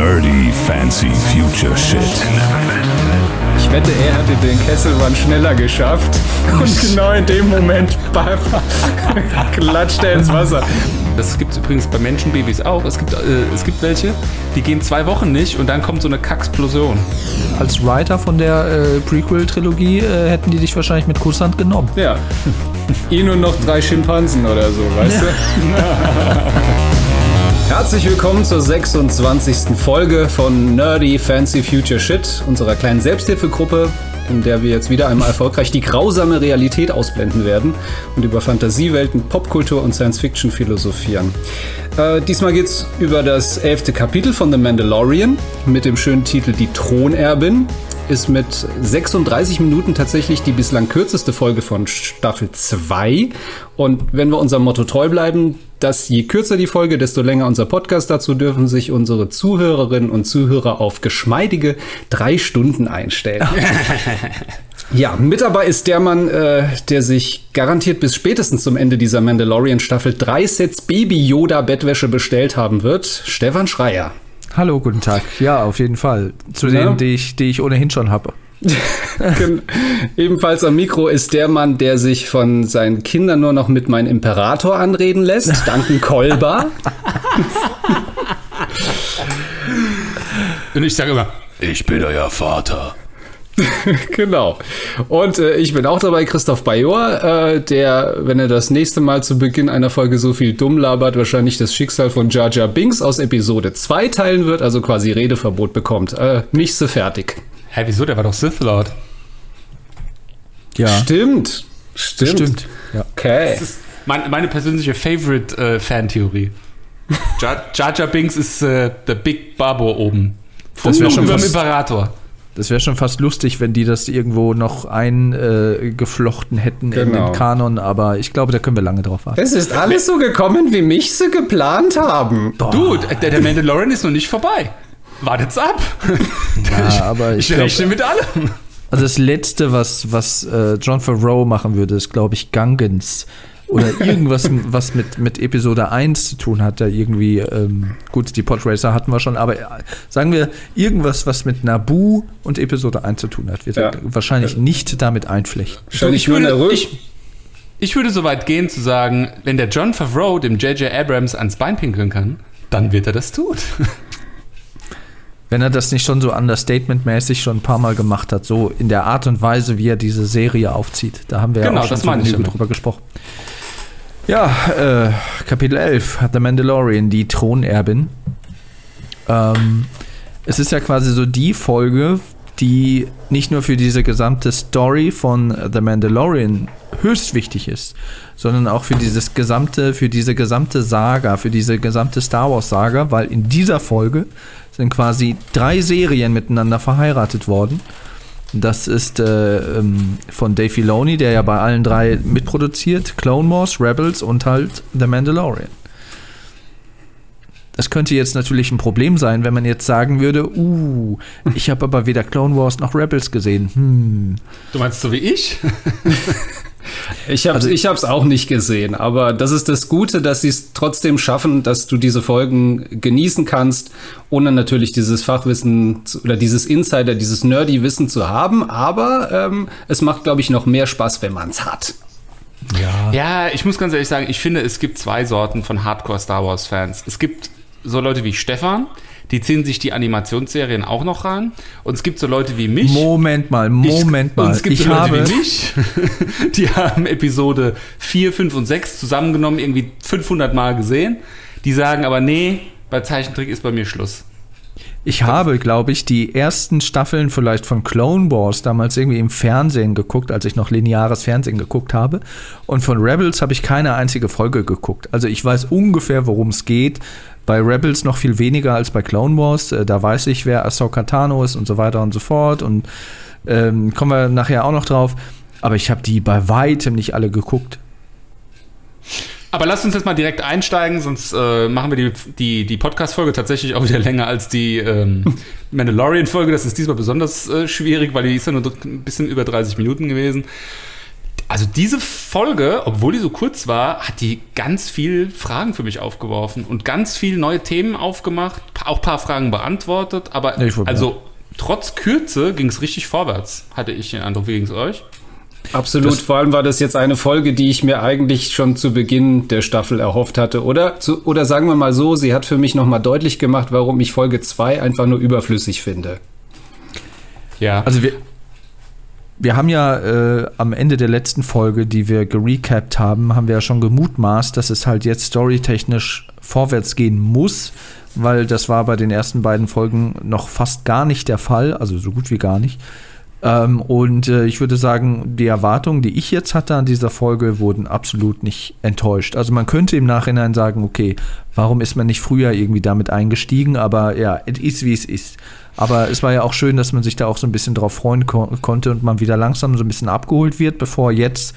Nerdy Fancy Future Shit. Ich wette, er hätte den Kesselwand schneller geschafft. Und genau in dem Moment klatscht er ins Wasser. Das gibt es übrigens bei Menschenbabys auch. Es gibt, äh, es gibt welche, die gehen zwei Wochen nicht und dann kommt so eine Kacksplosion. Als Writer von der äh, Prequel-Trilogie äh, hätten die dich wahrscheinlich mit Kusshand genommen. Ja. Ihn und noch drei Schimpansen oder so, weißt du? Herzlich willkommen zur 26. Folge von Nerdy Fancy Future Shit, unserer kleinen Selbsthilfegruppe, in der wir jetzt wieder einmal erfolgreich die grausame Realität ausblenden werden und über Fantasiewelten, Popkultur und Science Fiction philosophieren. Äh, diesmal geht's über das elfte Kapitel von The Mandalorian mit dem schönen Titel Die Thronerbin. Ist mit 36 Minuten tatsächlich die bislang kürzeste Folge von Staffel 2. Und wenn wir unserem Motto treu bleiben, dass je kürzer die Folge, desto länger unser Podcast. Dazu dürfen sich unsere Zuhörerinnen und Zuhörer auf geschmeidige drei Stunden einstellen. ja, mit dabei ist der Mann, äh, der sich garantiert bis spätestens zum Ende dieser Mandalorian-Staffel drei Sets Baby-Yoda-Bettwäsche bestellt haben wird, Stefan Schreier. Hallo, guten Tag. Ja, auf jeden Fall. Zu Ja. denen, die ich, die ich ohnehin schon habe. Ebenfalls am Mikro ist der Mann, der sich von seinen Kindern nur noch mit meinem Imperator anreden lässt, Duncan Kolber. Und ich sage immer, Ich bin euer Vater. genau. Und äh, ich bin auch dabei, Christoph Bajor, äh, der, wenn er das nächste Mal zu Beginn einer Folge so viel dumm labert, wahrscheinlich das Schicksal von Jar Jar Binks aus Episode 2 teilen wird, also quasi Redeverbot bekommt. Äh, nicht so fertig. hä, wieso, der war doch Sith Lord. Ja, Stimmt. Stimmt. stimmt. Ja. Okay. Das ist mein, meine persönliche Favorite-Fan-Theorie. Jar, Jar Jar Binks ist äh, der Big Barbo oben. Von Das wär schon über dem fast- Imperator. Das wäre schon fast lustig, wenn die das irgendwo noch eingeflochten äh, hätten in Genau. den Kanon, aber ich glaube, da können wir lange drauf warten. Es ist alles so gekommen, wie mich sie geplant haben. Du, der, der Mandalorian ist noch nicht vorbei. Wartet's ab. Ja, aber ich Ich glaube, rechne mit allem. also das Letzte, was, was äh, John Favreau machen würde, ist, glaube ich, Gangens. Oder irgendwas, was mit, mit Episode 1 zu tun hat, da irgendwie, ähm, gut, die Podracer hatten wir schon, aber äh, sagen wir, irgendwas, was mit Naboo und Episode 1 zu tun hat, wird Ja. er wahrscheinlich nicht damit einflechten. Wahrscheinlich ich, nur Rück- ich, ich würde so weit gehen zu sagen, wenn der John Favreau dem J.J. Abrams ans Bein pinkeln kann, dann wird er das tun. Wenn er das nicht schon so understatement-mäßig schon ein paar Mal gemacht hat, so in der Art und Weise, wie er diese Serie aufzieht. Da haben wir Genau, ja auch schon das damit. drüber gesprochen. Ja, äh, Kapitel 11, The Mandalorian, die Thronerbin. Ähm, es ist ja quasi so die Folge, die nicht nur für diese gesamte Story von The Mandalorian höchst wichtig ist, sondern auch für dieses gesamte, für diese gesamte Saga, für diese gesamte Star Wars Saga, weil in dieser Folge sind quasi drei Serien miteinander verheiratet worden. Das ist äh, ähm, von Dave Filoni, der ja bei allen drei mitproduziert, Clone Wars, Rebels und halt The Mandalorian. Das könnte jetzt natürlich ein Problem sein, wenn man jetzt sagen würde, uh, ich habe aber weder Clone Wars noch Rebels gesehen. Hm. Du meinst so wie ich? Ich habe ich hab's auch nicht gesehen, aber das ist das Gute, dass sie es trotzdem schaffen, dass du diese Folgen genießen kannst, ohne natürlich dieses Fachwissen zu, oder dieses Insider, dieses nerdy Wissen zu haben. Aber ähm, es macht, glaube ich, noch mehr Spaß, wenn man es hat. Ja. Ja, ich muss ganz ehrlich sagen, ich finde, es gibt zwei Sorten von Hardcore Star Wars Fans. Es gibt so Leute wie Stefan, die ziehen sich die Animationsserien auch noch ran. Und es gibt so Leute wie mich. Moment mal, Moment ich, mal. Und es gibt ich so Leute habe, wie mich, die haben Episode 4, 5 und 6 zusammengenommen irgendwie 500 Mal gesehen. Die sagen aber, nee, bei Zeichentrick ist bei mir Schluss. ich habe, glaube ich, die ersten Staffeln vielleicht von Clone Wars damals irgendwie im Fernsehen geguckt, als ich noch lineares Fernsehen geguckt habe. Und von Rebels habe ich keine einzige Folge geguckt. Also ich weiß ungefähr, worum es geht. Bei Rebels noch viel weniger als bei Clone Wars. Äh, Da weiß ich, wer Ahsoka Tano ist und so weiter und so fort. Und ähm, kommen wir nachher auch noch drauf. Aber ich habe die bei weitem nicht alle geguckt. Aber lasst uns jetzt mal direkt einsteigen, sonst äh, machen wir die, die, die Podcast-Folge tatsächlich auch wieder länger als die ähm, Mandalorian-Folge. Das ist diesmal besonders äh, schwierig, weil die ist ja nur ein bisschen über 30 Minuten gewesen. Also diese Folge, obwohl die so kurz war, hat die ganz viel Fragen für mich aufgeworfen und ganz viel neue Themen aufgemacht, auch ein paar Fragen beantwortet, aber wollte- also trotz Kürze ging es richtig vorwärts, hatte ich den Eindruck, wie ging es euch? Absolut. Das- Vor allem war das jetzt eine Folge, die ich mir eigentlich schon zu Beginn der Staffel erhofft hatte. Oder, zu, oder sagen wir mal so, sie hat für mich nochmal deutlich gemacht, warum ich Folge 2 einfach nur überflüssig finde. Ja. Also wir, wir haben ja äh, am Ende der letzten Folge, die wir gerecapt haben, haben wir ja schon gemutmaßt, dass es halt jetzt storytechnisch vorwärts gehen muss, weil das war bei den ersten beiden Folgen noch fast gar nicht der Fall, also so gut wie gar nicht. Ähm, und äh, ich würde sagen, die Erwartungen, die ich jetzt hatte an dieser Folge, wurden absolut nicht enttäuscht. Also man könnte im Nachhinein sagen, okay, warum ist man nicht früher irgendwie damit eingestiegen? Aber ja, es ist wie es ist. Aber es war ja auch schön, dass man sich da auch so ein bisschen drauf freuen ko konnte und man wieder langsam so ein bisschen abgeholt wird, bevor jetzt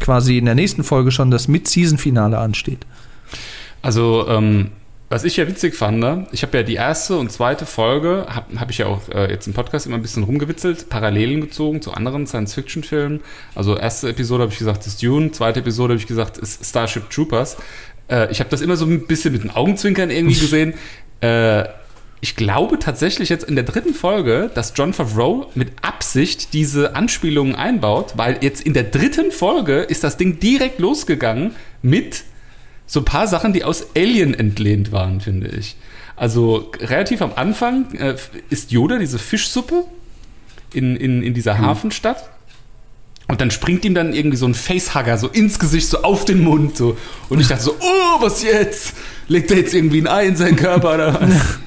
quasi in der nächsten Folge schon das Mid-Season-Finale ansteht. Also, ähm, was ich ja witzig fand, ne, ich habe ja die erste und zweite Folge, habe hab ich ja auch äh, jetzt im Podcast immer ein bisschen rumgewitzelt, Parallelen gezogen zu anderen Science-Fiction-Filmen. Also, erste Episode habe ich gesagt, ist Dune, zweite Episode habe ich gesagt, ist Starship Troopers. Äh, ich habe das immer so ein bisschen mit den Augenzwinkern irgendwie gesehen. Äh, ich glaube tatsächlich jetzt in der dritten Folge, dass John Favreau mit Absicht diese Anspielungen einbaut, weil jetzt in der dritten Folge ist das Ding direkt losgegangen mit so ein paar Sachen, die aus Alien entlehnt waren, finde ich. Also relativ am Anfang äh, ist Yoda diese Fischsuppe in, in, in dieser Hafenstadt. Und dann springt ihm dann irgendwie so ein Facehugger so ins Gesicht, so auf den Mund. So. Und ich dachte so, oh, was jetzt? Legt er jetzt irgendwie ein Ei in seinen Körper oder was?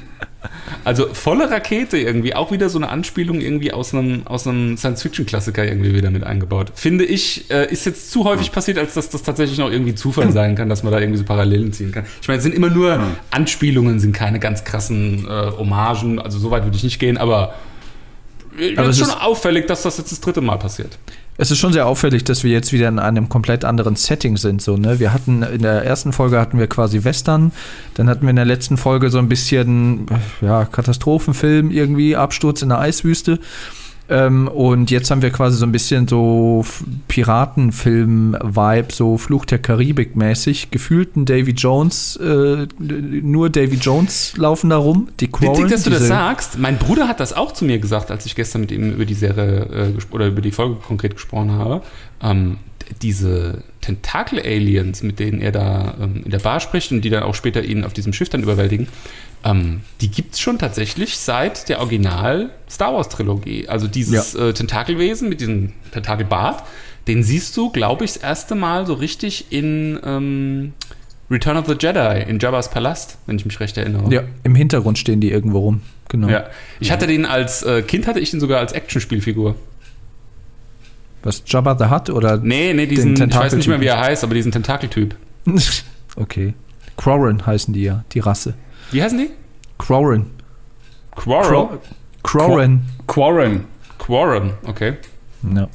Also volle Rakete irgendwie, auch wieder so eine Anspielung irgendwie aus einem, aus einem Science-Fiction-Klassiker irgendwie wieder mit eingebaut. Finde ich, äh, ist jetzt zu häufig passiert, als dass das tatsächlich noch irgendwie Zufall sein kann, dass man da irgendwie so Parallelen ziehen kann. Ich meine, es sind immer nur Anspielungen, sind keine ganz krassen äh, Hommagen, also so weit würde ich nicht gehen, aber, äh, Aber es ist schon auffällig, dass das jetzt das dritte Mal passiert. Es ist schon sehr auffällig, dass wir jetzt wieder in einem komplett anderen Setting sind. So, ne? Wir hatten in der ersten Folge hatten wir quasi Western, dann hatten wir in der letzten Folge so ein bisschen ja, Katastrophenfilm irgendwie, Absturz in der Eiswüste. Ähm, und jetzt haben wir quasi so ein bisschen so Piratenfilm-Vibe, so Fluch der Karibik-mäßig. Gefühlten Davy Jones, äh, nur Davy Jones laufen da rum. Die Witzig, Quarren, dass du das sagst. Mein Bruder hat das auch zu mir gesagt, als ich gestern mit ihm über die Serie äh, oder über die Folge konkret gesprochen habe. Ähm, diese Tentakel-Aliens, mit denen er da ähm, in der Bar spricht und die dann auch später ihn auf diesem Schiff dann überwältigen, ähm, die gibt es schon tatsächlich seit der Original-Star Wars-Trilogie. Also dieses äh, Tentakelwesen mit diesem Tentakelbart, den siehst du, glaube ich, das erste Mal so richtig in ähm, Return of the Jedi, in Jabba's Palast, wenn ich mich recht erinnere. Ja, im Hintergrund stehen die irgendwo rum. Genau. Ja. Ich hatte den als äh, Kind hatte ich den sogar als Actionspielfigur. Was, Jabba the Hutt oder? Nee, nee, diesen, ich weiß nicht mehr, wie er heißt, aber diesen Tentakeltyp. okay. Quarren heißen die ja, die Rasse. Wie heißen die? Quarren. Quarrel? Quarren. Quarren. Quarren, okay. Ja.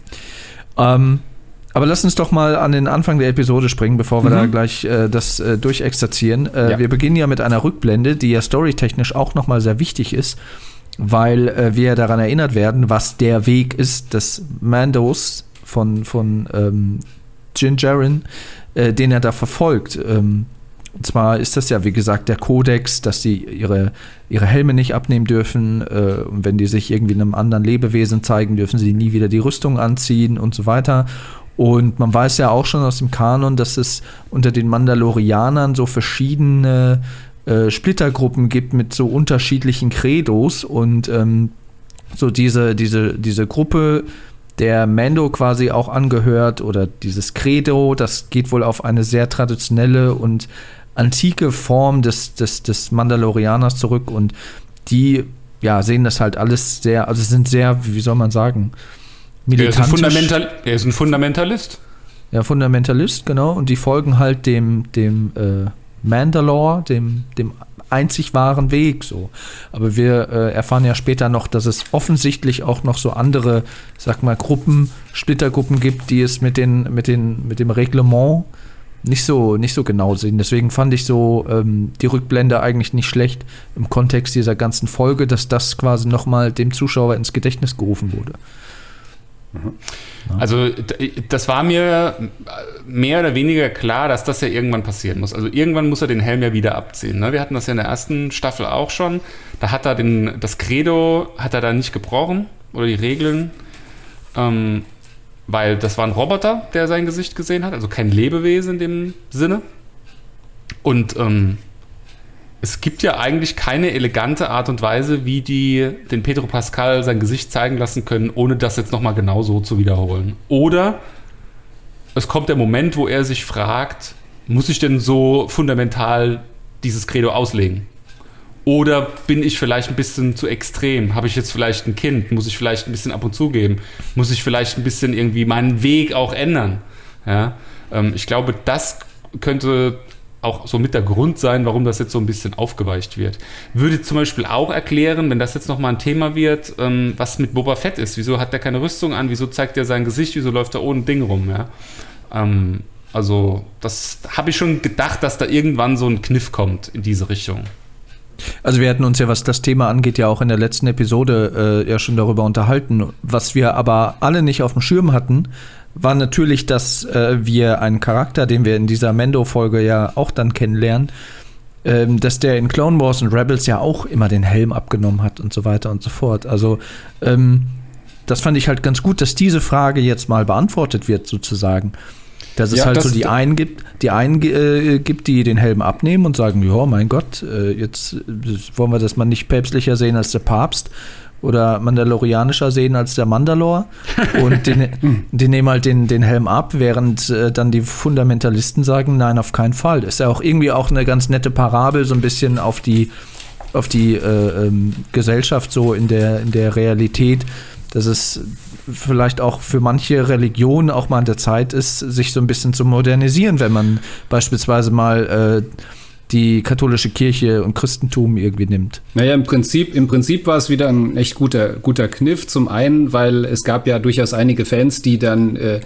Ähm, aber lass uns doch mal an den Anfang der Episode springen, bevor wir da gleich äh, das äh, durchexerzieren. Äh, Ja. Wir beginnen ja mit einer Rückblende, die ja storytechnisch auch nochmal sehr wichtig ist, weil äh, wir daran erinnert werden, was der Weg ist des Mandos von, von ähm, Jin Jaren, äh, den er da verfolgt. Ähm, und zwar ist das ja, wie gesagt, der Kodex, dass sie ihre, ihre Helme nicht abnehmen dürfen. Äh, und wenn die sich irgendwie einem anderen Lebewesen zeigen, dürfen sie nie wieder die Rüstung anziehen und so weiter. Und man weiß ja auch schon aus dem Kanon, dass es unter den Mandalorianern so verschiedene äh, Splittergruppen gibt mit so unterschiedlichen Credos. Und ähm, so diese, diese, diese Gruppe, der Mando quasi auch angehört, oder dieses Credo, das geht wohl auf eine sehr traditionelle und antike Form des, des, des Mandalorianers zurück und die ja, sehen das halt alles sehr, also sind sehr, wie soll man sagen, Er ist, ein militantisch. Fundamental, er ist ein Fundamentalist. Ja, Fundamentalist, genau. Und die folgen halt dem, dem äh, Mandalore, dem, dem einzig wahren Weg so. Aber wir äh, erfahren ja später noch, dass es offensichtlich auch noch so andere, sag mal, Gruppen, Splittergruppen gibt, die es mit, den, mit, den, mit dem Reglement nicht so, nicht so genau sehen. Deswegen fand ich so ähm, die Rückblende eigentlich nicht schlecht im Kontext dieser ganzen Folge, dass das quasi nochmal dem Zuschauer ins Gedächtnis gerufen wurde. Also das war mir mehr oder weniger klar, dass das ja irgendwann passieren muss. Also irgendwann muss er den Helm ja wieder abziehen. Ne? Wir hatten das ja in der ersten Staffel auch schon. Da hat er den, das Credo hat er da nicht gebrochen oder die Regeln, ähm, weil das war ein Roboter, der sein Gesicht gesehen hat, also kein Lebewesen in dem Sinne. Und ähm, es gibt ja eigentlich keine elegante Art und Weise, wie die den Pedro Pascal sein Gesicht zeigen lassen können, ohne das jetzt nochmal genau so zu wiederholen. Oder es kommt der Moment, wo er sich fragt, muss ich denn so fundamental dieses Credo auslegen? Oder bin ich vielleicht ein bisschen zu extrem? Habe ich jetzt vielleicht ein Kind? Muss ich vielleicht ein bisschen ab und zu geben? Muss ich vielleicht ein bisschen irgendwie meinen Weg auch ändern? Ja, ähm, ich glaube, das könnte auch so mit der Grund sein, warum das jetzt so ein bisschen aufgeweicht wird. Würde zum Beispiel auch erklären, wenn das jetzt nochmal ein Thema wird, ähm, was mit Boba Fett ist. Wieso hat der keine Rüstung an? Wieso zeigt er sein Gesicht? Wieso läuft er ohne Ding rum? Ja? Ähm, also, das habe ich schon gedacht, dass da irgendwann so ein Kniff kommt in diese Richtung. Also wir hatten uns ja, was das Thema angeht, ja auch in der letzten Episode äh, ja schon darüber unterhalten. Was wir aber alle nicht auf dem Schirm hatten, war natürlich, dass äh, wir einen Charakter, den wir in dieser Mendo-Folge ja auch dann kennenlernen, ähm, dass der in Clone Wars und Rebels ja auch immer den Helm abgenommen hat und so weiter und so fort. Also ähm, das fand ich halt ganz gut, dass diese Frage jetzt mal beantwortet wird, sozusagen. Dass es Ja, halt das- so die einen gibt, die einen äh, gibt, die den Helm abnehmen und sagen, ja, mein Gott, äh, jetzt äh, wollen wir das mal nicht päpstlicher sehen als der Papst oder mandalorianischer sehen als der Mandalor und die, die nehmen halt den, den Helm ab, während äh, dann die Fundamentalisten sagen, nein, auf keinen Fall. Ist ja auch irgendwie auch eine ganz nette Parabel, so ein bisschen auf die auf die äh, ähm, Gesellschaft so in der, in der Realität, dass es vielleicht auch für manche Religionen auch mal an der Zeit ist, sich so ein bisschen zu modernisieren, wenn man beispielsweise mal äh, die katholische Kirche und Christentum irgendwie nimmt. Naja, im Prinzip, im Prinzip war es wieder ein echt guter, guter Kniff. Zum einen, weil es gab ja durchaus einige Fans, die dann äh,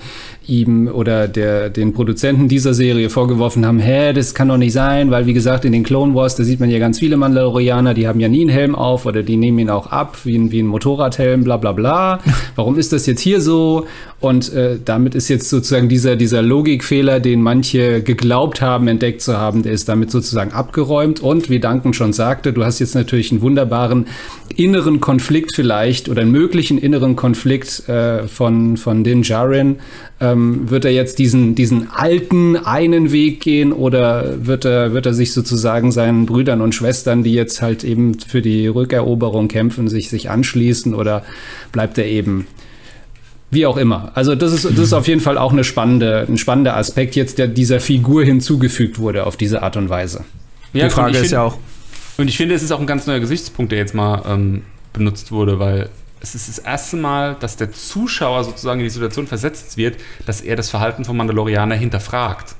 ihm oder der, den Produzenten dieser Serie vorgeworfen haben, hä, das kann doch nicht sein, weil wie gesagt, in den Clone Wars, da sieht man ja ganz viele Mandalorianer, die haben ja nie einen Helm auf oder die nehmen ihn auch ab, wie ein, wie ein Motorradhelm, bla bla bla. Warum ist das jetzt hier so? Und äh, damit ist jetzt sozusagen dieser, dieser Logikfehler, den manche geglaubt haben, entdeckt zu haben, der ist damit sozusagen abgeräumt. Und wie Duncan schon sagte, du hast jetzt natürlich einen wunderbaren inneren Konflikt vielleicht oder einen möglichen inneren Konflikt äh, von, von Din Djarin. Ähm, wird er jetzt diesen, diesen alten einen Weg gehen oder wird er, wird er sich sozusagen seinen Brüdern und Schwestern, die jetzt halt eben für die Rückeroberung kämpfen, sich, sich anschließen oder bleibt er eben wie auch immer. Also das ist, das ist auf jeden Fall auch eine spannende, ein spannender Aspekt jetzt, der dieser Figur hinzugefügt wurde auf diese Art und Weise. Ja, die Frage ist ja auch, Und ich finde, es ist auch ein ganz neuer Gesichtspunkt, der jetzt mal ähm, benutzt wurde, weil es ist das erste Mal, dass der Zuschauer sozusagen in die Situation versetzt wird, dass er das Verhalten von Mandalorianer hinterfragt.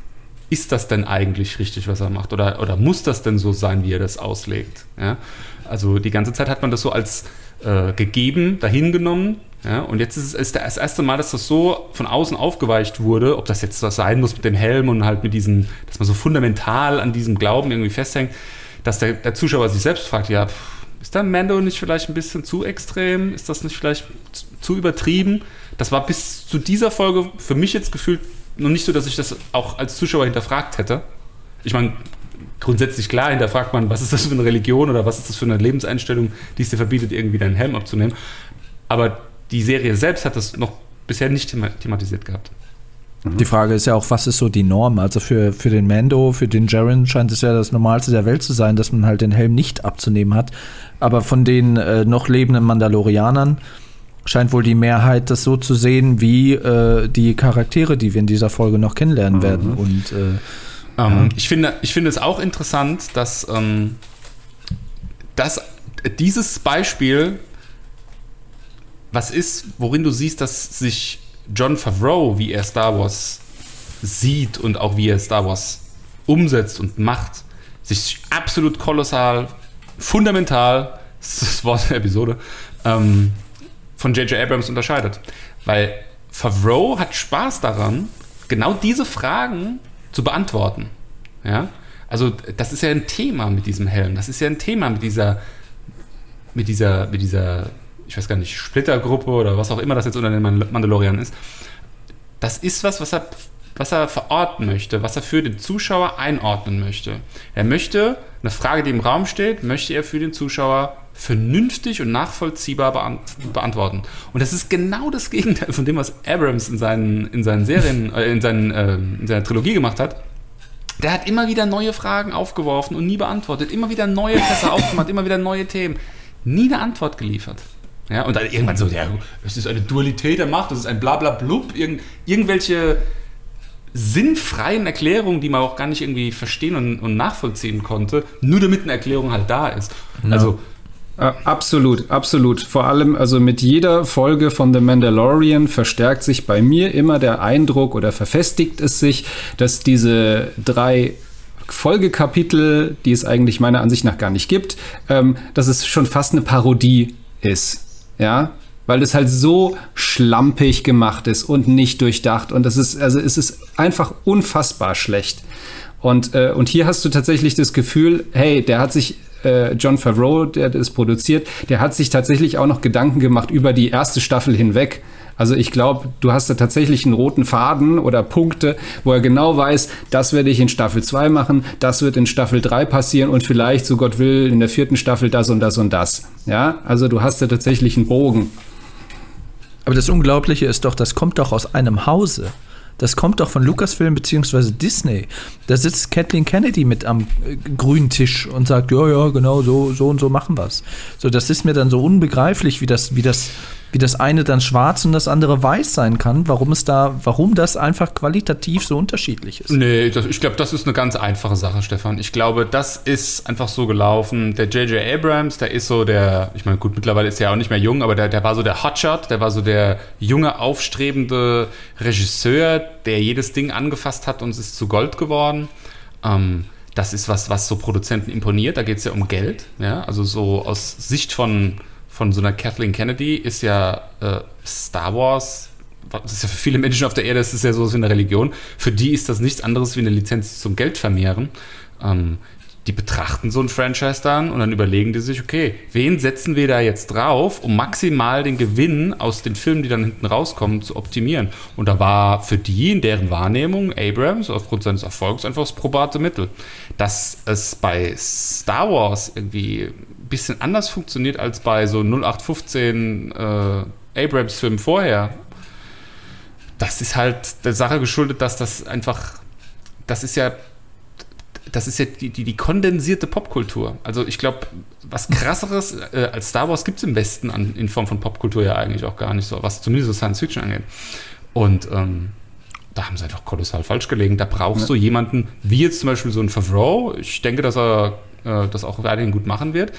Ist das denn eigentlich richtig, was er macht? Oder, oder muss das denn so sein, wie er das auslegt? Ja? Also die ganze Zeit hat man das so als äh, gegeben, dahingenommen. Ja? Und jetzt ist es das erste Mal, dass das so von außen aufgeweicht wurde, ob das jetzt was sein muss mit dem Helm und halt mit diesem, dass man so fundamental an diesem Glauben irgendwie festhängt, dass der, der Zuschauer sich selbst fragt, ja, ist der Mando nicht vielleicht ein bisschen zu extrem? Ist das nicht vielleicht zu, übertrieben? Das war bis zu dieser Folge für mich jetzt gefühlt noch nicht so, dass ich das auch als Zuschauer hinterfragt hätte. Ich meine, grundsätzlich klar hinterfragt man, was ist das für eine Religion oder was ist das für eine Lebenseinstellung, die es dir verbietet, irgendwie deinen Helm abzunehmen. Aber die Serie selbst hat das noch bisher nicht thema thematisiert gehabt. Die Frage ist ja auch, was ist so die Norm? Also für, für den Mando, für den Jaren scheint es ja das Normalste der Welt zu sein, dass man halt den Helm nicht abzunehmen hat. Aber von den äh, noch lebenden Mandalorianern scheint wohl die Mehrheit das so zu sehen wie äh, die Charaktere, die wir in dieser Folge noch kennenlernen werden. Und äh, Ähm, ich, finde, ich finde es auch interessant, dass, ähm, dass dieses Beispiel was ist, worin du siehst, dass sich John Favreau, wie er Star Wars sieht und auch wie er Star Wars umsetzt und macht, sich absolut kolossal, fundamental, das ist das Wort der Episode, ähm, von J.J. Abrams unterscheidet. Weil Favreau hat Spaß daran, genau diese Fragen zu beantworten. Ja? Also, das ist ja ein Thema mit diesem Helm. Das ist ja ein Thema mit dieser, mit dieser, mit dieser ich weiß gar nicht, Splittergruppe oder was auch immer das jetzt unter den Mandalorian ist, das ist was, was er, was er verorten möchte, was er für den Zuschauer einordnen möchte. Er möchte eine Frage, die im Raum steht, möchte er für den Zuschauer vernünftig und nachvollziehbar beant beantworten. Und das ist genau das Gegenteil von dem, was Abrams in seinen, in seinen Serien, äh, in, seinen, äh, in seiner Trilogie gemacht hat. Der hat immer wieder neue Fragen aufgeworfen und nie beantwortet, immer wieder neue Fässer aufgemacht, immer wieder neue Themen. Nie eine Antwort geliefert. Ja, und dann irgendwann so, ja, es ist eine Dualität der Macht, das ist ein Blablablub, irgend, irgendwelche sinnfreien Erklärungen, die man auch gar nicht irgendwie verstehen und, und nachvollziehen konnte, nur damit eine Erklärung halt da ist. Ja. Also äh, absolut, absolut. Vor allem, also mit jeder Folge von The Mandalorian verstärkt sich bei mir immer der Eindruck oder verfestigt es sich, dass diese drei Folgekapitel, die es eigentlich meiner Ansicht nach gar nicht gibt, ähm, dass es schon fast eine Parodie ist. Ja, weil es halt so schlampig gemacht ist und nicht durchdacht. Und das ist, also es ist einfach unfassbar schlecht. Und, äh, und hier hast du tatsächlich das Gefühl, hey, der hat sich äh, John Favreau, der das produziert, der hat sich tatsächlich auch noch Gedanken gemacht über die erste Staffel hinweg. Also ich glaube, du hast da tatsächlich einen roten Faden oder Punkte, wo er genau weiß, das werde ich in Staffel 2 machen, das wird in Staffel 3 passieren und vielleicht, so Gott will, in der vierten Staffel das und das und das. Ja, also du hast da tatsächlich einen Bogen. Aber das Unglaubliche ist doch, das kommt doch aus einem Hause. Das kommt doch von Lucasfilm bzw. Disney. Da sitzt Kathleen Kennedy mit am äh, grünen Tisch und sagt, ja, ja, genau, so, so und so machen wir es. So, das ist mir dann so unbegreiflich, wie das, wie das wie das eine dann schwarz und das andere weiß sein kann, warum es da, warum das einfach qualitativ so unterschiedlich ist. Nee, das, ich glaube, das ist eine ganz einfache Sache, Stefan. Ich glaube, das ist einfach so gelaufen. Der J.J. Abrams, der ist so der, ich meine, gut, mittlerweile ist er ja auch nicht mehr jung, aber der, der war so der Hotshot, der war so der junge, aufstrebende Regisseur, der jedes Ding angefasst hat und es ist zu Gold geworden. Ähm, das ist was, was so Produzenten imponiert. Da geht es ja um Geld. Ja? Also so aus Sicht von von so einer Kathleen Kennedy ist ja äh, Star Wars, das ist ja für viele Menschen auf der Erde, das ist ja so wie eine Religion. Für die ist das nichts anderes wie eine Lizenz zum Geld vermehren. Ähm, die betrachten so ein Franchise dann und dann überlegen die sich, okay, wen setzen wir da jetzt drauf, um maximal den Gewinn aus den Filmen, die dann hinten rauskommen, zu optimieren. Und da war für die in deren Wahrnehmung Abrams aufgrund seines Erfolgs einfach das probate Mittel. Dass es bei Star Wars irgendwie bisschen anders funktioniert als bei so 0815 äh, Abrams-Filmen vorher. Das ist halt der Sache geschuldet, dass das einfach, das ist ja, das ist ja die, die, die kondensierte Popkultur. Also ich glaube, was krasseres äh, als Star Wars gibt es im Westen an, in Form von Popkultur ja eigentlich auch gar nicht so, was zumindest so Science Fiction angeht. Und ähm, da haben sie einfach kolossal falsch gelegen. Da brauchst ja. du jemanden, wie jetzt zum Beispiel so ein Favreau. Ich denke, dass er äh, das auch weiterhin gut machen wird,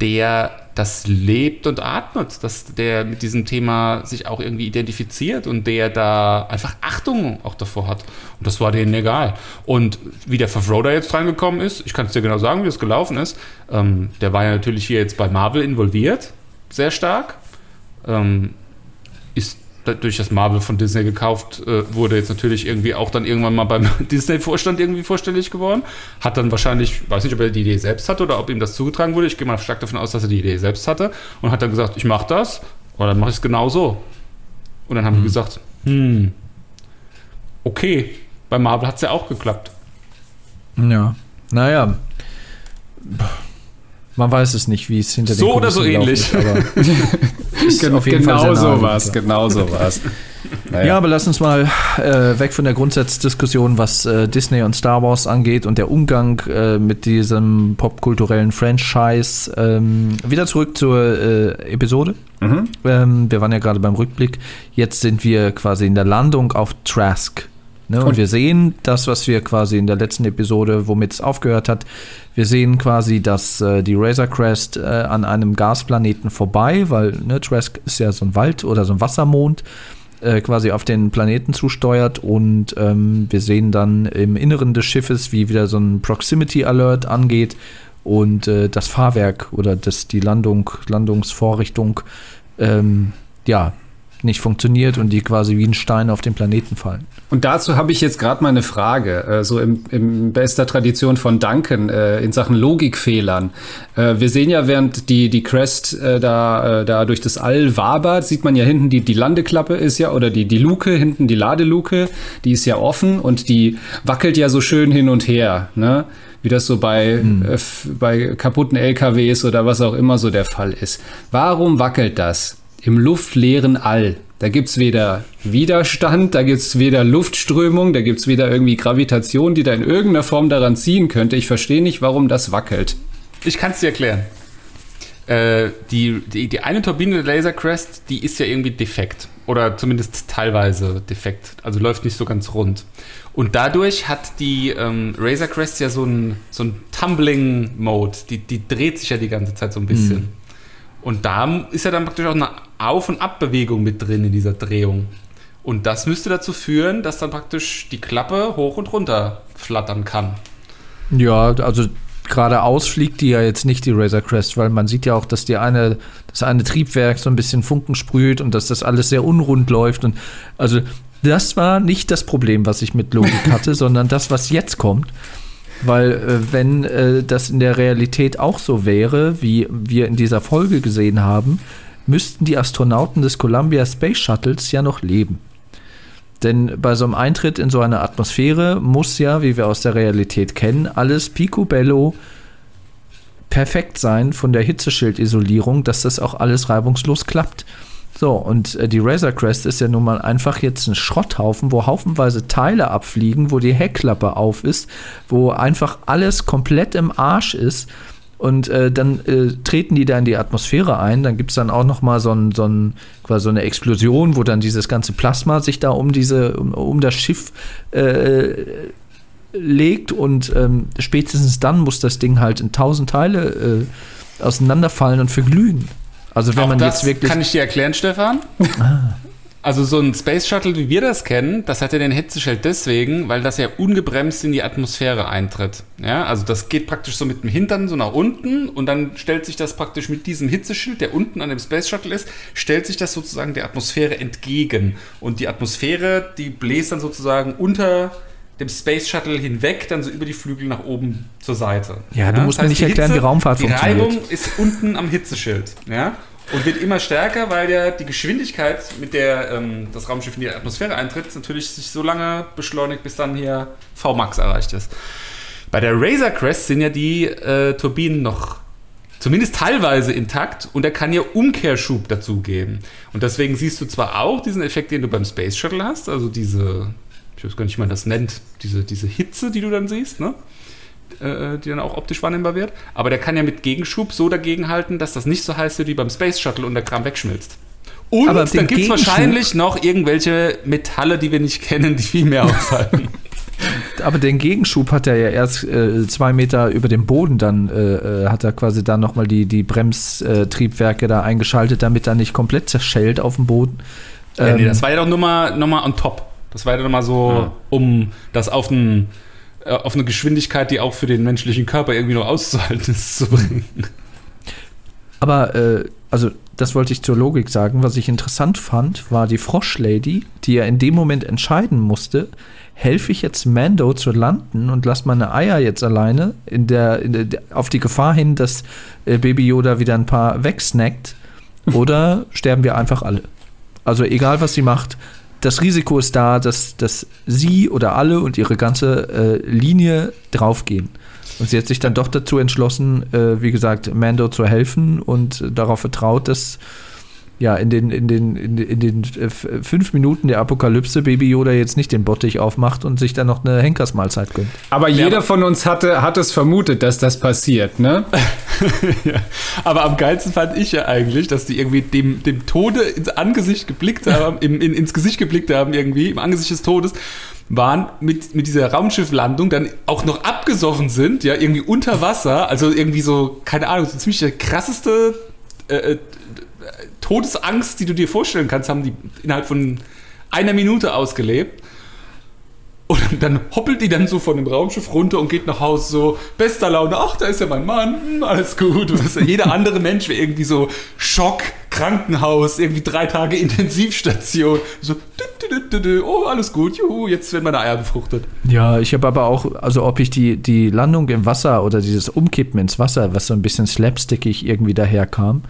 der das lebt und atmet, dass der mit diesem Thema sich auch irgendwie identifiziert und der da einfach Achtung auch davor hat. Und das war denen egal. Und wie der Favreau da jetzt reingekommen ist, ich kann es dir genau sagen, wie es gelaufen ist. Ähm, der war ja natürlich hier jetzt bei Marvel involviert, sehr stark. Ähm, ist durch das Marvel von Disney gekauft äh, wurde, jetzt natürlich irgendwie auch dann irgendwann mal beim Disney-Vorstand irgendwie vorstellig geworden. Hat dann wahrscheinlich, weiß nicht, ob er die Idee selbst hatte oder ob ihm das zugetragen wurde. Ich gehe mal stark davon aus, dass er die Idee selbst hatte und hat dann gesagt, ich mache das oder dann mache ich es genau so. Und dann haben mhm. wir gesagt, hm, okay, bei Marvel hat es ja auch geklappt. Ja, naja. Man weiß es nicht, wie es hinter so den So oder so ähnlich. Ist, ist auf jeden genau Fall so was, genau so was. Naja. Ja, aber lass uns mal äh, weg von der Grundsatzdiskussion, was äh, Disney und Star Wars angeht und der Umgang äh, mit diesem popkulturellen Franchise. Ähm, wieder zurück zur äh, Episode. Mhm. Ähm, wir waren ja gerade beim Rückblick. Jetzt sind wir quasi in der Landung auf Trask. Ne? Und, und wir sehen das, was wir quasi in der letzten Episode, womit es aufgehört hat, wir sehen quasi, dass äh, die Razor Crest äh, an einem Gasplaneten vorbei, weil ne, Trask ist ja so ein Wald oder so ein Wassermond, äh, quasi auf den Planeten zusteuert und ähm, wir sehen dann im Inneren des Schiffes, wie wieder so ein Proximity Alert angeht und äh, das Fahrwerk oder das, die Landung, Landungsvorrichtung ähm, ja, nicht funktioniert und die quasi wie ein Stein auf den Planeten fallen. Und dazu habe ich jetzt gerade mal eine Frage, äh, so im, im bester Tradition von Duncan äh, in Sachen Logikfehlern. Äh, wir sehen ja, während die, die Crest äh, da, äh, da durch das All wabert, sieht man ja hinten, die, die Landeklappe ist ja, oder die, die Luke, hinten die Ladeluke, die ist ja offen und die wackelt ja so schön hin und her, ne? Wie das so bei, Mhm. äh, bei kaputten LKWs oder was auch immer so der Fall ist. Warum wackelt das im luftleeren All? Da gibt's weder Widerstand, da gibt's weder Luftströmung, da gibt's weder irgendwie Gravitation, die da in irgendeiner Form daran ziehen könnte. Ich verstehe nicht, warum das wackelt. Ich kann es dir erklären. Äh, die, die, die eine Turbine der Laser Crest, die ist ja irgendwie defekt. Oder zumindest teilweise defekt. Also läuft nicht so ganz rund. Und dadurch hat die ähm, Razor Crest ja so einen so einen Tumbling-Mode. Die, die dreht sich ja die ganze Zeit so ein bisschen. Und da ist ja dann praktisch auch eine Auf- und Abbewegung mit drin in dieser Drehung. Und das müsste dazu führen, dass dann praktisch die Klappe hoch und runter flattern kann. Ja, also geradeaus fliegt die ja jetzt nicht, die Razor Crest, weil man sieht ja auch, dass die eine, das eine Triebwerk so ein bisschen Funken sprüht und dass das alles sehr unrund läuft. Und also das war nicht das Problem, was ich mit Logik hatte, sondern das, was jetzt kommt. Weil äh, wenn äh, das in der Realität auch so wäre, wie wir in dieser Folge gesehen haben, müssten die Astronauten des Columbia Space Shuttles ja noch leben. Denn bei so einem Eintritt in so eine Atmosphäre muss ja, wie wir aus der Realität kennen, alles picobello perfekt sein von der Hitzeschildisolierung, dass das auch alles reibungslos klappt. So, und äh, die Razor Crest ist ja nun mal einfach jetzt ein Schrotthaufen, wo haufenweise Teile abfliegen, wo die Heckklappe auf ist, wo einfach alles komplett im Arsch ist. Und äh, dann äh, treten die da in die Atmosphäre ein. Dann gibt es dann auch noch mal so, ein, so, ein, quasi so eine Explosion, wo dann dieses ganze Plasma sich da um, diese, um, um das Schiff äh, legt. Und ähm, spätestens dann muss das Ding halt in tausend Teile äh, auseinanderfallen und verglühen. Also wenn Auch man das jetzt wirklich... kann ich dir erklären, Stefan. Also so ein Space Shuttle, wie wir das kennen, das hat ja den Hitzeschild deswegen, weil das ja ungebremst in die Atmosphäre eintritt. Ja, also das geht praktisch so mit dem Hintern so nach unten und dann stellt sich das praktisch mit diesem Hitzeschild, der unten an dem Space Shuttle ist, stellt sich das sozusagen der Atmosphäre entgegen. Und die Atmosphäre, die bläst dann sozusagen unter dem Space Shuttle hinweg, dann so über die Flügel nach oben zur Seite. Ja, du musst mir nicht erklären, wie Raumfahrt die funktioniert. Reibung ist unten am Hitzeschild, ja, und wird immer stärker, weil ja die Geschwindigkeit, mit der ähm, das Raumschiff in die Atmosphäre eintritt, natürlich sich so lange beschleunigt, bis dann hier Vmax erreicht ist. Bei der Razor Crest sind ja die äh, Turbinen noch zumindest teilweise intakt und er kann ja Umkehrschub dazugeben. Und deswegen siehst du zwar auch diesen Effekt, den du beim Space Shuttle hast, also diese, ich weiß gar nicht, wie man das nennt, diese, diese Hitze, die du dann siehst, ne? Äh, die dann auch optisch wahrnehmbar wird. Aber der kann ja mit Gegenschub so dagegenhalten, dass das nicht so heiß wird wie beim Space Shuttle und der Kram wegschmilzt. Und Aber dann den gibt es wahrscheinlich noch irgendwelche Metalle, die wir nicht kennen, die viel mehr aushalten. Aber den Gegenschub hat er ja erst äh, zwei Meter über dem Boden dann, äh, äh, hat er quasi dann nochmal die, die Bremstriebwerke da eingeschaltet, damit er nicht komplett zerschellt auf dem Boden. ja, nee, Ähm, das war ja doch nur mal, noch mal on top. Das war ja noch mal so, Ja. um das auf, äh, auf eine Geschwindigkeit, die auch für den menschlichen Körper irgendwie noch auszuhalten ist, zu bringen. Aber, äh, also, das wollte ich zur Logik sagen. Was ich interessant fand, war die Froschlady, die ja in dem Moment entscheiden musste, helfe ich jetzt Mando zu landen und lass meine Eier jetzt alleine in der, in der, auf die Gefahr hin, dass äh, Baby Yoda wieder ein paar wegsnackt oder sterben wir einfach alle. Also egal, was sie macht, das Risiko ist da, dass, dass sie oder alle und ihre ganze äh, Linie draufgehen. Und sie hat sich dann doch dazu entschlossen, äh, wie gesagt, Mando zu helfen und darauf vertraut, dass ja in den, in den, in den, in den äh, f- fünf Minuten der Apokalypse Baby Yoda jetzt nicht den Bottich aufmacht und sich dann noch eine Henkersmahlzeit gönnt. Aber Ja, jeder aber- von uns hatte, hat es vermutet, dass das passiert, ne? ja. Aber am geilsten fand ich ja eigentlich, dass die irgendwie dem, dem Tode ins Angesicht geblickt haben, im, in, ins Gesicht geblickt haben, irgendwie, im Angesicht des Todes, waren mit, mit dieser Raumschifflandung dann auch noch abgesoffen sind, ja, irgendwie unter Wasser, also irgendwie so, keine Ahnung, so ziemlich der krasseste äh, äh, Todesangst, die du dir vorstellen kannst, haben die innerhalb von einer Minute ausgelebt. Und dann hoppelt die dann so von dem Raumschiff runter und geht nach Hause so, bester Laune, ach, da ist ja mein Mann, hm, alles gut. Jeder andere Mensch wäre irgendwie so Schock, Krankenhaus, irgendwie drei Tage Intensivstation. So, dü, dü, dü, oh, alles gut, juhu, jetzt werden meine Eier befruchtet. Ja, ich habe aber auch, also ob ich die, die Landung im Wasser oder dieses Umkippen ins Wasser, was so ein bisschen slapstickig irgendwie daherkam,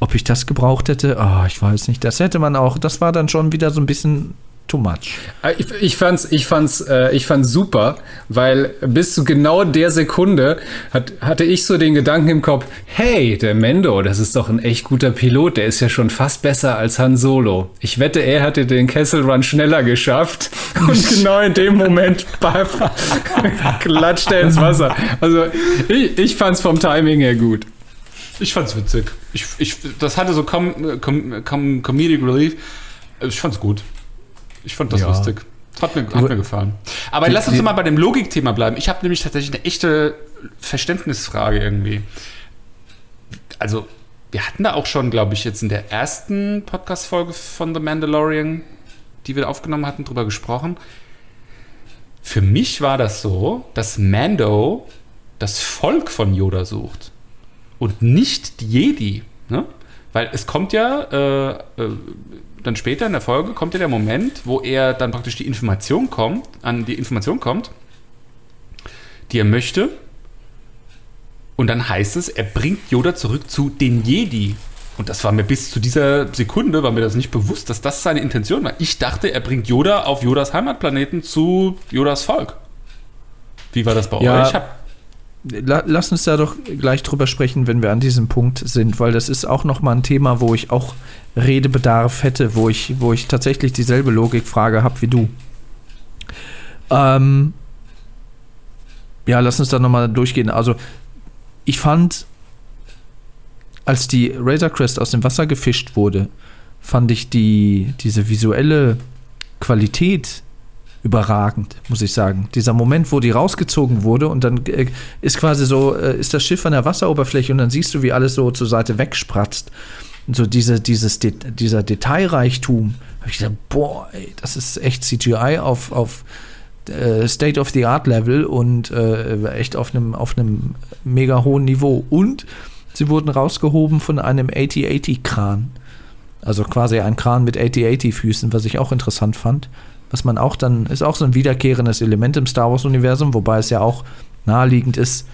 ob ich das gebraucht hätte, ah, ich weiß nicht. Das hätte man auch, das war dann schon wieder so ein bisschen too much. Äh, Ich, ich fand's, ich fand's, äh, ich fand's super, weil bis zu genau der Sekunde hat, hatte ich so den Gedanken im Kopf, hey, der Mendo, das ist doch ein echt guter Pilot, der ist ja schon fast besser als Han Solo. Ich wette, er hätte den Kessel Run schneller geschafft und genau in dem Moment klatscht er ins Wasser. Also ich, ich fand's vom Timing her gut. Ich fand's witzig. Ich, ich, das hatte so Com Com Com Comedic Relief. Ich fand's gut. Ich fand das Ja. lustig. Hat mir, hat mir gefallen. Aber Die- lass uns die- mal bei dem Logikthema bleiben. Ich habe nämlich tatsächlich eine echte Verständnisfrage irgendwie. Also, wir hatten da auch schon, glaube ich, jetzt in der ersten Podcast-Folge von The Mandalorian, die wir aufgenommen hatten, drüber gesprochen. Für mich war das so, dass Mando das Volk von Yoda sucht und nicht die Jedi. Ne? Weil es kommt ja, äh, äh, dann später in der Folge kommt ja der Moment, wo er dann praktisch die Information kommt, an die Information kommt, die er möchte. Und dann heißt es, er bringt Yoda zurück zu den Jedi. Und das war mir bis zu dieser Sekunde, war mir das nicht bewusst, dass das seine Intention war. Ich dachte, er bringt Yoda auf Yodas Heimatplaneten zu Yodas Volk. Wie war das bei Ja. euch? Hab, La lass uns da doch gleich drüber sprechen, wenn wir an diesem Punkt sind, weil das ist auch noch mal ein Thema, wo ich auch Redebedarf hätte, wo ich, wo ich tatsächlich dieselbe Logikfrage habe wie du. Ähm, ja, lass uns da noch mal durchgehen. Also, ich fand, als die Razor Crest aus dem Wasser gefischt wurde, fand ich die, diese visuelle Qualität überragend, muss ich sagen. Dieser Moment, wo die rausgezogen wurde und dann äh, ist quasi so, äh, ist das Schiff an der Wasseroberfläche und dann siehst du, wie alles so zur Seite wegspratzt. Und so diese, dieses, De dieser Detailreichtum, habe ich gedacht, boah, ey, das ist echt CGI auf, auf äh, State-of-the-Art-Level und echt auf einem auf einem mega hohen Niveau. Und sie wurden rausgehoben von einem 8080-Kran. Also quasi ein Kran mit 8080-Füßen, was ich auch interessant fand. Was man auch dann, ist auch so ein wiederkehrendes Element im Star Wars-Universum, wobei es ja auch naheliegend ist,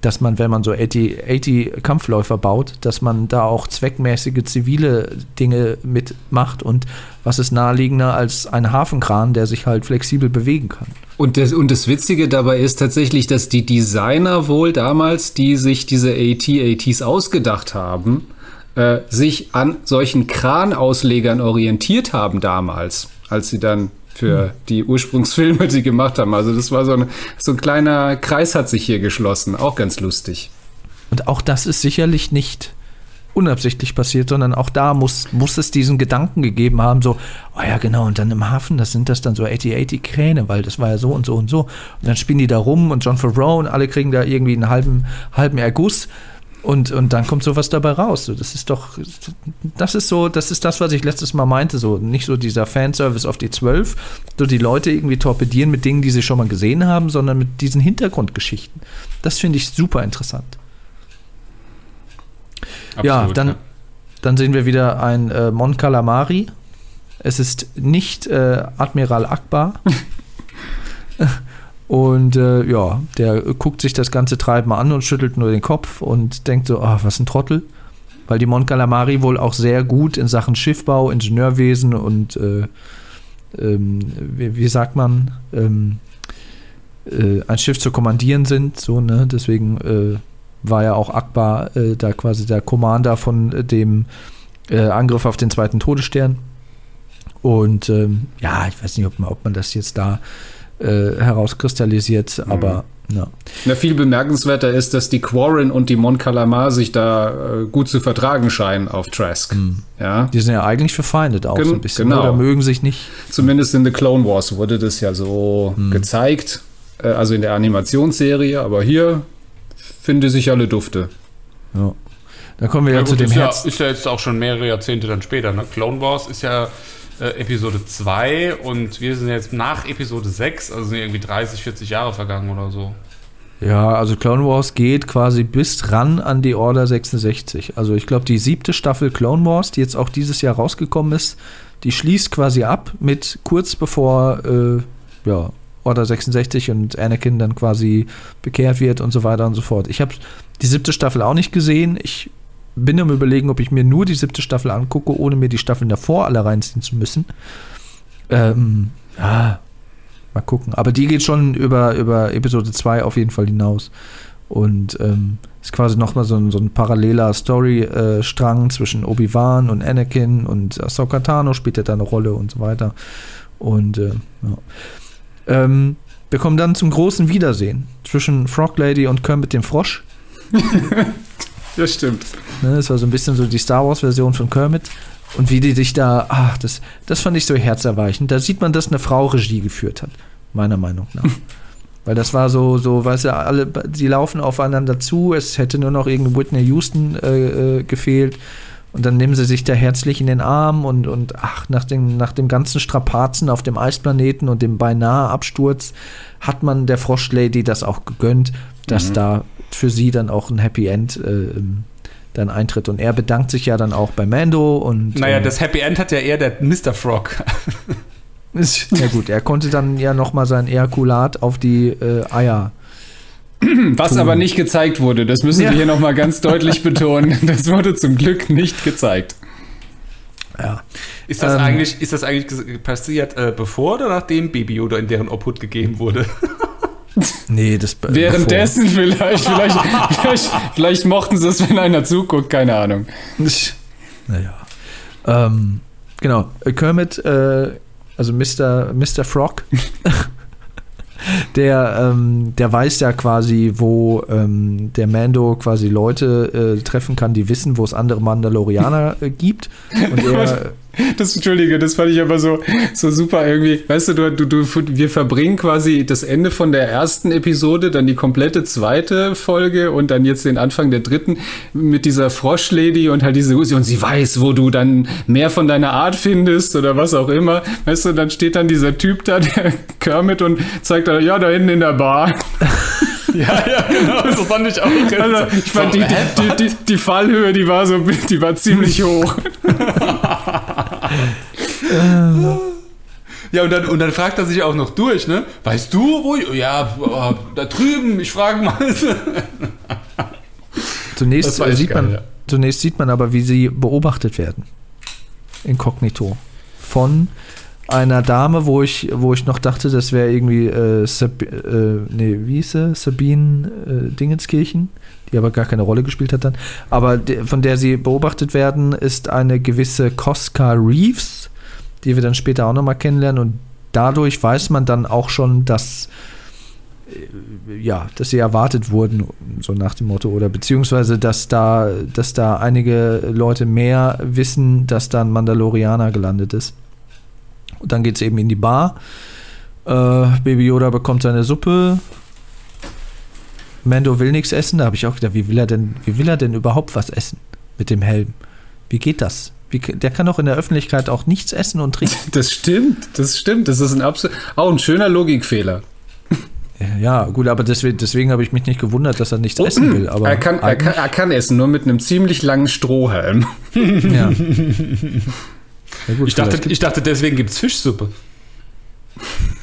dass man, wenn man so 80, 80 Kampfläufer baut, dass man da auch zweckmäßige zivile Dinge mitmacht und was ist naheliegender als ein Hafenkran, der sich halt flexibel bewegen kann. Und das, und das Witzige dabei ist tatsächlich, dass die Designer wohl damals, die sich diese AT-ATs ausgedacht haben, äh, sich an solchen Kranauslegern orientiert haben damals, als sie dann für die Ursprungsfilme die gemacht haben. Also das war so ein, so ein kleiner Kreis hat sich hier geschlossen. Auch ganz lustig. Und auch das ist sicherlich nicht unabsichtlich passiert, sondern auch da muss, muss es diesen Gedanken gegeben haben, so, oh ja, genau, und dann im Hafen, das sind das dann so 80-80 Kräne, weil das war ja so und so und so. Und dann spielen die da rum und John Favreau und alle kriegen da irgendwie einen halben, halben Erguss. Und, und dann kommt sowas dabei raus. Das ist doch, das ist so, das ist das, was ich letztes Mal meinte. So, nicht so dieser Fanservice auf die 12, so die Leute irgendwie torpedieren mit Dingen, die sie schon mal gesehen haben, sondern mit diesen Hintergrundgeschichten. Das finde ich super interessant. ja, Absolut, dann, dann sehen wir wieder ein äh, Mon Calamari. Es ist nicht äh, Admiral Akbar. und äh, ja, der guckt sich das ganze Treiben an und schüttelt nur den Kopf und denkt so, ah, was ein Trottel. Weil die Mon Calamari wohl auch sehr gut in Sachen Schiffbau, Ingenieurwesen und äh, ähm, wie, wie sagt man, ähm, äh, ein Schiff zu kommandieren sind. So, ne? Deswegen äh, war ja auch Akbar äh, da quasi der Commander von äh, dem Angriff auf den zweiten Todesstern. Und ähm, ja, ich weiß nicht, ob man, ob man das jetzt da äh, herauskristallisiert, aber ja. Na, viel bemerkenswerter ist, dass die Quarren und die Mon Calamar sich da äh, gut zu vertragen scheinen auf Trask. Ja, Die sind ja eigentlich verfeindet auch Gen- so ein bisschen. genau. Oder mögen sich nicht. zumindest in The Clone Wars wurde das ja so gezeigt, äh, also in der Animationsserie, aber hier finde sich alle Dufte. Ja. Dann kommen wir ja, Ja, zu gut, dem ist, ja, Herz. ist ja jetzt auch schon mehrere Jahrzehnte dann später. Ne? Clone Wars ist ja äh, Episode 2 und wir sind jetzt nach Episode 6, also sind irgendwie 30, 40 Jahre vergangen oder so. Ja, also Clone Wars geht quasi bis ran an die Order 66. Also ich glaube, die siebte Staffel Clone Wars, die jetzt auch dieses Jahr rausgekommen ist, die schließt quasi ab mit kurz bevor äh, ja, Order 66 und Anakin dann quasi bekehrt wird und so weiter und so fort. Ich habe die siebte Staffel auch nicht gesehen. Ich bin am überlegen, ob ich mir nur die siebte Staffel angucke, ohne mir die Staffeln davor alle reinziehen zu müssen. Ähm, ja, mal gucken. Aber die geht schon über, über Episode 2 auf jeden Fall hinaus. Und ähm, ist quasi nochmal so ein, so ein paralleler Story-Strang zwischen Obi-Wan und Anakin und Ahsoka Tano spielt ja da eine Rolle und so weiter. Und äh, ja. Ähm, wir kommen dann zum großen Wiedersehen zwischen Frog Lady und Kermit dem Frosch. Das stimmt. Ne, das war so ein bisschen so die Star Wars-Version von Kermit. Und wie die sich da, ach, das, das fand ich so herzerweichend. Da sieht man, dass eine Frau Regie geführt hat, meiner Meinung nach. Weil das war so, so, weißt du, alle, die laufen aufeinander zu, es hätte nur noch irgendeine Whitney Houston äh, äh, gefehlt. Und dann nehmen sie sich da herzlich in den Arm und, und ach, nach dem, nach dem ganzen Strapazen auf dem Eisplaneten und dem beinahe Absturz hat man der Froschlady das auch gegönnt, dass Mhm. da für sie dann auch ein Happy End äh, dann eintritt. Und er bedankt sich ja dann auch bei Mando und Naja, äh, das Happy End hat ja eher der Mr. Frog. ist, ja gut, er konnte dann ja nochmal sein Ejakulat auf die äh, Eier. Was aber nicht gezeigt wurde, das müssen Ja. wir hier nochmal ganz deutlich betonen. Das wurde zum Glück nicht gezeigt. Ja. Ist das Ähm. eigentlich, ist das eigentlich passiert, äh, bevor oder nachdem Baby Yoda in deren Obhut gegeben wurde? Nee, das Währenddessen vielleicht, vielleicht, vielleicht, vielleicht mochten sie es, wenn einer zuguckt, keine Ahnung. Naja. Ähm, genau. Äh, Kermit, äh, also Mr. Mr. Frog, der, ähm, der weiß ja quasi, wo ähm, der Mando quasi Leute äh, treffen kann, die wissen, wo es andere Mandalorianer äh, gibt. Und er, Das, Entschuldige, das fand ich aber so, so super irgendwie. Weißt du, du, du, wir verbringen quasi das Ende von der ersten Episode, dann die komplette zweite Folge und dann jetzt den Anfang der dritten mit dieser Froschlady und halt diese Usi und sie weiß, wo du dann mehr von deiner Art findest oder was auch immer. Weißt du, dann steht dann dieser Typ da, der Kermit und zeigt dann, ja, da hinten in der Bar. ja, ja, genau. So fand ich auch. Also, ich fand die, die, die, die Fallhöhe, die war so, die war ziemlich hoch. Ja, und dann, und dann fragt er sich auch noch durch, ne? Weißt du, wo ich. Ja, äh, da drüben, ich frage mal. zunächst, äh, sieht man, ja. zunächst sieht man aber, wie sie beobachtet werden. Inkognito. Von einer Dame, wo ich, wo ich noch dachte, das wäre irgendwie äh, Sab äh, nee, wie sie? Sabine äh, Dingenskirchen, die aber gar keine Rolle gespielt hat dann. Aber de, von der sie beobachtet werden, ist eine gewisse Cosca Reeves, die wir dann später auch nochmal kennenlernen. Und dadurch weiß man dann auch schon, dass äh, ja, dass sie erwartet wurden, so nach dem Motto, oder beziehungsweise, dass da, dass da einige Leute mehr wissen, dass da ein Mandalorianer gelandet ist. Und dann geht es eben in die Bar. Äh, Baby Yoda bekommt seine Suppe. Mando will nichts essen. Da habe ich auch gedacht, wie will er denn, wie will er denn überhaupt was essen mit dem Helm? Wie geht das? Wie, der kann doch in der Öffentlichkeit auch nichts essen und trinken. Das stimmt, das stimmt. Das ist ein absolut, auch ein schöner Logikfehler. Ja, gut, aber deswegen, deswegen habe ich mich nicht gewundert, dass er nichts essen will. Aber er, kann, er, kann, er kann essen, nur mit einem ziemlich langen Strohhalm. Ja. Ja, gut, Ich dachte, ich dachte deswegen gibt es Fischsuppe.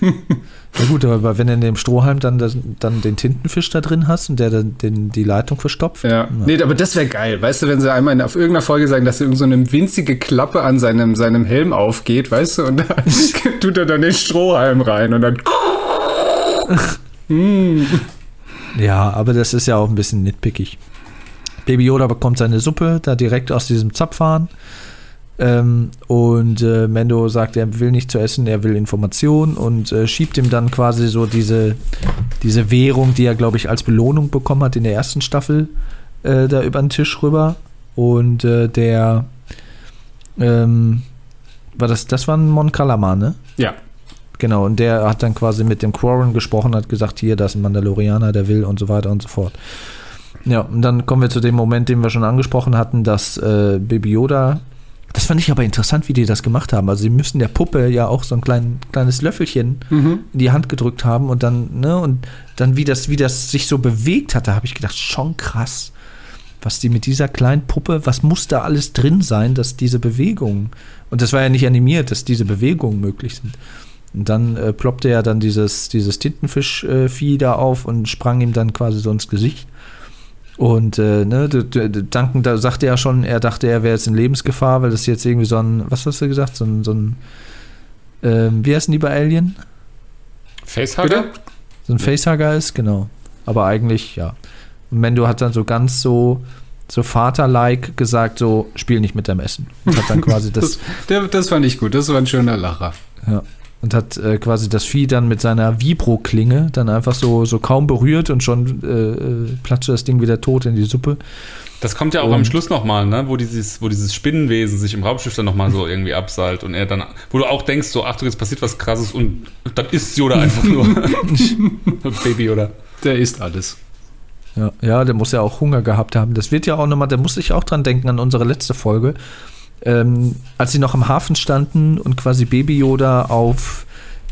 Ja gut, aber wenn du in dem Strohhalm dann, dann den Tintenfisch da drin hast und der dann den, die Leitung verstopft. Ja. Nee, aber das wäre geil. Weißt du, wenn sie einmal in, auf irgendeiner Folge sagen, dass irgend so eine winzige Klappe an seinem, seinem Helm aufgeht, weißt du, und da tut er dann den Strohhalm rein und dann. Ja, aber das ist ja auch ein bisschen nitpickig. Baby Yoda bekommt seine Suppe da direkt aus diesem Zapfhahn. Ähm, und äh, Mendo sagt, er will nicht zu essen, er will Information und äh, schiebt ihm dann quasi so diese, diese Währung, die er, glaube ich, als Belohnung bekommen hat in der ersten Staffel, äh, da über den Tisch rüber. Und äh, der, ähm, war das, das war ein Mon Calamar, ne? Ja. Genau, und der hat dann quasi mit dem Quarren gesprochen, hat gesagt, hier, das ist ein Mandalorianer, der will und so weiter und so fort. Ja, und dann kommen wir zu dem Moment, den wir schon angesprochen hatten, dass äh, Baby Yoda Das fand ich aber interessant, wie die das gemacht haben. Also sie müssen der Puppe ja auch so ein klein, kleines Löffelchen in die Hand gedrückt haben und dann, ne, und dann wie das, wie das sich so bewegt hat, da habe ich gedacht, schon krass. Was die mit dieser kleinen Puppe, was muss da alles drin sein, dass diese Bewegungen, und das war ja nicht animiert, dass diese Bewegungen möglich sind. Und dann äh, ploppte ja dann dieses, dieses Tintenfisch-Vieh da auf und sprang ihm dann quasi so ins Gesicht. Und äh, ne, Duncan, da sagte er schon, er dachte, er wäre jetzt in Lebensgefahr, weil das jetzt irgendwie so ein, was hast du gesagt, so ein, so ein ähm, wie heißen die bei Alien? Facehugger? Bitte? So ein Facehugger ist, genau. Aber eigentlich, ja. Und Mendo hat dann so ganz so, so Vater-like gesagt, so, spiel nicht mit deinem Essen. Und hat dann quasi das, Das, das fand ich gut, das war ein schöner Lacher. ja. Und hat äh, quasi das Vieh dann mit seiner Vibro-Klinge dann einfach so, so kaum berührt und schon äh, äh, platschte das Ding wieder tot in die Suppe. Das kommt ja auch Und- am Schluss nochmal, ne? wo, dieses, wo dieses Spinnenwesen sich im Raumschiff dann nochmal so irgendwie abseilt und er dann, wo du auch denkst, so, Achtung, jetzt passiert was krasses und dann ist Yoda einfach nur Baby oder. Der isst alles. Ja, ja, der muss ja auch Hunger gehabt haben. Das wird ja auch nochmal, da muss ich auch dran denken an unsere letzte Folge. Ähm, als sie noch am Hafen standen und quasi Baby Yoda auf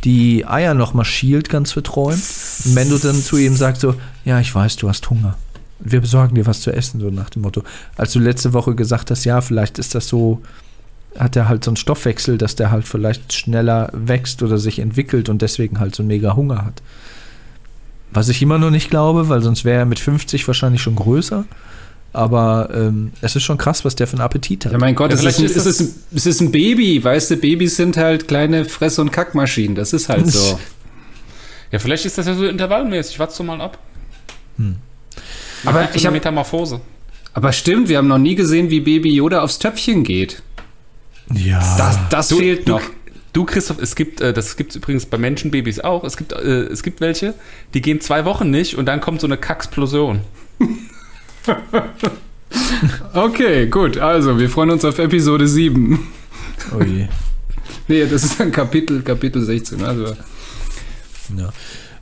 die Eier nochmal schielt, ganz verträumt. Und Mendo dann zu ihm sagt so, ja, ich weiß, du hast Hunger. Wir besorgen dir was zu essen, so nach dem Motto. Als du letzte Woche gesagt hast, ja, vielleicht ist das so, hat er halt so einen Stoffwechsel, dass der halt vielleicht schneller wächst oder sich entwickelt und deswegen halt so mega Hunger hat. Was ich immer noch nicht glaube, weil sonst wäre er mit 50 wahrscheinlich schon größer. Aber ähm, es ist schon krass, was der für einen Appetit hat. Ja, mein Gott, Ja, es, ist ein, ist es, das- ist ein, es ist ein Baby, weißt du, Babys sind halt kleine Fress- und Kackmaschinen, das ist halt so. Ja, vielleicht ist das ja so intervallmäßig. Warte so mal ab. Aber Macht so ich eine hab- Metamorphose. Aber stimmt, wir haben noch nie gesehen, wie Baby Yoda aufs Töpfchen geht. ja. Das, das Du, fehlt du, noch. du, Christoph, es gibt, äh, das gibt es übrigens bei Menschenbabys auch. Es gibt, äh, es gibt welche, die gehen zwei Wochen nicht und dann kommt so eine Kacksplosion. Okay, gut, also wir freuen uns auf Episode 7. Oh je. Nee, das ist dann Kapitel, Kapitel 16. Also, Ja.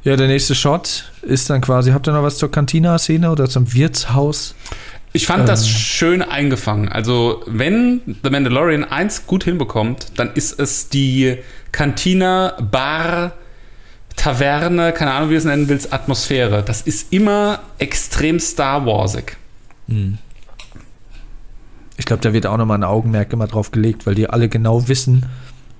ja, der nächste Shot ist dann quasi, habt ihr noch was zur Cantina-Szene oder zum Wirtshaus? Ich fand Äh. das schön eingefangen. Also, wenn The Mandalorian eins gut hinbekommt, dann ist es die Cantina, Bar, Taverne, keine Ahnung, wie du es nennen willst, Atmosphäre. Das ist immer extrem Star Warsig. Ich glaube, da wird auch nochmal ein Augenmerk immer drauf gelegt, weil die alle genau wissen,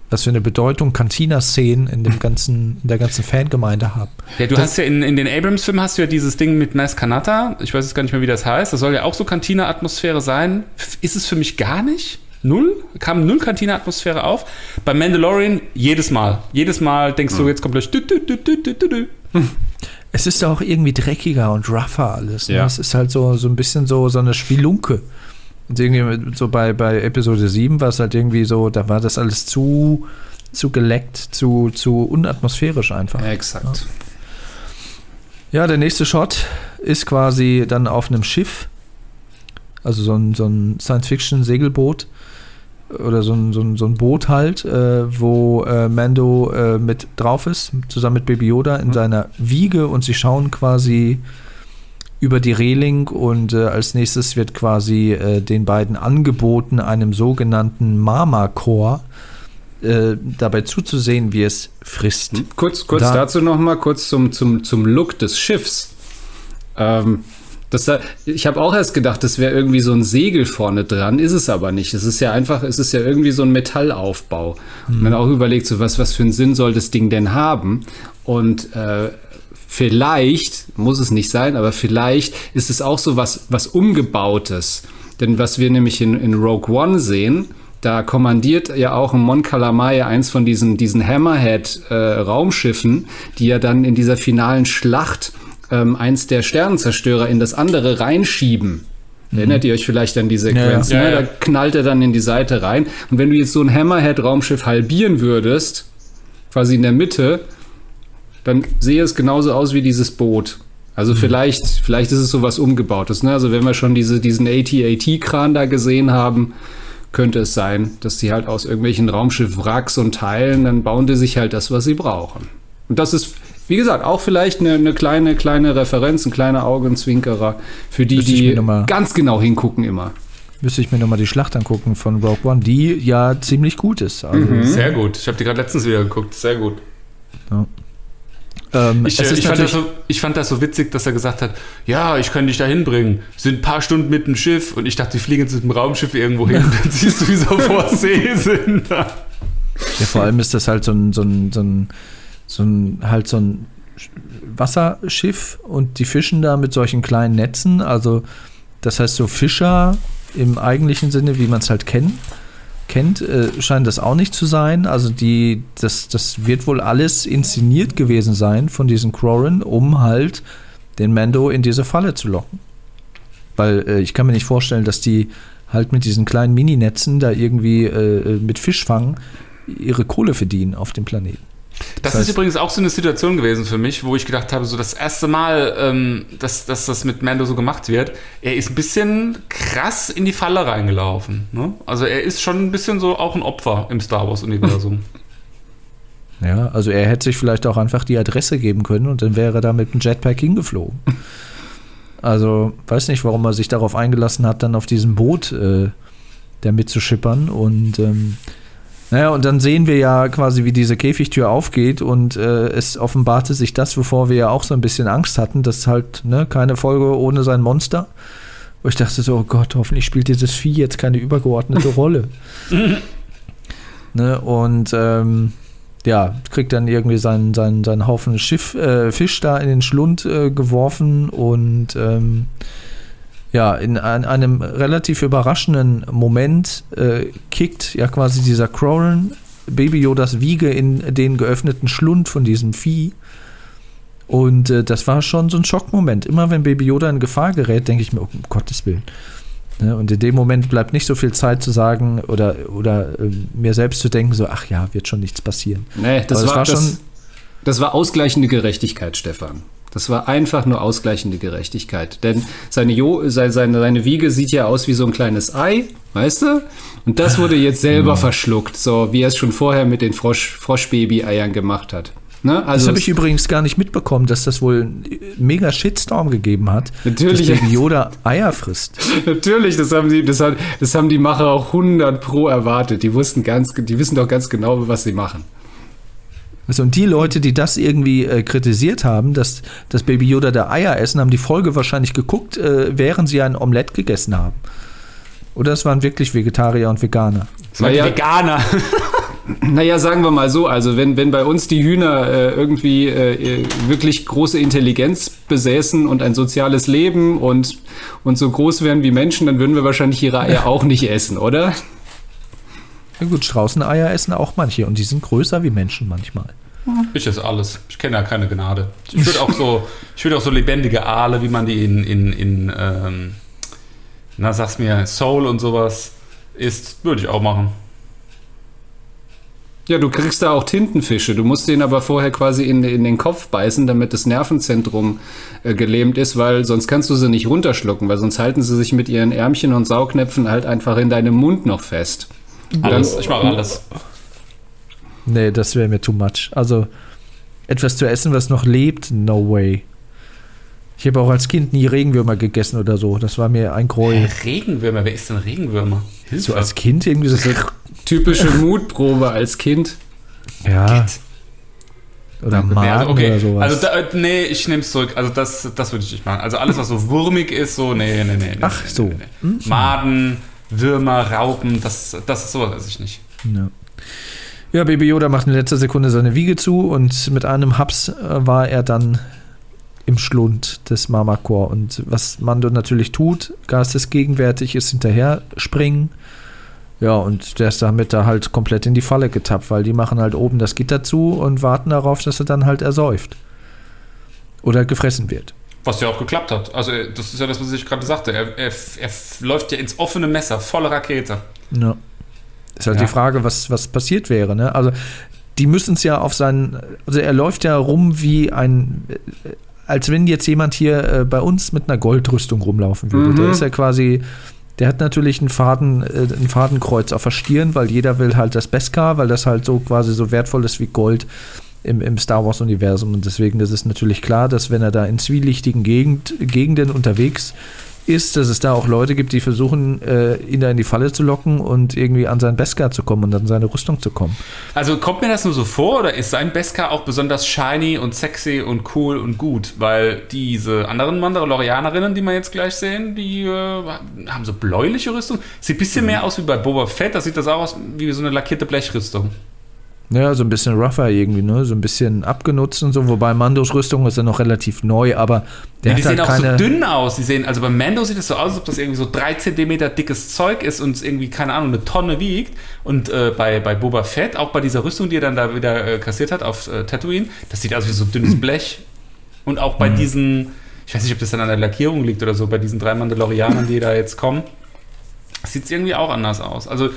was für eine Bedeutung Cantina-Szenen in dem ganzen, in der ganzen Fangemeinde haben. Ja, du Das- hast ja in, in den Abrams-Filmen hast du ja dieses Ding mit Nas Kanata. Ich weiß jetzt gar nicht mehr, wie das heißt. Das soll ja auch so Cantina-Atmosphäre sein. Ist es für mich gar nicht? Null? Kam null Cantina-Atmosphäre auf? Bei Mandalorian jedes Mal. Jedes Mal denkst du, jetzt kommt gleich. Es ist auch irgendwie dreckiger und rougher alles. Ne? Ja. Es ist halt so, so ein bisschen so, so eine Spelunke. Und irgendwie so bei, bei Episode 7 war es halt irgendwie so, da war das alles zu, zu geleckt, zu, zu unatmosphärisch einfach. exakt. Ja, der nächste Shot ist quasi dann auf einem Schiff. Also so ein, so ein Science-Fiction-Segelboot. Oder so ein, so, ein, so ein Boot halt, äh, wo äh, Mando äh, mit drauf ist, zusammen mit Baby Yoda in seiner Wiege und sie schauen quasi über die Reling und äh, als nächstes wird quasi äh, den beiden angeboten, einem sogenannten Mama-Chor äh, dabei zuzusehen, wie es frisst. Kurz, kurz Da- dazu noch mal kurz zum, zum, zum Look des Schiffs. Ähm, das, da- ich habe auch erst gedacht, das wäre irgendwie so ein Segel vorne dran, ist es aber nicht. Es ist ja einfach, es ist ja irgendwie so ein Metallaufbau. Und dann auch überlegt, so was, was für einen Sinn soll das Ding denn haben? Und äh, vielleicht, muss es nicht sein, aber vielleicht ist es auch so was, was Umgebautes. Denn was wir nämlich in, in Rogue One sehen, da kommandiert ja auch ein Mon Calamari eins von diesen, diesen Hammerhead-Raumschiffen, die ja dann in dieser finalen Schlacht ähm, eins der Sternenzerstörer in das andere reinschieben. Erinnert ihr euch vielleicht an die Sequenz? Ja, ja. ne? Ja. Da knallt er dann in die Seite rein. Und wenn du jetzt so ein Hammerhead-Raumschiff halbieren würdest, quasi in der Mitte, dann sehe es genauso aus wie dieses Boot. Also vielleicht, vielleicht ist es sowas umgebautes. Ne? Also wenn wir schon diese, diesen AT-AT-Kran da gesehen haben, könnte es sein, dass die halt aus irgendwelchen Raumschiff-Wracks und Teilen, dann bauen die sich halt das, was sie brauchen. Und das ist, wie gesagt, auch vielleicht eine, eine kleine, kleine Referenz, ein kleiner Augenzwinkerer für die, Müsste ich die ganz genau hingucken immer. müsste ich mir nochmal die Schlacht angucken von Rogue One, die ja ziemlich gut ist. Also, Sehr gut. Ich habe die gerade letztens wieder geguckt. Sehr gut. ähm, Ich, es ist ich, fand so, ich fand das so witzig, dass er gesagt hat, ja, ich kann dich da hinbringen. Sind ein paar Stunden mit dem Schiff und ich dachte, die fliegen jetzt mit dem Raumschiff irgendwo hin. Dann siehst du, wie sie auf hoher See sind. Ja, vor allem ist das halt so ein, so ein, so ein, so ein, halt so ein Wasserschiff und die fischen da mit solchen kleinen Netzen. Also, das heißt, so Fischer im eigentlichen Sinne, wie man es halt kennt, kennt, äh, scheint das auch nicht zu sein. Also, die, das, das wird wohl alles inszeniert gewesen sein von diesen Crorin, um halt den Mando in diese Falle zu locken. Weil äh, ich kann mir nicht vorstellen, dass die halt mit diesen kleinen Mininetzen da irgendwie äh, mit Fischfang ihre Kohle verdienen auf dem Planeten. Das, Das ist heißt- übrigens auch so eine Situation gewesen für mich, wo ich gedacht habe, so das erste Mal, ähm, dass, dass das mit Mando so gemacht wird, er ist ein bisschen krass in die Falle reingelaufen. Ne? Also er ist schon ein bisschen so auch ein Opfer im Star Wars-Universum. Ja, also er hätte sich vielleicht auch einfach die Adresse geben können und dann wäre er da mit dem Jetpack hingeflogen. Also weiß nicht, warum er sich darauf eingelassen hat, dann auf diesem Boot äh, da mitzuschippern. Und ähm, naja, und dann sehen wir ja quasi, wie diese Käfigtür aufgeht und äh, es offenbarte sich das, wovor wir ja auch so ein bisschen Angst hatten, dass halt ne, keine Folge ohne sein Monster. Wo ich dachte so, oh Gott, hoffentlich spielt dieses Vieh jetzt keine übergeordnete Rolle. ne, und ähm, ja, kriegt dann irgendwie seinen, seinen, seinen Haufen Schiff, äh, Fisch da in den Schlund äh, geworfen und ähm, ja, in ein, einem relativ überraschenden Moment äh, kickt ja quasi dieser Croran Baby Yodas Wiege in den geöffneten Schlund von diesem Vieh. Und äh, das war schon so ein Schockmoment. Immer wenn Baby Yoda in Gefahr gerät, denke ich mir, oh, um Gottes Willen. Ne? Und in dem Moment bleibt nicht so viel Zeit zu sagen oder, oder äh, mir selbst zu denken, so, ach ja, wird schon nichts passieren. Nee, das, war, das war das, schon- das war ausgleichende Gerechtigkeit, Stefan. Das war einfach nur ausgleichende Gerechtigkeit. Denn seine, jo seine, seine, Wiege sieht ja aus wie so ein kleines Ei, weißt du? Und das wurde jetzt selber verschluckt, so wie er es schon vorher mit den Frosch, Froschbaby-Eiern gemacht hat. Ne? Das Also habe ich übrigens gar nicht mitbekommen, dass das wohl einen mega Shitstorm gegeben hat. Natürlich. Dass Yoda Eier frisst. Natürlich, das haben die, das, hat, das haben die Macher auch 100 pro erwartet. Die wussten ganz, die wissen doch ganz genau, was sie machen. Also, und die Leute, die das irgendwie äh, kritisiert haben, dass, dass Baby Yoda da Eier essen, haben die Folge wahrscheinlich geguckt, äh, während sie ein Omelett gegessen haben. Oder es waren wirklich Vegetarier und Veganer. Das waren Naja. die Veganer. Naja, sagen wir mal so, also wenn, wenn bei uns die Hühner äh, irgendwie äh, wirklich große Intelligenz besäßen und ein soziales Leben und, und so groß wären wie Menschen, dann würden wir wahrscheinlich ihre Eier auch nicht essen, oder? Ja gut, Straußeneier essen auch manche und die sind größer wie Menschen manchmal. Ich esse alles. Ich kenne ja keine Gnade. Ich würde auch so, ich würde auch so lebendige Aale, wie man die in, in, in ähm, na sag's mir, Soul und sowas isst, würde ich auch machen. Ja, du kriegst da auch Tintenfische. Du musst den aber vorher quasi in, in den Kopf beißen, damit das Nervenzentrum äh, gelähmt ist, weil sonst kannst du sie nicht runterschlucken, weil sonst halten sie sich mit ihren Ärmchen und Saugnäpfen halt einfach in deinem Mund noch fest. Alles. Ich mache alles. Nee, das wäre mir too much. Also etwas zu essen, was noch lebt, no way. Ich habe auch als Kind nie Regenwürmer gegessen oder so. Das war mir ein Gräuel. Regenwürmer, wer ist denn Regenwürmer? Hilfe. So als Kind irgendwie so. Typische Mutprobe als Kind. Ja. Oder Nee, Magen also, okay. oder sowas. Also da, nee, ich nehme es zurück. Also das, das würde ich nicht machen. Also alles, was so wurmig ist, so, nee, nee, nee. nee Ach nee, so. Nee, nee. Maden, Würmer, Raupen, das, das ist sowas esse ich nicht. Ja. ja, Baby Yoda macht in letzter Sekunde seine Wiege zu und mit einem Haps äh, war er dann im Schlund des Marmakor. Und was Mando natürlich tut, geistesgegenwärtig, ist hinterher springen. Ja, und der ist damit da halt komplett in die Falle getappt, weil die machen halt oben das Gitter zu und warten darauf, dass er dann halt ersäuft. Oder gefressen wird. Was ja auch geklappt hat. Also das ist ja das, was ich gerade sagte. Er, er, er läuft ja ins offene Messer, volle Rakete. Ja. Ist halt Ja. die Frage, was, was passiert wäre, ne? Also, die müssen es ja auf seinen. Also, er läuft ja rum wie ein. Als wenn jetzt jemand hier äh, bei uns mit einer Goldrüstung rumlaufen würde. Mhm. Der ist ja quasi. Der hat natürlich einen, Faden, äh, ein Fadenkreuz auf der Stirn, weil jeder will halt das Beskar, weil das halt so quasi so wertvoll ist wie Gold im, im Star Wars-Universum. Und deswegen ist es natürlich klar, dass wenn er da in zwielichtigen Gegend, Gegenden unterwegs ist, dass es da auch Leute gibt, die versuchen, äh, ihn da in die Falle zu locken und irgendwie an seinen Beskar zu kommen und an seine Rüstung zu kommen. Also kommt mir das nur so vor oder ist sein Beskar auch besonders shiny und sexy und cool und gut? Weil diese anderen Mandalorianerinnen, die wir jetzt gleich sehen, die äh, haben so bläuliche Rüstung. Sieht ein bisschen mehr aus wie bei Boba Fett, da sieht das auch aus wie so eine lackierte Blechrüstung. Ja, so ein bisschen rougher irgendwie, ne? So ein bisschen abgenutzt und so, wobei Mandos Rüstung ist ja noch relativ neu, aber der Ja, die hat sehen halt auch so dünn aus. Die sehen, also bei Mando sieht es so aus, als ob das irgendwie so drei Zentimeter dickes Zeug ist und es irgendwie, keine Ahnung, eine Tonne wiegt. Und äh, bei, bei Boba Fett, auch bei dieser Rüstung, die er dann da wieder äh, kassiert hat auf äh, Tatooine, das sieht aus wie so dünnes Blech. Und auch bei diesen, ich weiß nicht, ob das dann an der Lackierung liegt oder so, bei diesen drei Mandalorianern, die da jetzt kommen, sieht es irgendwie auch anders aus. Also,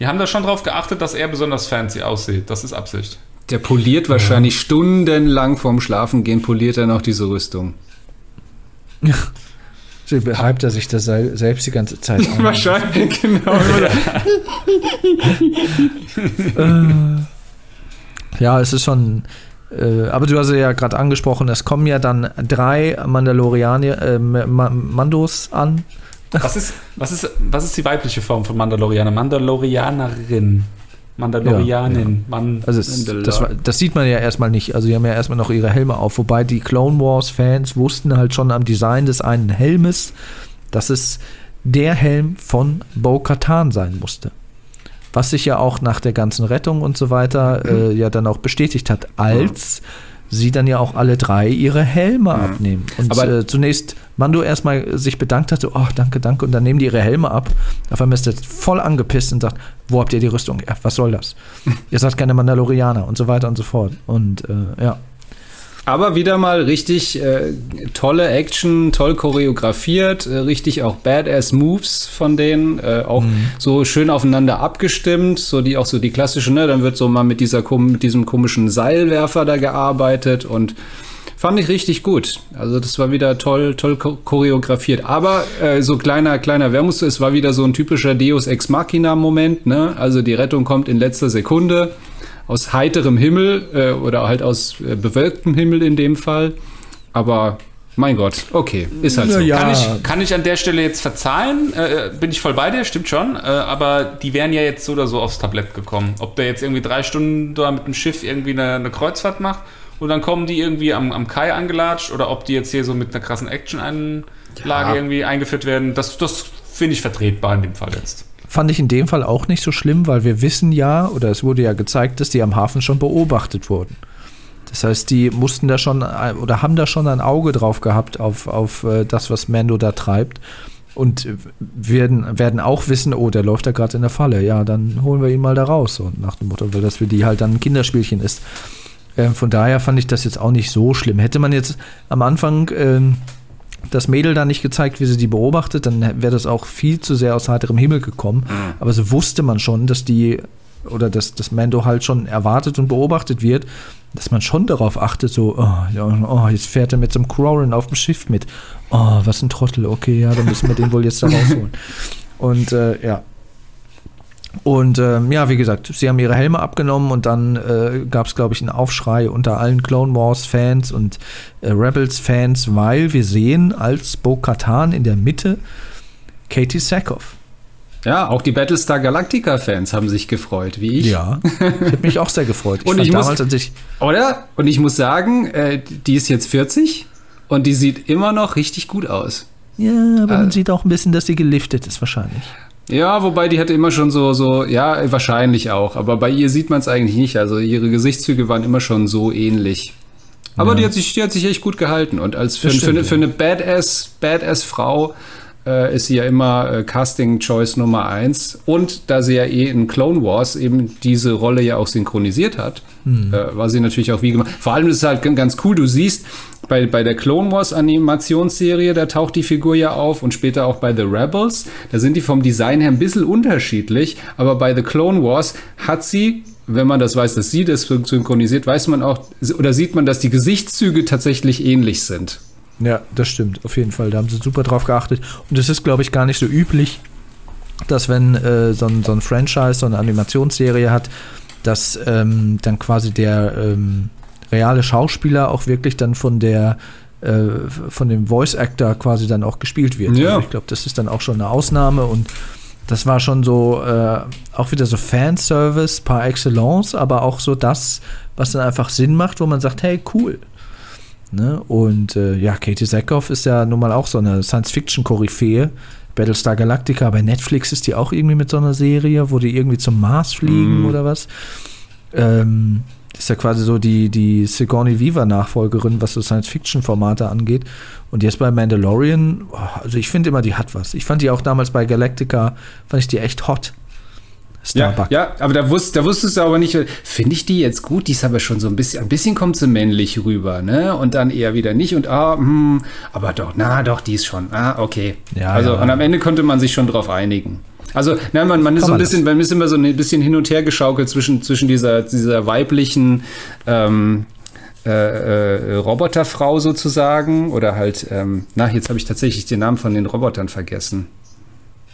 die haben da schon drauf geachtet, dass er besonders fancy aussieht. Das ist Absicht. Der poliert wahrscheinlich stundenlang vorm Schlafengehen, poliert er noch diese Rüstung. So Hypt er sich das sel- selbst die ganze Zeit an. Wahrscheinlich, genau. Ja, es ist schon. Äh, aber du hast ja gerade angesprochen, es kommen ja dann drei Mandalorianer, äh, Ma Mandos an. Was ist, was, ist, was ist die weibliche Form von Mandalorianer? Mandalorianerin. Mandalorianin. Man, Also es, das, das sieht man ja erstmal nicht. Also die haben ja erstmal noch ihre Helme auf. Wobei die Clone Wars-Fans wussten halt schon am Design des einen Helmes, dass es der Helm von Bo-Katan sein musste. Was sich ja auch nach der ganzen Rettung und so weiter äh, ja dann auch bestätigt hat, als sie dann ja auch alle drei ihre Helme abnehmen. Und Aber- äh, zunächst Mando erstmal sich bedankt hatte, oh, danke, danke, und dann nehmen die ihre Helme ab. Auf einmal ist er voll angepisst und sagt, wo habt ihr die Rüstung? Ja, was soll das? ihr seid keine Mandalorianer und so weiter und so fort. Und äh, ja. Aber wieder mal richtig äh, tolle Action, toll choreografiert, äh, richtig auch Badass Moves von denen, äh, auch so schön aufeinander abgestimmt, so die auch so die klassische, ne, dann wird so mal mit dieser mit diesem komischen Seilwerfer da gearbeitet und fand ich richtig gut. Also das war wieder toll, toll cho- choreografiert. Aber äh, so kleiner, kleiner Wermus, es war wieder so ein typischer Deus Ex Machina Moment, ne? Also die Rettung kommt in letzter Sekunde aus heiterem Himmel äh, oder halt aus äh, bewölktem Himmel in dem Fall. Aber mein Gott, okay, ist halt so. Ja. Kann, ich, kann ich an der Stelle jetzt verzeihen? Äh, bin ich voll bei dir, stimmt schon. Äh, aber die wären ja jetzt so oder so aufs Tablett gekommen. Ob der jetzt irgendwie drei Stunden da mit dem Schiff irgendwie eine, eine Kreuzfahrt macht und dann kommen die irgendwie am, am Kai angelatscht oder ob die jetzt hier so mit einer krassen Action-Einlage Ja. irgendwie eingeführt werden, das, das finde ich vertretbar in dem Fall jetzt. Fand ich in dem Fall auch nicht so schlimm, weil wir wissen ja, oder es wurde ja gezeigt, dass die am Hafen schon beobachtet wurden. Das heißt, die mussten da schon äh, oder haben da schon ein Auge drauf gehabt auf, auf äh, das, was Mando da treibt. Und äh, werden, werden auch wissen, oh, der läuft da gerade in der Falle. Ja, dann holen wir ihn mal da raus. So nach dem Motto, weil das für die halt dann ein Kinderspielchen ist. Ähm, von daher fand ich das jetzt auch nicht so schlimm. Hätte man jetzt am Anfang ähm, das Mädel da nicht gezeigt, wie sie die beobachtet, dann wäre das auch viel zu sehr aus heiterem Himmel gekommen. Aber so wusste man schon, dass die oder dass das Mando halt schon erwartet und beobachtet wird, dass man schon darauf achtet, so, oh, oh jetzt fährt er mit so einem Crorin auf dem Schiff mit. Oh, was ein Trottel, okay, ja, dann müssen wir den wohl jetzt da rausholen. Und äh, ja. Und ähm, ja, wie gesagt, sie haben ihre Helme abgenommen und dann äh, gab es, glaube ich, einen Aufschrei unter allen Clone Wars-Fans und äh, Rebels-Fans, weil wir sehen als Bo-Katan in der Mitte Katie Sackhoff. Ja, auch die Battlestar Galactica-Fans haben sich gefreut, wie ich. Ja, ich habe mich auch sehr gefreut. Und fand ich muss- damals, als ich Oder? Und ich muss sagen, äh, die ist jetzt 40 und die sieht immer noch richtig gut aus. ja, aber man Äh. sieht auch ein bisschen, dass sie geliftet ist wahrscheinlich. Ja, wobei die hatte immer schon so, so, ja, wahrscheinlich auch. Aber bei ihr sieht man es eigentlich nicht. Also ihre Gesichtszüge waren immer schon so ähnlich. Aber Ja. die, hat sich, die hat sich echt gut gehalten. Und als für, Das für, stimmt, eine, für eine Badass, Badass-Frau äh, ist sie ja immer äh, Casting-Choice Nummer eins. Und da sie ja eh in Clone Wars eben diese Rolle ja auch synchronisiert hat, Hm. äh, war sie natürlich auch wie gemacht. Vor allem ist es halt ganz cool, du siehst, bei, bei der Clone Wars Animationsserie, da taucht die Figur ja auf und später auch bei The Rebels, da sind die vom Design her ein bisschen unterschiedlich, aber bei The Clone Wars hat sie, wenn man das weiß, dass sie das synchronisiert, weiß man auch, oder sieht man, dass die Gesichtszüge tatsächlich ähnlich sind. Ja, das stimmt, auf jeden Fall. Da haben sie super drauf geachtet. Und es ist, glaube ich, gar nicht so üblich, dass wenn äh, so, ein, so ein Franchise, so eine Animationsserie hat, dass ähm, dann quasi der ähm, reale Schauspieler auch wirklich dann von der äh, von dem Voice Actor quasi dann auch gespielt wird. Ja. Also ich glaube, das ist dann auch schon eine Ausnahme und das war schon so äh, auch wieder so Fanservice par excellence, aber auch so das, was dann einfach Sinn macht, wo man sagt, hey, cool. Ne? Und äh, ja, Katie Sackhoff ist ja nun mal auch so eine Science-Fiction-Koryphäe. Battlestar Galactica, bei Netflix ist die auch irgendwie mit so einer Serie, wo die irgendwie zum Mars fliegen Mhm. oder was. Ähm, ist ja quasi so die, die Sigourney Weaver-Nachfolgerin, was so Science-Fiction-Formate angeht. Und jetzt bei Mandalorian, oh, also ich finde immer, die hat was. Ich fand die auch damals bei Galactica, fand ich die echt hot. Ja, Starbuck. ja, aber da, wusst, da wusstest du aber nicht, finde ich die jetzt gut? Die ist aber schon so ein bisschen, ein bisschen kommt sie männlich rüber, ne? Und dann eher wieder nicht und ah, hm, aber doch, na doch, die ist schon, ah, okay. Ja, also, ja. und am Ende konnte man sich schon drauf einigen. Also, na, man, man ist so ein bisschen, man ist immer so ein bisschen hin und her geschaukelt zwischen, zwischen dieser, dieser weiblichen, ähm, äh, äh, Roboterfrau sozusagen oder halt, ähm, na, jetzt habe ich tatsächlich den Namen von den Robotern vergessen.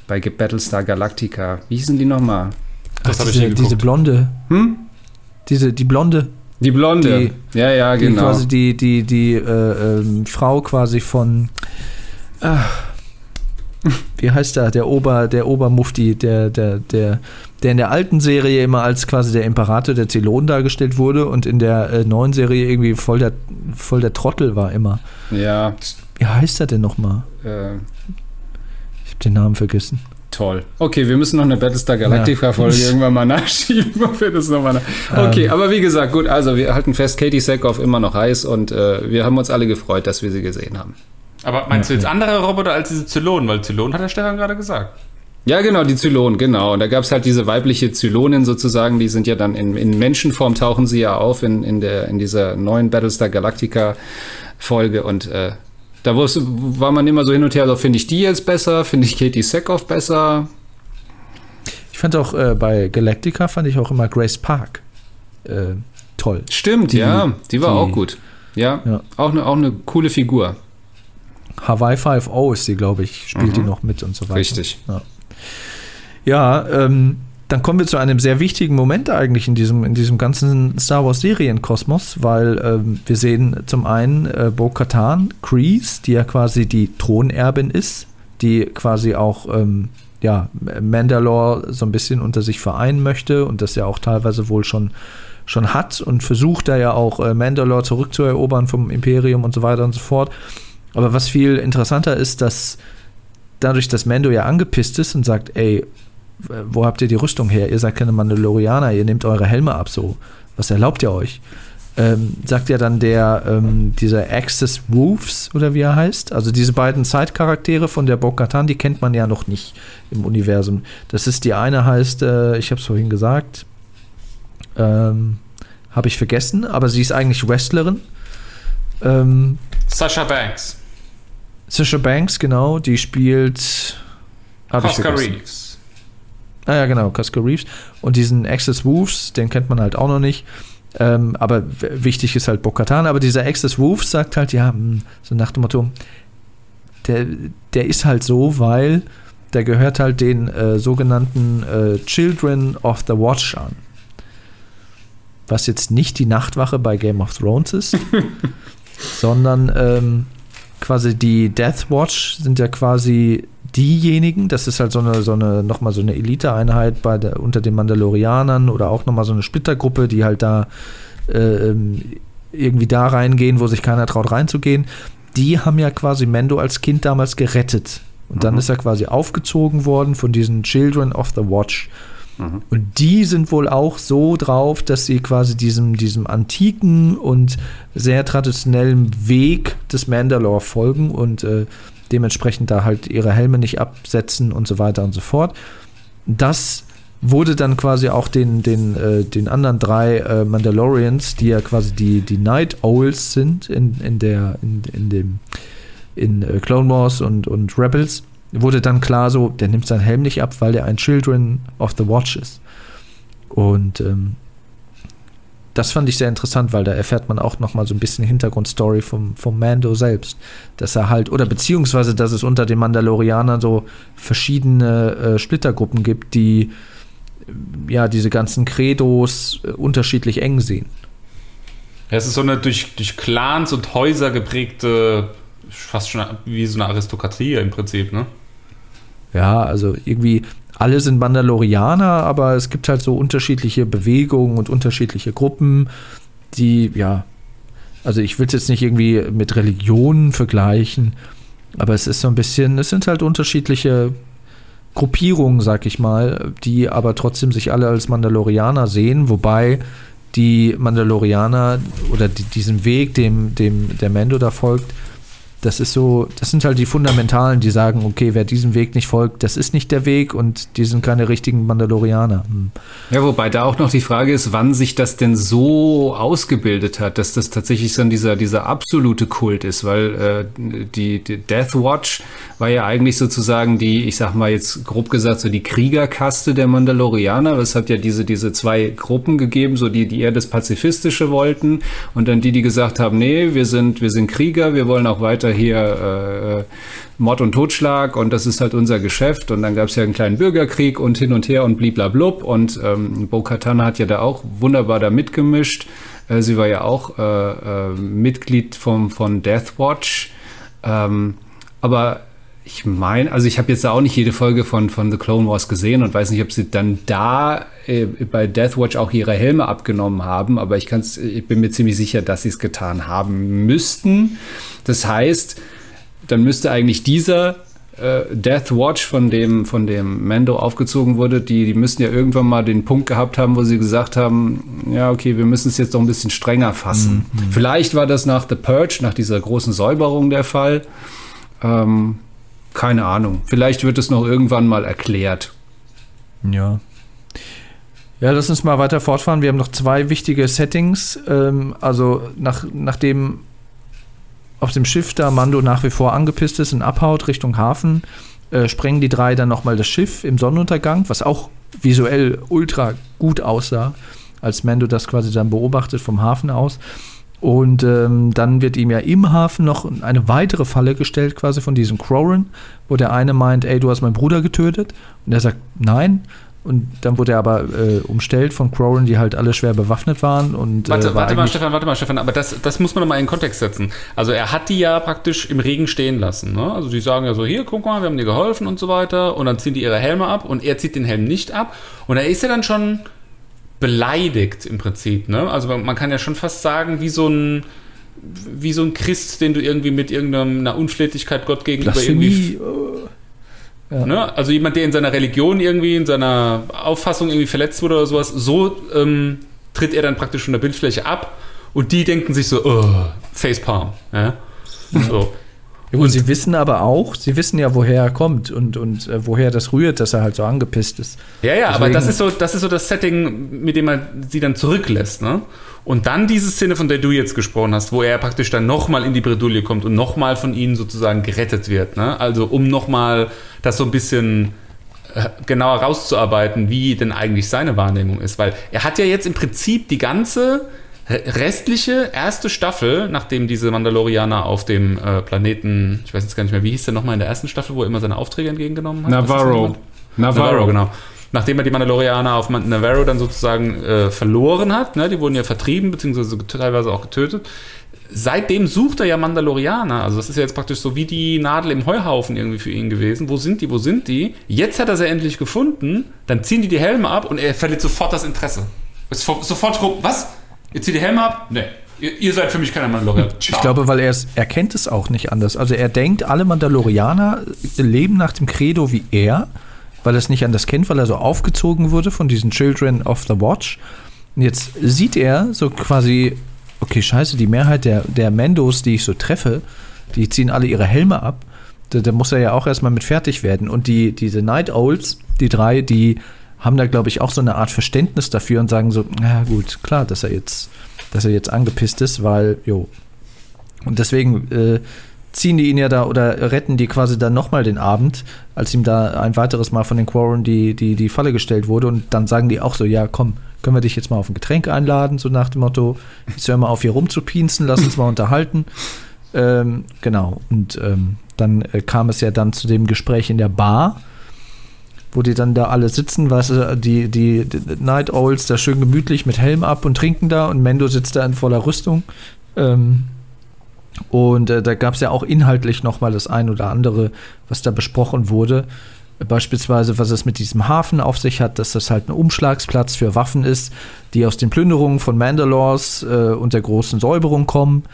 Bei Battlestar Galactica. Wie hießen die nochmal? Das habe ich diese, nie diese. Blonde. Hm? Diese, die Blonde, Die Blonde. ja, ja, die genau. quasi die, die, die äh, ähm, Frau quasi von ach, wie heißt der, der Ober, der Obermufti, der, der, der, der in der alten Serie immer als quasi der Imperator der Zylonen dargestellt wurde und in der äh, neuen Serie irgendwie voll der, voll der Trottel war immer. ja, Wie heißt er denn nochmal? äh, Ich habe den Namen vergessen. toll. Okay, wir müssen noch eine Battlestar Galactica-Folge Ja. irgendwann mal nachschieben, ob wir das nochmal nach Okay, Ähm. aber wie gesagt, gut, also wir halten fest, Katie Sackhoff immer noch heiß und äh, wir haben uns alle gefreut, dass wir sie gesehen haben. Aber meinst du jetzt andere Roboter als diese Zylonen? Weil Zylonen hat der Stefan gerade gesagt. Ja, genau, die Zylonen, genau. Und da gab es halt diese weibliche Zylonin sozusagen, die sind ja dann in, in Menschenform, tauchen sie ja auf in, in, der, in dieser neuen Battlestar Galactica-Folge. Und äh, da war man immer so hin und her, so finde ich die jetzt besser, finde ich Katie Sackhoff besser. Ich fand auch äh, bei Galactica fand ich auch immer Grace Park äh, toll. Stimmt, Die- ja, die war die- auch gut. Ja, Ja. Auch, eine, auch eine coole Figur. Hawaii 5.0 ist die, glaube ich, spielt die noch mit und so weiter. Richtig. Ja, ähm, dann kommen wir zu einem sehr wichtigen Moment eigentlich in diesem, in diesem ganzen Star Wars Serienkosmos, weil ähm, wir sehen zum einen äh, Bo-Katan, Kreese, die ja quasi die Thronerbin ist, die quasi auch ähm, ja, Mandalore so ein bisschen unter sich vereinen möchte und das ja auch teilweise wohl schon, schon hat und versucht da ja auch äh, Mandalore zurückzuerobern vom Imperium und so weiter und so fort. Aber was viel interessanter ist, dass dadurch, dass Mando ja angepisst ist und sagt, ey, wo habt ihr die Rüstung her? Ihr seid keine Mandalorianer, ihr nehmt eure Helme ab, so. Was erlaubt ihr euch? Ähm, sagt ja dann der, ähm, dieser Axis Wolves, oder wie er heißt. Also diese beiden Zeitcharaktere von der Bo-Katan, die kennt man ja noch nicht im Universum. Das ist die eine heißt, äh, ich habe es vorhin gesagt, ähm, habe ich vergessen, aber sie ist eigentlich Wrestlerin. Ähm, Sasha Banks. Sasha Banks, genau, die spielt. vergessen. Reeves. Ah ja, genau, Casca Reeves. Und diesen Access Wolves, den kennt man halt auch noch nicht. Ähm, aber wichtig ist halt Bo-Katan. Aber dieser Access Wolves sagt halt, ja, hm, so nach dem Motto, der, der ist halt so, weil der gehört halt den äh, sogenannten äh, Children of the Watch an. Was jetzt nicht die Nachtwache bei Game of Thrones ist, sondern ähm, quasi die Death Watch sind ja quasi diejenigen, das ist halt so eine, so eine nochmal so eine Elite-Einheit bei der, unter den Mandalorianern oder auch nochmal so eine Splittergruppe, die halt da ähm, irgendwie da reingehen, wo sich keiner traut reinzugehen. Die haben ja quasi Mendo als Kind damals gerettet. Und dann ist er quasi aufgezogen worden von diesen Children of the Watch. Und die sind wohl auch so drauf, dass sie quasi diesem, diesem antiken und sehr traditionellen Weg des Mandalore folgen und äh, dementsprechend da halt ihre Helme nicht absetzen und so weiter und so fort. Das wurde dann quasi auch den, den, äh, den anderen drei äh, Mandalorians, die ja quasi die, die Night Owls sind in, in der, in, in dem, in äh, Clone Wars und, und Rebels, wurde dann klar so, der nimmt seinen Helm nicht ab, weil der ein Children of the Watch ist. Und ähm, das fand ich sehr interessant, weil da erfährt man auch nochmal so ein bisschen Hintergrundstory vom, vom Mando selbst. Dass er halt, oder beziehungsweise, dass es unter den Mandalorianern so verschiedene äh, Splittergruppen gibt, die äh, ja diese ganzen Credos äh, unterschiedlich eng sehen. Es ist so eine durch, durch Clans und Häuser geprägte, fast schon wie so eine Aristokratie im Prinzip, ne? Ja, also irgendwie alle sind Mandalorianer, aber es gibt halt so unterschiedliche Bewegungen und unterschiedliche Gruppen, die, ja, also ich will es jetzt nicht irgendwie mit Religionen vergleichen, aber es ist so ein bisschen, es sind halt unterschiedliche Gruppierungen, sag ich mal, die aber trotzdem sich alle als Mandalorianer sehen, wobei die Mandalorianer oder die, diesen Weg, dem, dem der Mando da folgt, das ist so, das sind halt die Fundamentalen, die sagen, okay, wer diesem Weg nicht folgt, das ist nicht der Weg und die sind keine richtigen Mandalorianer. Hm. Ja, wobei da auch noch die Frage ist, wann sich das denn so ausgebildet hat, dass das tatsächlich dann dieser, dieser absolute Kult ist, weil äh, die, die Death Watch war ja eigentlich sozusagen die, ich sag mal jetzt grob gesagt, so die Kriegerkaste der Mandalorianer. Es hat ja diese, diese zwei Gruppen gegeben, so die, die eher das Pazifistische wollten und dann die, die gesagt haben, nee, wir sind, wir sind Krieger, wir wollen auch weiter hier äh, Mord und Totschlag und das ist halt unser Geschäft. Und dann gab es ja einen kleinen Bürgerkrieg und hin und her und bliblablub. Und ähm, Bo Katana hat ja da auch wunderbar da mitgemischt. Äh, sie war ja auch äh, äh, Mitglied vom, von Death Watch. Ähm, aber ich meine, also ich habe jetzt auch nicht jede Folge von, von The Clone Wars gesehen und weiß nicht, ob sie dann da äh, bei Deathwatch auch ihre Helme abgenommen haben, aber ich, kann's, ich bin mir ziemlich sicher, dass sie es getan haben müssten. Das heißt, dann müsste eigentlich dieser äh, Death Watch, von dem, von dem Mando aufgezogen wurde, die, die müssen ja irgendwann mal den Punkt gehabt haben, wo sie gesagt haben, ja, okay, wir müssen es jetzt doch ein bisschen strenger fassen. Mhm. Vielleicht war das nach The Purge, nach dieser großen Säuberung der Fall. Ähm, keine Ahnung. Vielleicht wird es noch irgendwann mal erklärt. Ja. Ja, lass uns mal weiter fortfahren. Wir haben noch zwei wichtige Settings. Ähm, also nach, nachdem auf dem Schiff da Mando nach wie vor angepisst ist und abhaut Richtung Hafen, äh, sprengen die drei dann nochmal das Schiff im Sonnenuntergang, was auch visuell ultra gut aussah, als Mando das quasi dann beobachtet vom Hafen aus. Und ähm, dann wird ihm ja im Hafen noch eine weitere Falle gestellt, quasi von diesem Crowan, wo der eine meint, ey, du hast meinen Bruder getötet. Und er sagt, nein. Und dann wurde er aber äh, umstellt von Crowan, die halt alle schwer bewaffnet waren. Und, äh, warte, äh, war warte mal, Stefan, warte mal, Stefan, aber das, das muss man noch mal in Kontext setzen. Also er hat die ja praktisch im Regen stehen lassen. Ne? Also die sagen ja so, hier, guck mal, wir haben dir geholfen und so weiter. Und dann ziehen die ihre Helme ab und er zieht den Helm nicht ab. Und er ist ja dann schon beleidigt im Prinzip. Ne? Also man kann ja schon fast sagen, wie so ein wie so ein Christ, den du irgendwie mit irgendeiner Unflätigkeit Gott gegenüber Blasphemie. irgendwie. Äh, ja. Ne? Also jemand, der in seiner Religion irgendwie, in seiner Auffassung irgendwie verletzt wurde oder sowas, so ähm, tritt er dann praktisch von der Bildfläche ab und die denken sich so, oh, Facepalm. Ja? So. Und sie wissen aber auch, sie wissen ja, woher er kommt und, und äh, woher das rührt, dass er halt so angepisst ist. Ja, ja, Deswegen, aber das ist, so, das ist so das Setting, mit dem man sie dann zurücklässt. Ne? Und dann diese Szene, von der du jetzt gesprochen hast, wo er praktisch dann nochmal in die Bredouille kommt und nochmal von ihnen sozusagen gerettet wird. Ne? Also um nochmal das so ein bisschen äh, genauer rauszuarbeiten, wie denn eigentlich seine Wahrnehmung ist. Weil er hat ja jetzt im Prinzip die ganze restliche erste Staffel, nachdem diese Mandalorianer auf dem äh, Planeten, ich weiß jetzt gar nicht mehr, wie hieß der nochmal in der ersten Staffel, wo er immer seine Aufträge entgegengenommen hat? Navarro. Navarro. Navarro, genau. Nachdem er die Mandalorianer auf Navarro dann sozusagen äh, verloren hat, ne, die wurden ja vertrieben, beziehungsweise teilweise auch getötet. Seitdem sucht er ja Mandalorianer. Also, das ist ja jetzt praktisch so wie die Nadel im Heuhaufen irgendwie für ihn gewesen. Wo sind die? Wo sind die? Jetzt hat er sie endlich gefunden. Dann ziehen die die Helme ab und er verliert sofort das Interesse. Ist sofort, was? Ihr zieht die Helme ab? Nee. Ihr, ihr seid für mich keiner Mandalorianer. Ich glaube, weil er es, er kennt es auch nicht anders. Also er denkt, alle Mandalorianer leben nach dem Credo wie er, weil er es nicht anders kennt, weil er so aufgezogen wurde von diesen Children of the Watch. Und jetzt sieht er so quasi, okay, scheiße, die Mehrheit der, der Mandos, die ich so treffe, die ziehen alle ihre Helme ab. Da, da muss er ja auch erstmal mit fertig werden. Und die, diese Night Owls, die drei, die haben da, glaube ich, auch so eine Art Verständnis dafür und sagen so, ja gut, klar, dass er jetzt, dass er jetzt angepisst ist, weil, jo. Und deswegen äh, ziehen die ihn ja da oder retten die quasi dann nochmal den Abend, als ihm da ein weiteres Mal von den Quarren die, die, die Falle gestellt wurde. Und dann sagen die auch so, ja, komm, können wir dich jetzt mal auf ein Getränk einladen, so nach dem Motto, jetzt hör mal auf hier rumzupinsen, lass uns mal unterhalten. Ähm, genau. Und ähm, dann äh, kam es ja dann zu dem Gespräch in der Bar wo die dann da alle sitzen, weißt du, die, die, die Night Owls da schön gemütlich mit Helm ab und trinken da und Mendo sitzt da in voller Rüstung. Ähm, und äh, da gab es ja auch inhaltlich nochmal das ein oder andere, was da besprochen wurde. Beispielsweise, was es mit diesem Hafen auf sich hat, dass das halt ein Umschlagsplatz für Waffen ist, die aus den Plünderungen von Mandalors äh, und der großen Säuberung kommen,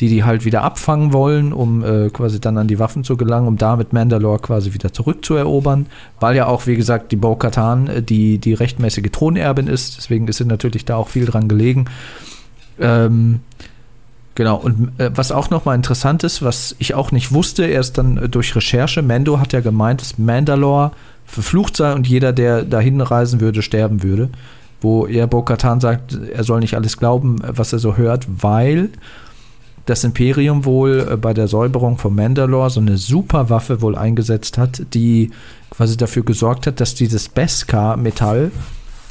die die halt wieder abfangen wollen, um äh, quasi dann an die Waffen zu gelangen, um damit Mandalore quasi wieder zurückzuerobern. Weil ja auch, wie gesagt, die Bo-Katan äh, die, die rechtmäßige Thronerbin ist. Deswegen ist sie natürlich da auch viel dran gelegen. Ähm, Genau, und äh, was auch nochmal interessant ist, was ich auch nicht wusste, erst dann äh, durch Recherche, Mando hat ja gemeint, dass Mandalore verflucht sei und jeder, der dahin reisen würde, sterben würde. Wo er Bo-Katan sagt, er soll nicht alles glauben, was er so hört, weil das Imperium wohl äh, bei der Säuberung von Mandalore so eine Superwaffe wohl eingesetzt hat, die quasi dafür gesorgt hat, dass dieses Beskar-Metall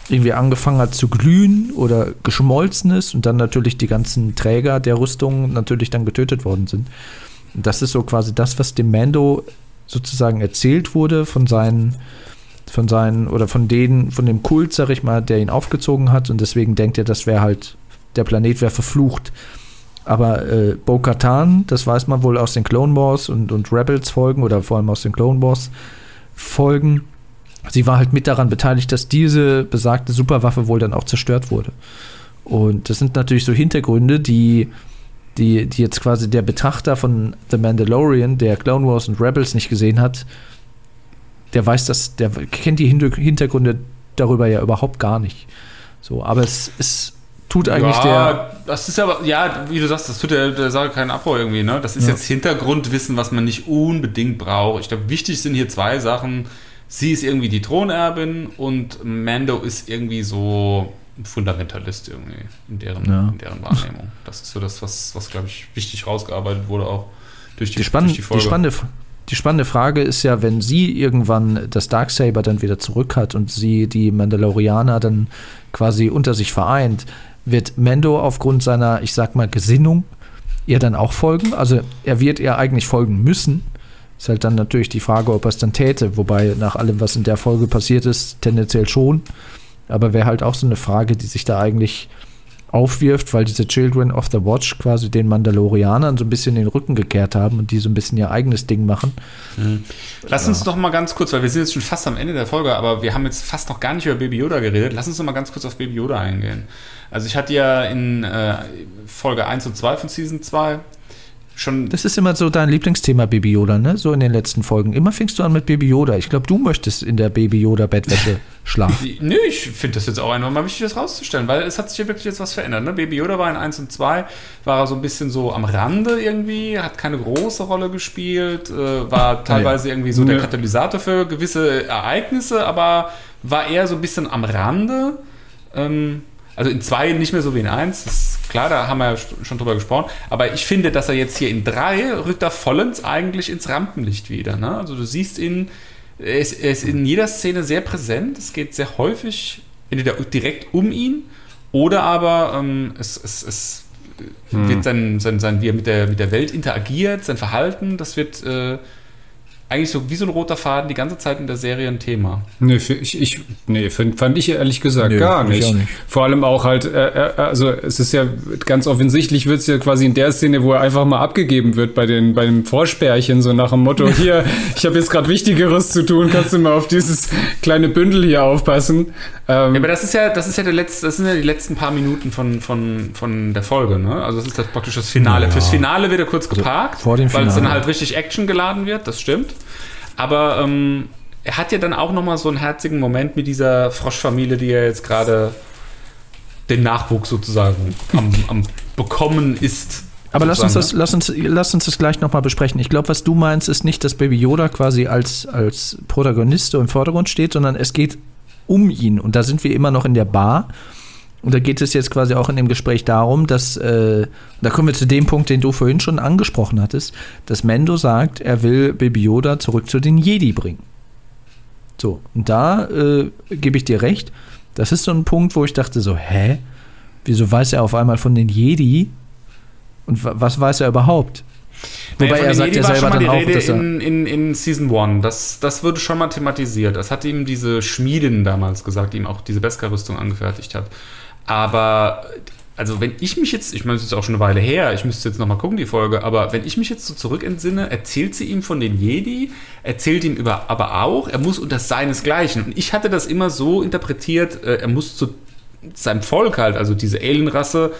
irgendwie angefangen hat zu glühen oder geschmolzen ist und dann natürlich die ganzen Träger der Rüstung natürlich dann getötet worden sind. Und das ist so quasi das, was dem Mando sozusagen erzählt wurde von seinen, von seinen oder von denen, von dem Kult, sag ich mal, der ihn aufgezogen hat und deswegen denkt er, das wäre halt, der Planet wäre verflucht. Aber äh, Bo-Katan, das weiß man wohl aus den Clone Wars und, und Rebels Folgen oder vor allem aus den Clone Wars Folgen, sie war halt mit daran beteiligt, dass diese besagte Superwaffe wohl dann auch zerstört wurde. Und das sind natürlich so Hintergründe, die, die, die jetzt quasi der Betrachter von The Mandalorian, der Clone Wars und Rebels nicht gesehen hat, der weiß das, der kennt die Hintergründe darüber ja überhaupt gar nicht. So, aber es, es tut eigentlich ja, der. Das ist aber, ja, wie du sagst, das tut der, der Sache keinen Abbau irgendwie, ne? Das ist Ja. jetzt Hintergrundwissen, was man nicht unbedingt braucht. Ich glaube, wichtig sind hier zwei Sachen. Sie ist irgendwie die Thronerbin und Mando ist irgendwie so ein Fundamentalist irgendwie in deren, Ja. in deren Wahrnehmung. Das ist so das, was, was glaube ich, wichtig rausgearbeitet wurde auch durch die, Die, spann durch die, Folge. spannende, die spannende Frage ist ja, wenn sie irgendwann das Darksaber dann wieder zurück hat und sie die Mandalorianer dann quasi unter sich vereint, wird Mando aufgrund seiner, ich sag mal, Gesinnung ihr dann auch folgen? Also er wird ihr eigentlich folgen müssen. Ist halt dann natürlich die Frage, ob er es dann täte, wobei nach allem, was in der Folge passiert ist, tendenziell schon. Aber wäre halt auch so eine Frage, die sich da eigentlich aufwirft, weil diese Children of the Watch quasi den Mandalorianern so ein bisschen den Rücken gekehrt haben und die so ein bisschen ihr eigenes Ding machen. Lass uns doch mal ganz kurz, weil wir sind jetzt schon fast am Ende der Folge, aber wir haben jetzt fast noch gar nicht über Baby Yoda geredet. Lass uns doch mal ganz kurz auf Baby Yoda eingehen. Also ich hatte ja in äh, Folge 1 und 2 von Season 2 schon Das ist immer so dein Lieblingsthema, Baby Yoda, ne? So in den letzten Folgen. Immer fängst du an mit Baby Yoda. Ich glaube, du möchtest in der Baby Yoda Bettwäsche schlafen. Nö, ich finde das jetzt auch einfach mal wichtig, das rauszustellen, weil es hat sich ja wirklich jetzt was verändert. Ne? Baby Yoda war in 1 und 2, war er so ein bisschen so am Rande irgendwie, hat keine große Rolle gespielt, äh, war teilweise irgendwie so der. Katalysator für gewisse Ereignisse, aber war eher so ein bisschen am Rande. Ähm, also in 2 nicht mehr so wie in 1, das ist klar, da haben wir ja schon drüber gesprochen. Aber ich finde, dass er jetzt hier in 3 rückt er vollends eigentlich ins Rampenlicht wieder. Ne? Also du siehst ihn, er ist, er ist in jeder Szene sehr präsent. Es geht sehr häufig entweder direkt um ihn oder aber ähm, es, es, es wird sein, sein, sein, wie er mit der, mit der Welt interagiert, sein Verhalten, das wird äh, eigentlich so wie so ein roter Faden die ganze Zeit in der Serie ein Thema. Nee, für- ich, ich, nee find, fand ich ehrlich gesagt Nö, gar ich nicht. nicht. Vor allem auch halt, äh, äh, also es ist ja ganz offensichtlich, wird es ja quasi in der Szene, wo er einfach mal abgegeben wird bei, den, bei dem Vorspärchen, so nach dem Motto, hier, ich habe jetzt gerade Wichtigeres zu tun, kannst du mal auf dieses kleine Bündel hier aufpassen. Ähm, Ja, aber das ist ja, das ist ja der letzte, das sind ja die letzten paar Minuten von, von, von der Folge, ne? Also das ist das praktisch das Finale. Fürs Finale wird er kurz geparkt, vor dem weil es dann halt richtig Action geladen wird, das stimmt. Aber ähm, er hat ja dann auch nochmal so einen herzigen Moment mit dieser Froschfamilie, die er jetzt gerade den Nachwuchs sozusagen am, am bekommen ist. Aber lass uns, das, sozusagen, lass, uns, lass uns das gleich nochmal besprechen. Ich glaube, was du meinst, ist nicht, dass Baby Yoda quasi als, als Protagonist so im Vordergrund steht, sondern es geht um ihn. Und da sind wir immer noch in der Bar. Und da geht es jetzt quasi auch in dem Gespräch darum, dass, äh, da kommen wir zu dem Punkt, den du vorhin schon angesprochen hattest, dass Mendo sagt, er will Baby Yoda zurück zu den Jedi bringen. So, und da äh, gebe ich dir recht. Das ist so ein Punkt, wo ich dachte so, hä? Wieso weiß er auf einmal von den Jedi? Und wa- was weiß er überhaupt? Wobei von er sagt ja selber dann auch, Rede dass er- in, in, in Season 1. Das, das wurde schon mal thematisiert. Das hat ihm diese Schmiedin damals gesagt, die ihm auch diese Beskar-Rüstung angefertigt hat. Aber, also wenn ich mich jetzt, ich meine, es ist auch schon eine Weile her, ich müsste jetzt nochmal gucken, die Folge, aber wenn ich mich jetzt so zurückentsinne, erzählt sie ihm von den Jedi, erzählt ihm über, aber auch, er muss unter seinesgleichen. Und ich hatte das immer so interpretiert, äh, er muss zu seinem Volk halt, also diese Alien-Rasse,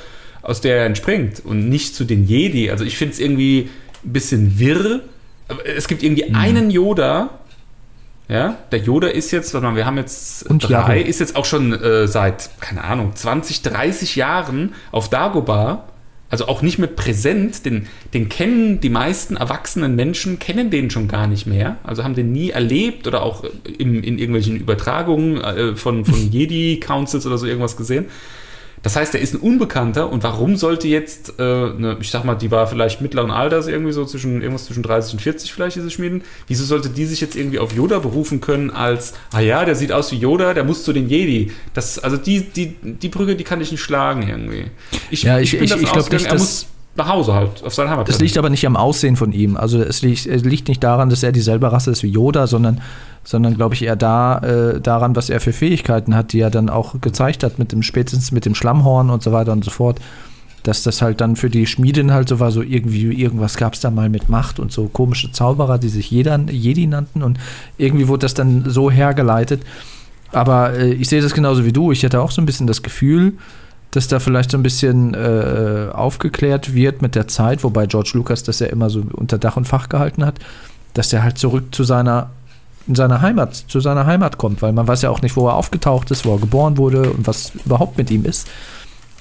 aus der er entspringt und nicht zu den Jedi. Also ich finde es irgendwie ein bisschen wirr. Es gibt irgendwie Mhm. einen Yoda, ja, der Yoda ist jetzt, warte mal, wir haben jetzt Und drei, Yavin. ist jetzt auch schon äh, seit, keine Ahnung, 20, 30 Jahren auf Dagobah, also auch nicht mehr präsent, den, den kennen die meisten erwachsenen Menschen, kennen den schon gar nicht mehr, also haben den nie erlebt oder auch im, in irgendwelchen Übertragungen äh, von, von Jedi-Councils oder so irgendwas gesehen. Das heißt, er ist ein Unbekannter und warum sollte jetzt, äh, eine, ich sag mal, die war vielleicht mittleren Alters, irgendwie so zwischen irgendwas zwischen 30 und 40 vielleicht diese Schmieden, wieso sollte die sich jetzt irgendwie auf Yoda berufen können als, ah ja, der sieht aus wie Yoda, der muss zu den Jedi. Das, also die, die, die Brücke, die kann ich nicht schlagen irgendwie. Ich, Ja, ich- ich- ich glaub ausgegangen, nicht, er muss nach Hause halt, auf sein Heimat. Das liegt aber nicht am Aussehen von ihm. Also es liegt, es liegt nicht daran, dass er dieselbe Rasse ist wie Yoda, sondern, sondern glaube ich, eher da, äh, daran, was er für Fähigkeiten hat, die er dann auch gezeigt hat, mit dem, spätestens mit dem Schlammhorn und so weiter und so fort. Dass das halt dann für die Schmieden halt so war, so irgendwie, irgendwas gab es da mal mit Macht und so komische Zauberer, die sich Jedi, Jedi nannten und irgendwie wurde das dann so hergeleitet. Aber äh, ich sehe das genauso wie du. Ich hätte auch so ein bisschen das Gefühl, dass da vielleicht so ein bisschen äh, aufgeklärt wird mit der Zeit, wobei George Lucas das ja immer so unter Dach und Fach gehalten hat, dass er halt zurück zu seiner in seiner Heimat, zu seiner Heimat kommt, weil man weiß ja auch nicht, wo er aufgetaucht ist, wo er geboren wurde und was überhaupt mit ihm ist.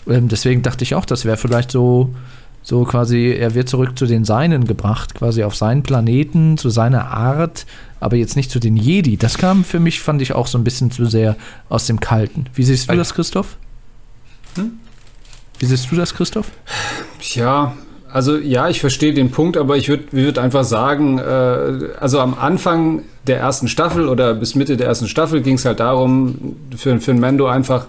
Ähm, deswegen dachte ich auch, das wäre vielleicht so, so quasi, er wird zurück zu den Seinen gebracht, quasi auf seinen Planeten, zu seiner Art, aber jetzt nicht zu den Jedi. Das kam für mich, fand ich auch so ein bisschen zu sehr aus dem Kalten. Wie siehst du das, Christoph? Hm? Wie siehst du das, Christoph? Ja, also ja, ich verstehe den Punkt, aber ich würde würd einfach sagen, äh, also am Anfang der ersten Staffel oder bis Mitte der ersten Staffel ging es halt darum, für, für Mando einfach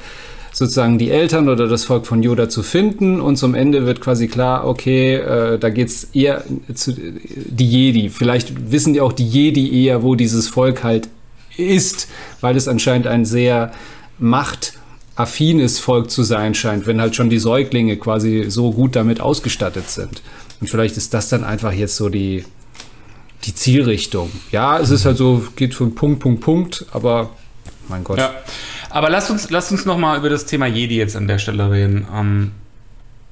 sozusagen die Eltern oder das Volk von Yoda zu finden und zum Ende wird quasi klar, okay, äh, da geht es eher zu die Jedi. Vielleicht wissen die auch die Jedi eher, wo dieses Volk halt ist, weil es anscheinend ein sehr machtaffines Volk zu sein scheint, wenn halt schon die Säuglinge quasi so gut damit ausgestattet sind. Und vielleicht ist das dann einfach jetzt so die, die Zielrichtung. Ja, es ist halt so, geht von Punkt, Punkt, Punkt, aber mein Gott. Ja. Aber lasst uns, lasst uns nochmal über das Thema Jedi jetzt an der Stelle reden. Ähm,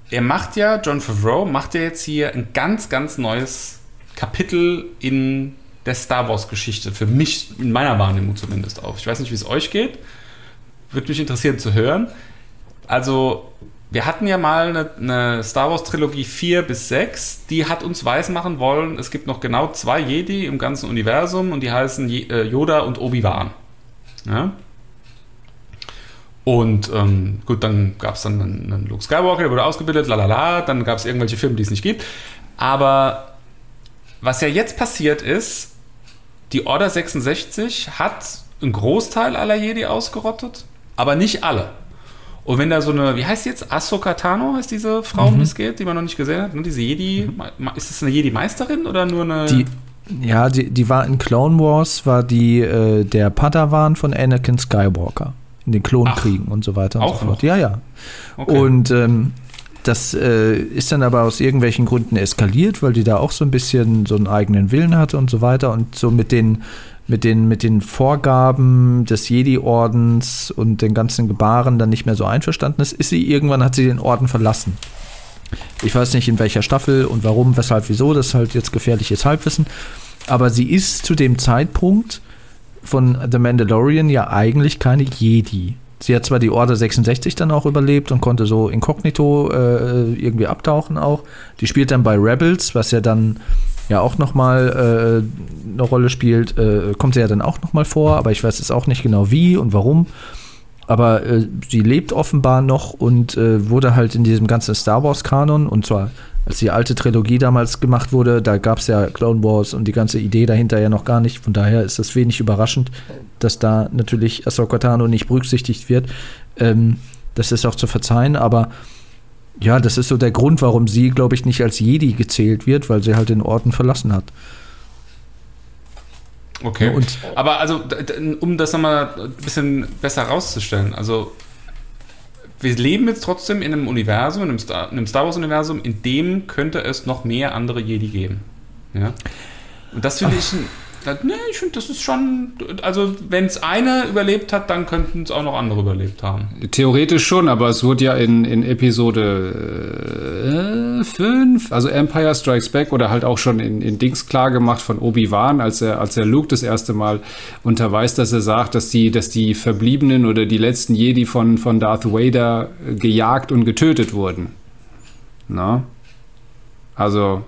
er macht ja, John Favreau macht ja jetzt hier ein ganz, ganz neues Kapitel in der Star Wars-Geschichte. Für mich, in meiner Wahrnehmung zumindest auf. Ich weiß nicht, wie es euch geht. Würde mich interessieren zu hören. Also, wir hatten ja mal eine, eine Star Wars-Trilogie 4 bis 6, die hat uns weismachen wollen, es gibt noch genau zwei Jedi im ganzen Universum und die heißen äh, Yoda und Obi-Wan. Ja? Und ähm, gut, dann gab es dann einen, einen Luke Skywalker, der wurde ausgebildet, lalala, dann gab es irgendwelche Filme, die es nicht gibt. Aber was ja jetzt passiert ist, die Order 66 hat einen Großteil aller Jedi ausgerottet, aber nicht alle. Und wenn da so eine, wie heißt jetzt? Ahsoka Tano heißt diese Frau, um die es geht, die man noch nicht gesehen hat. Ne? Diese Jedi, Ma- ist das eine Jedi-Meisterin oder nur eine. Die, ja, die, die war in Clone Wars, war die äh, der Padawan von Anakin Skywalker. In den Klonkriegen und so weiter und auch so fort. noch? Ja, ja. Okay. Und ähm, das äh, ist dann aber aus irgendwelchen Gründen eskaliert, weil die da auch so ein bisschen so einen eigenen Willen hatte und so weiter und so mit den mit den, mit den Vorgaben des Jedi-Ordens und den ganzen Gebaren dann nicht mehr so einverstanden ist, ist sie irgendwann, hat sie den Orden verlassen. Ich weiß nicht in welcher Staffel und warum, weshalb, wieso, das ist halt jetzt gefährliches Halbwissen. Aber sie ist zu dem Zeitpunkt von The Mandalorian ja eigentlich keine Jedi. Sie hat zwar die Order 66 dann auch überlebt und konnte so inkognito äh, irgendwie abtauchen auch. Die spielt dann bei Rebels, was ja dann ja auch nochmal äh, eine Rolle spielt. Äh, kommt sie ja dann auch nochmal vor, aber ich weiß jetzt auch nicht genau wie und warum. Aber äh, sie lebt offenbar noch und äh, wurde halt in diesem ganzen Star Wars-Kanon, und zwar als die alte Trilogie damals gemacht wurde, da gab es ja Clone Wars und die ganze Idee dahinter ja noch gar nicht. Von daher ist das wenig überraschend, dass da natürlich Ahsoka Tano nicht berücksichtigt wird. Ähm, das ist auch zu verzeihen, aber Ja, das ist so der Grund, warum sie, glaube ich, nicht als Jedi gezählt wird, weil sie halt den Orden verlassen hat. Okay. Und- Aber also, um das nochmal ein bisschen besser rauszustellen, also wir leben jetzt trotzdem in einem Universum, in einem Star, Star Wars-Universum, in dem könnte es noch mehr andere Jedi geben. Ja? Und das finde ich, ein- da- ne, ich finde, das ist schon, also wenn es einer überlebt hat, dann könnten es auch noch andere überlebt haben. Theoretisch schon, aber es wurde ja in, in Episode 5, also Empire Strikes Back, oder halt auch schon in, in Dings klar gemacht von Obi-Wan, als er, als er Luke das erste Mal unterweist, dass er sagt, dass die, dass die Verbliebenen oder die letzten Jedi von, von Darth Vader äh, gejagt und getötet wurden. Na? Also,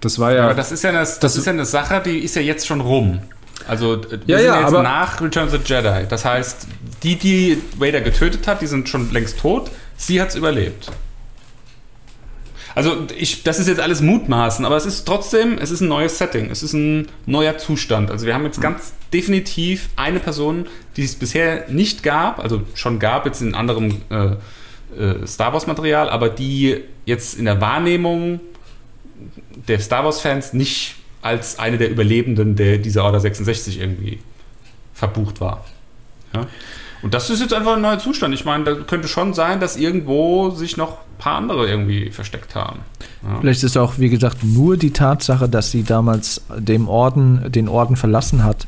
das war ja. Aber das ist ja eine, das, Das- ist ja eine Sache, die ist ja jetzt schon rum. Also äh, wir Ja, sind ja, jetzt nach Return of the Jedi. Das heißt, die, die Vader getötet hat, die sind schon längst tot. Sie hat es überlebt. Also ich, das ist jetzt alles Mutmaßen, aber es ist trotzdem, es ist ein neues Setting, es ist ein neuer Zustand. Also wir haben jetzt ganz definitiv eine Person, die es bisher nicht gab, also schon gab jetzt in anderem äh, äh, Star Wars Material, aber die jetzt in der Wahrnehmung der Star Wars-Fans nicht als eine der Überlebenden der dieser Order 66 irgendwie verbucht war. Ja? Und das ist jetzt einfach ein neuer Zustand. Ich meine, da könnte schon sein, dass irgendwo sich noch ein paar andere irgendwie versteckt haben. Ja. Vielleicht ist auch, wie gesagt, nur die Tatsache, dass sie damals dem Orden, den Orden verlassen hat,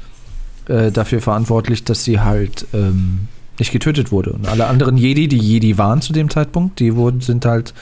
äh, dafür verantwortlich, dass sie halt ähm, nicht getötet wurde. Und alle anderen Jedi, die Jedi waren zu dem Zeitpunkt, die wurden, sind halt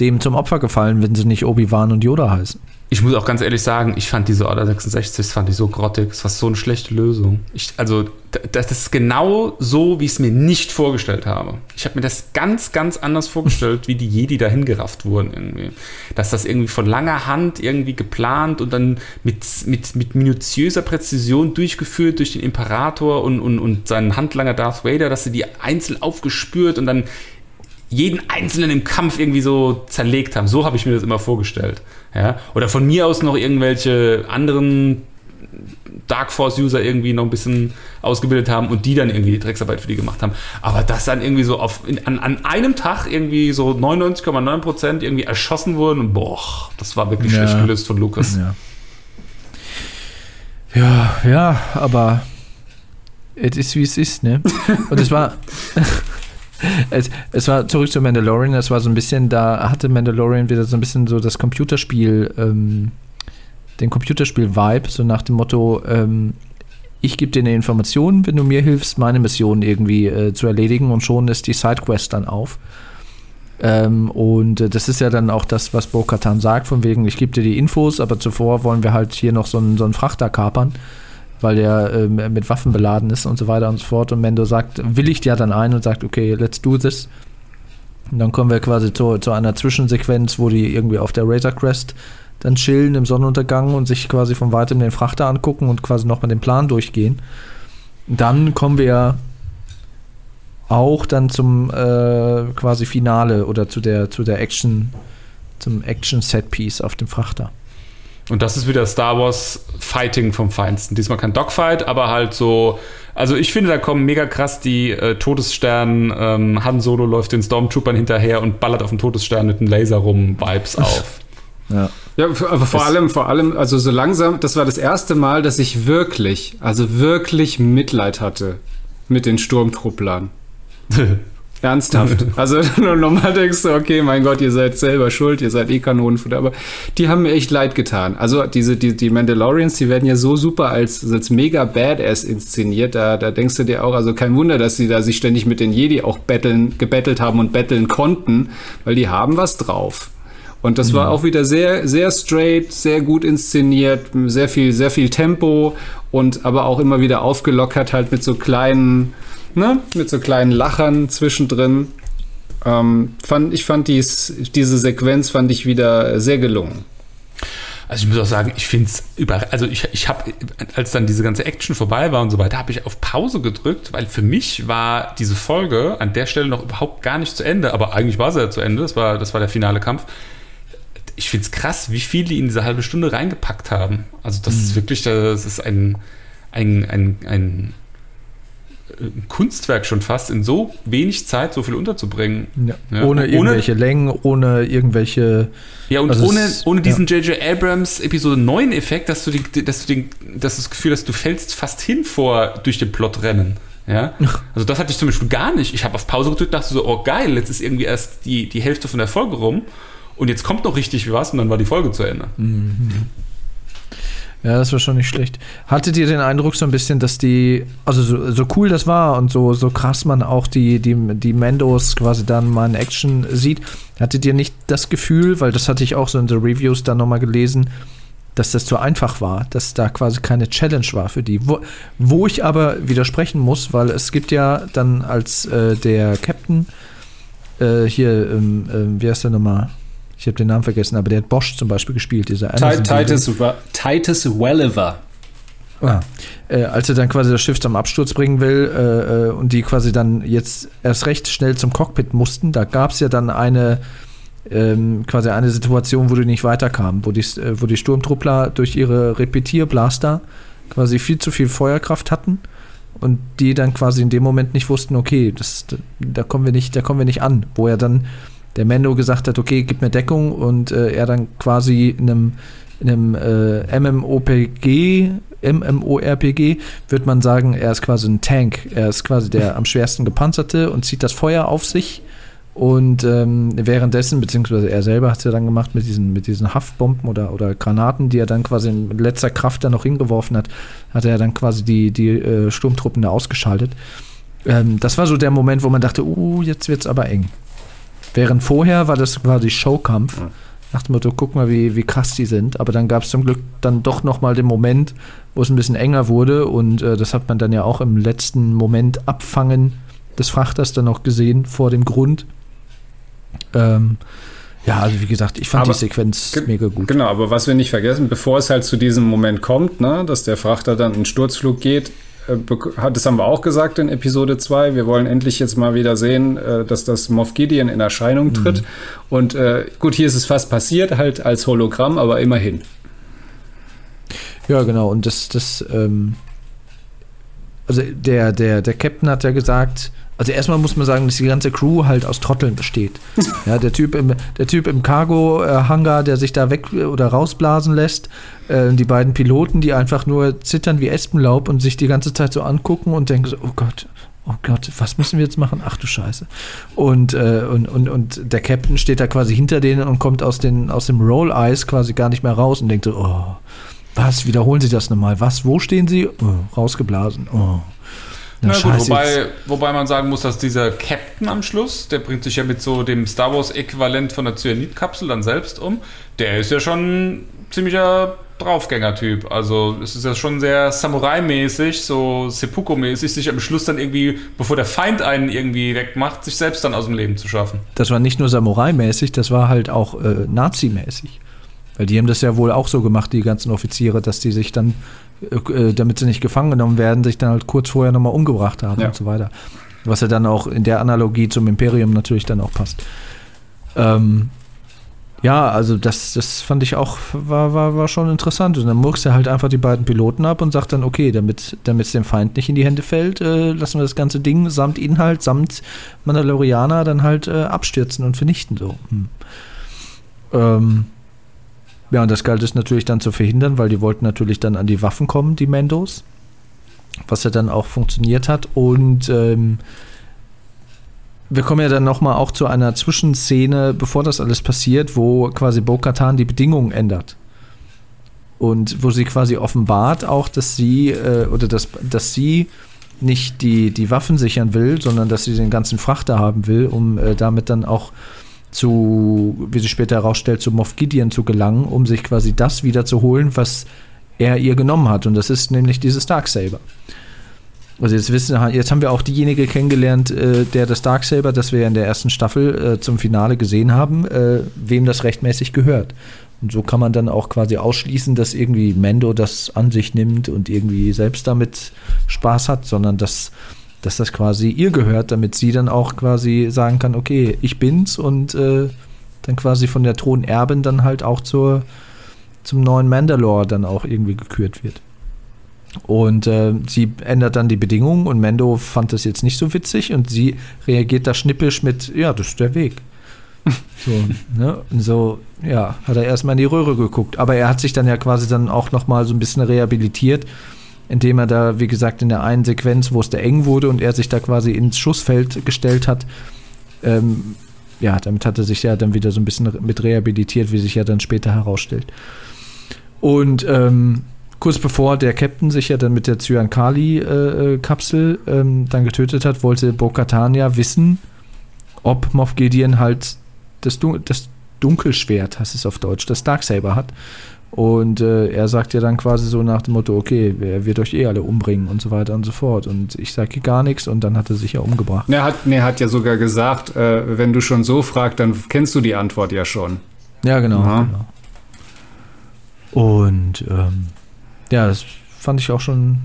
dem zum Opfer gefallen, wenn sie nicht Obi-Wan und Yoda heißen. Ich muss auch ganz ehrlich sagen, ich fand diese Order 66, das fand ich so grottig. Es war so eine schlechte Lösung. Ich, also, das ist genau so, wie ich es mir nicht vorgestellt habe. Ich habe mir das ganz, ganz anders vorgestellt, wie die Jedi dahin gerafft wurden irgendwie. Dass das irgendwie von langer Hand irgendwie geplant und dann mit, mit, mit minutiöser Präzision durchgeführt durch den Imperator und, und, und seinen Handlanger Darth Vader, dass sie die einzeln aufgespürt und dann jeden Einzelnen im Kampf irgendwie so zerlegt haben. So habe ich mir das immer vorgestellt. Ja? Oder von mir aus noch irgendwelche anderen Dark Force-User irgendwie noch ein bisschen ausgebildet haben und die dann irgendwie die Drecksarbeit für die gemacht haben. Aber dass dann irgendwie so auf, in, an, an einem Tag irgendwie so 99,9% irgendwie erschossen wurden und boah, das war wirklich Ja. schlecht gelöst von Lukas. Ja. Ja, ja, aber es ist wie es ist, ne? Und es war. Es, es war zurück zu Mandalorian, es war so ein bisschen, da hatte Mandalorian wieder so ein bisschen so das Computerspiel, ähm, den Computerspiel-Vibe, so nach dem Motto, ähm, ich gebe dir eine Information, wenn du mir hilfst, meine Mission irgendwie äh, zu erledigen und schon ist die Sidequest dann auf. Ähm, und äh, das ist ja dann auch das, was Bo-Katan sagt, von wegen, ich gebe dir die Infos, aber zuvor wollen wir halt hier noch so einen, so einen Frachter kapern, weil der ähm, mit Waffen beladen ist und so weiter und so fort. Und Mendo sagt, willigt ja dann ein und sagt, okay, let's do this. Und dann kommen wir quasi zu, zu einer Zwischensequenz, wo die irgendwie auf der Razor Crest dann chillen im Sonnenuntergang und sich quasi von weitem den Frachter angucken und quasi nochmal den Plan durchgehen. Dann kommen wir auch dann zum äh, quasi Finale oder zu der, zu der Action, zum Action-Set-Piece auf dem Frachter. Und das ist wieder Star Wars Fighting vom Feinsten. Diesmal kein Dogfight, aber halt so. Also ich finde, da kommen mega krass die äh, Todesstern. Ähm, Han Solo läuft den Stormtroopern hinterher und ballert auf den Todesstern mit einem Laser rum Vibes auf. Ja. Ja, aber vor Es- allem, vor allem, also so langsam, das war das erste Mal, dass ich wirklich, also wirklich Mitleid hatte mit den Sturmtrupplern. Ernsthaft. Also normal denkst du, okay, mein Gott, ihr seid selber schuld, ihr seid eh Kanonenfutter, aber die haben mir echt leid getan. Also diese, die, die Mandalorians, die werden ja so super als, als mega Badass inszeniert, da, da denkst du dir auch, also kein Wunder, dass sie da sich ständig mit den Jedi auch betteln, gebettelt haben und betteln konnten, weil die haben was drauf. Und das war auch wieder sehr, sehr straight, sehr gut inszeniert, sehr viel, sehr viel Tempo und aber auch immer wieder aufgelockert halt mit so kleinen, ne, mit so kleinen Lachern zwischendrin. Ähm, fand, ich fand dies, diese Sequenz fand ich wieder sehr gelungen. Also ich muss auch sagen, ich finde es über, also ich, ich habe, als dann diese ganze Action vorbei war und so weiter, habe ich auf Pause gedrückt, weil für mich war diese Folge an der Stelle noch überhaupt gar nicht zu Ende, aber eigentlich war sie ja zu Ende, das war, das war der finale Kampf. Ich finde es krass, wie viel die in diese halbe Stunde reingepackt haben. Also das ist wirklich, das ist ein, ein, ein ein Kunstwerk schon fast, in so wenig Zeit so viel unterzubringen. Ja. Ja. Ohne Ohne- irgendwelche Längen, ohne irgendwelche. Ja, und Also ohne, es- ohne ja. diesen J.J. Abrams Episode 9 Effekt, dass du, die, dass du den, dass das Gefühl hast, du fällst fast hin vor durch den Plot rennen. Ja? Also das hatte ich zum Beispiel gar nicht. Ich habe auf Pause gedrückt, dachte so, oh geil, jetzt ist irgendwie erst die, die Hälfte von der Folge rum und jetzt kommt noch richtig was und dann war die Folge zu Ende. Ja, das war schon nicht schlecht. Hattet ihr den Eindruck so ein bisschen, dass die, also so, so cool das war und so, so krass man auch die, die, die Mandos quasi dann mal in Action sieht, hattet ihr nicht das Gefühl, weil das hatte ich auch so in den Reviews dann nochmal gelesen, dass das zu einfach war, dass da quasi keine Challenge war für die. Wo, wo ich aber widersprechen muss, weil es gibt ja dann als äh, der Captain äh, hier, ähm, ähm, wie heißt der nochmal? Ich habe den Namen vergessen, aber der hat Bosch zum Beispiel gespielt, dieser Titus, Titus Welliver. Ah. Äh, als er dann quasi das Schiff zum Absturz bringen will äh, äh, und die quasi dann jetzt erst recht schnell zum Cockpit mussten, da gab es ja dann eine ähm, quasi eine Situation, wo die nicht weiterkamen, wo die, äh, wo die Sturmtruppler durch ihre Repetierblaster quasi viel zu viel Feuerkraft hatten und die dann quasi in dem Moment nicht wussten, okay, das, da kommen wir nicht, da kommen wir nicht an, wo er dann der Mendo gesagt hat, okay, gib mir Deckung und äh, er dann quasi in einem, in einem äh, MMOPG, MMORPG, wird man sagen, er ist quasi ein Tank. Er ist quasi der am schwersten gepanzerte und zieht das Feuer auf sich. Und ähm, währenddessen, beziehungsweise er selber hat es ja dann gemacht mit diesen, mit diesen Haftbomben oder, oder Granaten, die er dann quasi in letzter Kraft dann noch hingeworfen hat, hat er dann quasi die, die äh, Sturmtruppen da ausgeschaltet. Ähm, das war so der Moment, wo man dachte, uh, jetzt wird's aber eng. Während vorher war das quasi Showkampf. Nach dem Motto, guck mal, wie, wie krass die sind. Aber dann gab es zum Glück dann doch nochmal den Moment, wo es ein bisschen enger wurde. Und äh, das hat man dann ja auch im letzten Moment Abfangen des Frachters dann noch gesehen vor dem Grund. Ähm, ja, also wie gesagt, ich fand Aber- die Sequenz mega gut. Genau, aber was wir nicht vergessen, bevor es halt zu diesem Moment kommt, ne, dass der Frachter dann in Sturzflug geht, das haben wir auch gesagt in Episode 2, wir wollen endlich jetzt mal wieder sehen, äh, dass das Moff Gideon in Erscheinung tritt. Und äh, gut, hier ist es fast passiert, halt als Hologramm, aber immerhin. Ja, genau. Und das, das, ähm, also der, der, der Captain hat ja gesagt, also erstmal muss man sagen, dass die ganze Crew halt aus Trotteln besteht. ja, der Typ im, der Typ im Cargo-Hangar, der sich da weg oder rausblasen lässt, äh, die beiden Piloten, die einfach nur zittern wie Espenlaub und sich die ganze Zeit so angucken und denken so, oh Gott, oh Gott, was müssen wir jetzt machen? Ach du Scheiße. Und, äh, und, und, und der Captain steht da quasi hinter denen und kommt aus, den, aus dem Roll-Eyes quasi gar nicht mehr raus und denkt so, oh, was, wiederholen Sie das nochmal? Was, wo stehen Sie? Oh, rausgeblasen. Oh. Na, Na gut, wobei, wobei man sagen muss, dass dieser Captain am Schluss, der bringt sich ja mit so dem Star Wars-Äquivalent von der Cyanid-Kapsel dann selbst um, der ist ja schon ein ziemlicher Draufgänger-Typ. Also es ist ja schon sehr Samurai-mäßig, so Seppuku-mäßig, sich am Schluss dann irgendwie, bevor der Feind einen irgendwie wegmacht, sich selbst dann aus dem Leben zu schaffen. das war nicht nur Samurai-mäßig, das war halt auch äh, Nazi-mäßig. Weil die haben das ja wohl auch so gemacht, die ganzen Offiziere, dass die sich dann, äh, damit sie nicht gefangen genommen werden, sich dann halt kurz vorher nochmal umgebracht haben Ja. und so weiter. Was ja dann auch in der Analogie zum Imperium natürlich dann auch passt. Ähm, ja, also das, das fand ich auch, war, war, war schon interessant. Und dann murkst er halt einfach die beiden Piloten ab und sagt dann, okay, damit es dem Feind nicht in die Hände fällt, äh, lassen wir das ganze Ding samt Inhalt, samt Mandalorianer dann halt äh, abstürzen und vernichten. So. Hm. Ähm, ja, und das galt es natürlich dann zu verhindern, weil die wollten natürlich dann an die Waffen kommen, die Mendos. Was ja dann auch funktioniert hat. Und ähm, wir kommen ja dann nochmal auch zu einer Zwischenszene, bevor das alles passiert, wo quasi Bo-Katan die Bedingungen ändert. Und wo sie quasi offenbart auch, dass sie, äh, oder dass, dass sie nicht die, die Waffen sichern will, sondern dass sie den ganzen Frachter haben will, um äh, damit dann auch zu, wie sie später herausstellt, zu Moff Gideon zu gelangen, um sich quasi das wieder zu holen, was er ihr genommen hat. Und das ist nämlich dieses Darksaber. Also jetzt wissen, jetzt haben wir auch diejenige kennengelernt, äh, der das Darksaber, das wir in der ersten Staffel äh, zum Finale gesehen haben, äh, wem das rechtmäßig gehört. Und so kann man dann auch quasi ausschließen, dass irgendwie Mando das an sich nimmt und irgendwie selbst damit Spaß hat, sondern dass, dass das quasi ihr gehört, damit sie dann auch quasi sagen kann, okay, ich bin's und äh, dann quasi von der Thronerbin dann halt auch zur, zum neuen Mandalore dann auch irgendwie gekürt wird. Und äh, sie ändert dann die Bedingungen und Mendo fand das jetzt nicht so witzig und sie reagiert da schnippisch mit, ja, das ist der Weg. So, ne? Und so, ja, hat er erstmal in die Röhre geguckt. Aber er hat sich dann ja quasi dann auch nochmal so ein bisschen rehabilitiert, indem er da, wie gesagt, in der einen Sequenz, wo es da eng wurde und er sich da quasi ins Schussfeld gestellt hat, ähm, ja, damit hat er sich ja dann wieder so ein bisschen mit rehabilitiert, wie sich ja dann später herausstellt. Und ähm, kurz bevor der Captain sich ja dann mit der Cyankali-Kapsel äh, ähm, dann getötet hat, wollte Bo-Katan wissen, ob Moff Gideon halt das, Dun das Dunkelschwert, heißt es auf Deutsch, das Darksaber hat. Und äh, er sagt ja dann quasi so nach dem Motto, okay, er wird euch eh alle umbringen und so weiter und so fort. Und ich sage gar nichts und dann hat er sich ja umgebracht. Er hat, nee, er hat ja sogar gesagt, äh, wenn du schon so fragst, dann kennst du die Antwort ja schon. Ja, genau. Genau. Und ähm, ja, das fand ich auch schon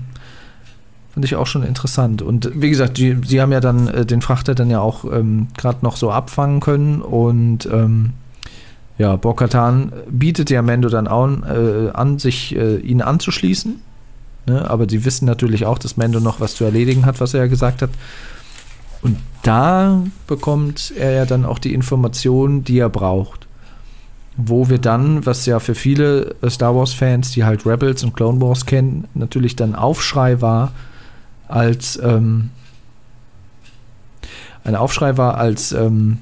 fand ich auch schon interessant. Und wie gesagt, die, sie haben ja dann äh, den Frachter dann ja auch ähm, gerade noch so abfangen können und ähm, ja, Bo-Katan bietet ja Mendo dann auch, äh, an, sich äh, ihn anzuschließen. Ne? Aber sie wissen natürlich auch, dass Mendo noch was zu erledigen hat, was er ja gesagt hat. Und da bekommt er ja dann auch die Informationen, die er braucht. Wo wir dann, was ja für viele äh, Star Wars-Fans, die halt Rebels und Clone Wars kennen, natürlich dann Aufschrei war, als ähm, ein Aufschrei war, als ähm,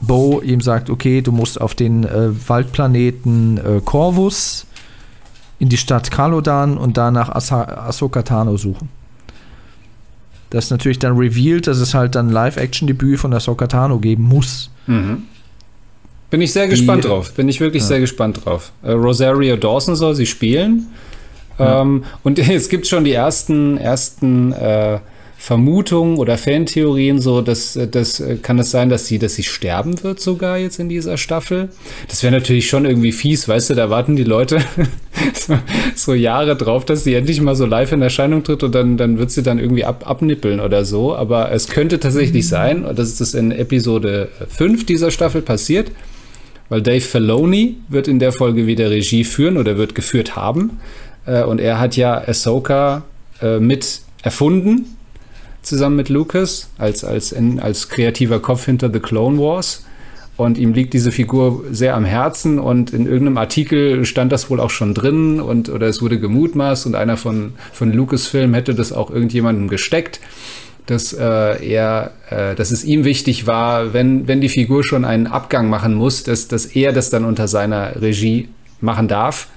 Bo ihm sagt, okay, du musst auf den äh, Waldplaneten äh, Corvus in die Stadt Kalodan und danach Asa Ahsoka Tano suchen. Das ist natürlich dann revealed, dass es halt dann Live-Action-Debüt von Ahsoka Tano geben muss. Mhm. Bin ich sehr Die- gespannt drauf. Bin ich wirklich Ja. sehr gespannt drauf. Äh, Rosario Dawson soll sie spielen. Ja. Ähm, und es gibt schon die ersten, ersten äh, Vermutungen oder Fantheorien, so dass äh, das äh, kann es sein, dass sie, dass sie sterben wird sogar jetzt in dieser Staffel. Das wäre natürlich schon irgendwie fies, weißt du, da warten die Leute so, so Jahre drauf, dass sie endlich mal so live in Erscheinung tritt und dann, dann wird sie dann irgendwie ab, abnippeln oder so. Aber es könnte tatsächlich sein, und das in Episode 5 dieser Staffel passiert, weil Dave Filoni wird in der Folge wieder Regie führen oder wird geführt haben. Äh, und er hat ja Ahsoka äh, mit erfunden, zusammen mit Lucas, als, als, als kreativer Kopf hinter The Clone Wars. Und ihm liegt diese Figur sehr am Herzen und in irgendeinem Artikel stand das wohl auch schon drin und oder es wurde gemutmaßt und einer von, von Lucasfilm hätte das auch irgendjemandem gesteckt, dass äh, er, äh, dass es ihm wichtig war, wenn, wenn die Figur schon einen Abgang machen muss, dass, dass er das dann unter seiner Regie machen darf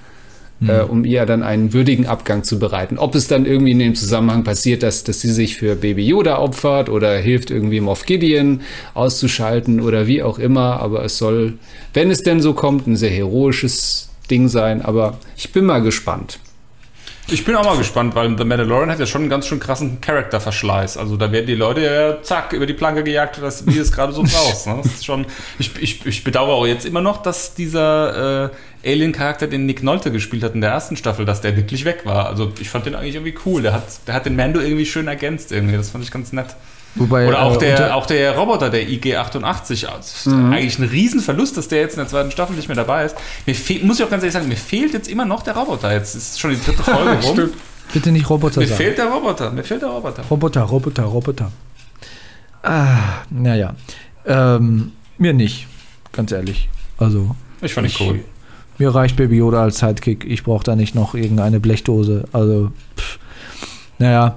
äh, um ihr dann einen würdigen Abgang zu bereiten. Ob es dann irgendwie in dem Zusammenhang passiert, dass, dass sie sich für Baby Yoda opfert oder hilft irgendwie Moff Gideon auszuschalten oder wie auch immer, aber es soll, wenn es denn so kommt, ein sehr heroisches Ding sein, aber ich bin mal gespannt. Ich bin auch mal gespannt, weil The Mandalorian hat ja schon einen ganz schön krassen Charakterverschleiß. Also da werden die Leute ja zack über die Planke gejagt, dass, wie es gerade so brauchst. Ne? Ist schon, ich, ich, ich bedauere auch jetzt immer noch, dass dieser äh, Alien-Charakter, den Nick Nolte gespielt hat in der ersten Staffel, dass der wirklich weg war. Also ich fand den eigentlich irgendwie cool. Der hat, der hat den Mando irgendwie schön ergänzt irgendwie. Das fand ich ganz nett. Wobei, Oder auch äh, der, auch der Roboter, der IG-88. Also, Eigentlich ein Riesenverlust, dass der jetzt in der zweiten Staffel nicht mehr dabei ist. Mir fehl, muss ich auch ganz ehrlich sagen, mir fehlt jetzt immer noch der Roboter. Jetzt ist schon die dritte Folge rum. bitte nicht Roboter Mir sagen. fehlt der Roboter. Mir fehlt der Roboter. Roboter, Roboter, Roboter. Ah, naja. Ähm, mir nicht, ganz ehrlich. Also, Ich fand ihn cool. mir reicht Baby Yoda als Sidekick. Ich brauche da nicht noch irgendeine Blechdose. Also, pff. naja.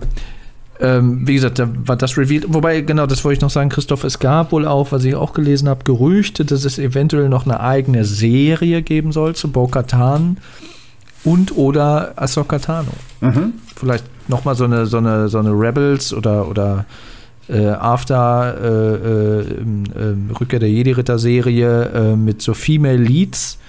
Ähm, wie gesagt, da war das revealed. Wobei, genau, das wollte ich noch sagen, Christoph, es gab wohl auch, was ich auch gelesen habe, Gerüchte, dass es eventuell noch eine eigene Serie geben soll zu Bo-Katan und oder Ahsoka Tano. Vielleicht nochmal so eine, so eine, so eine Rebels oder, oder äh, After äh, äh, ähm, ähm, Rückkehr der Jedi-Ritter-Serie äh, mit so Female Leads,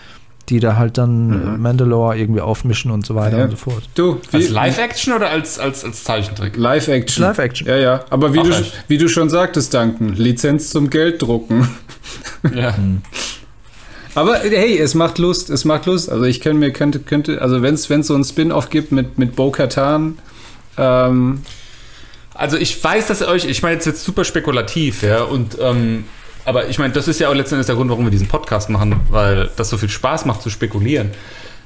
die da halt dann äh, Mandalore irgendwie aufmischen und so weiter Ja. und so fort. Du, Als Live-Action oder als, als, als Zeichentrick? Live-Action. Live-Action. Ja, ja. Aber wie Auch du, echt. wie du schon sagtest, Duncan, Lizenz zum Gelddrucken. Ja. Aber hey, es macht Lust, es macht Lust. Also ich könnte mir, könnte, könnte, also wenn es so ein Spin-off gibt mit, mit Bo-Katan, ähm, Also ich weiß, dass ihr euch, ich meine jetzt jetzt super spekulativ, ja, und ähm, aber ich meine, das ist ja auch letzten Endes der Grund, warum wir diesen Podcast machen, weil das so viel Spaß macht zu spekulieren.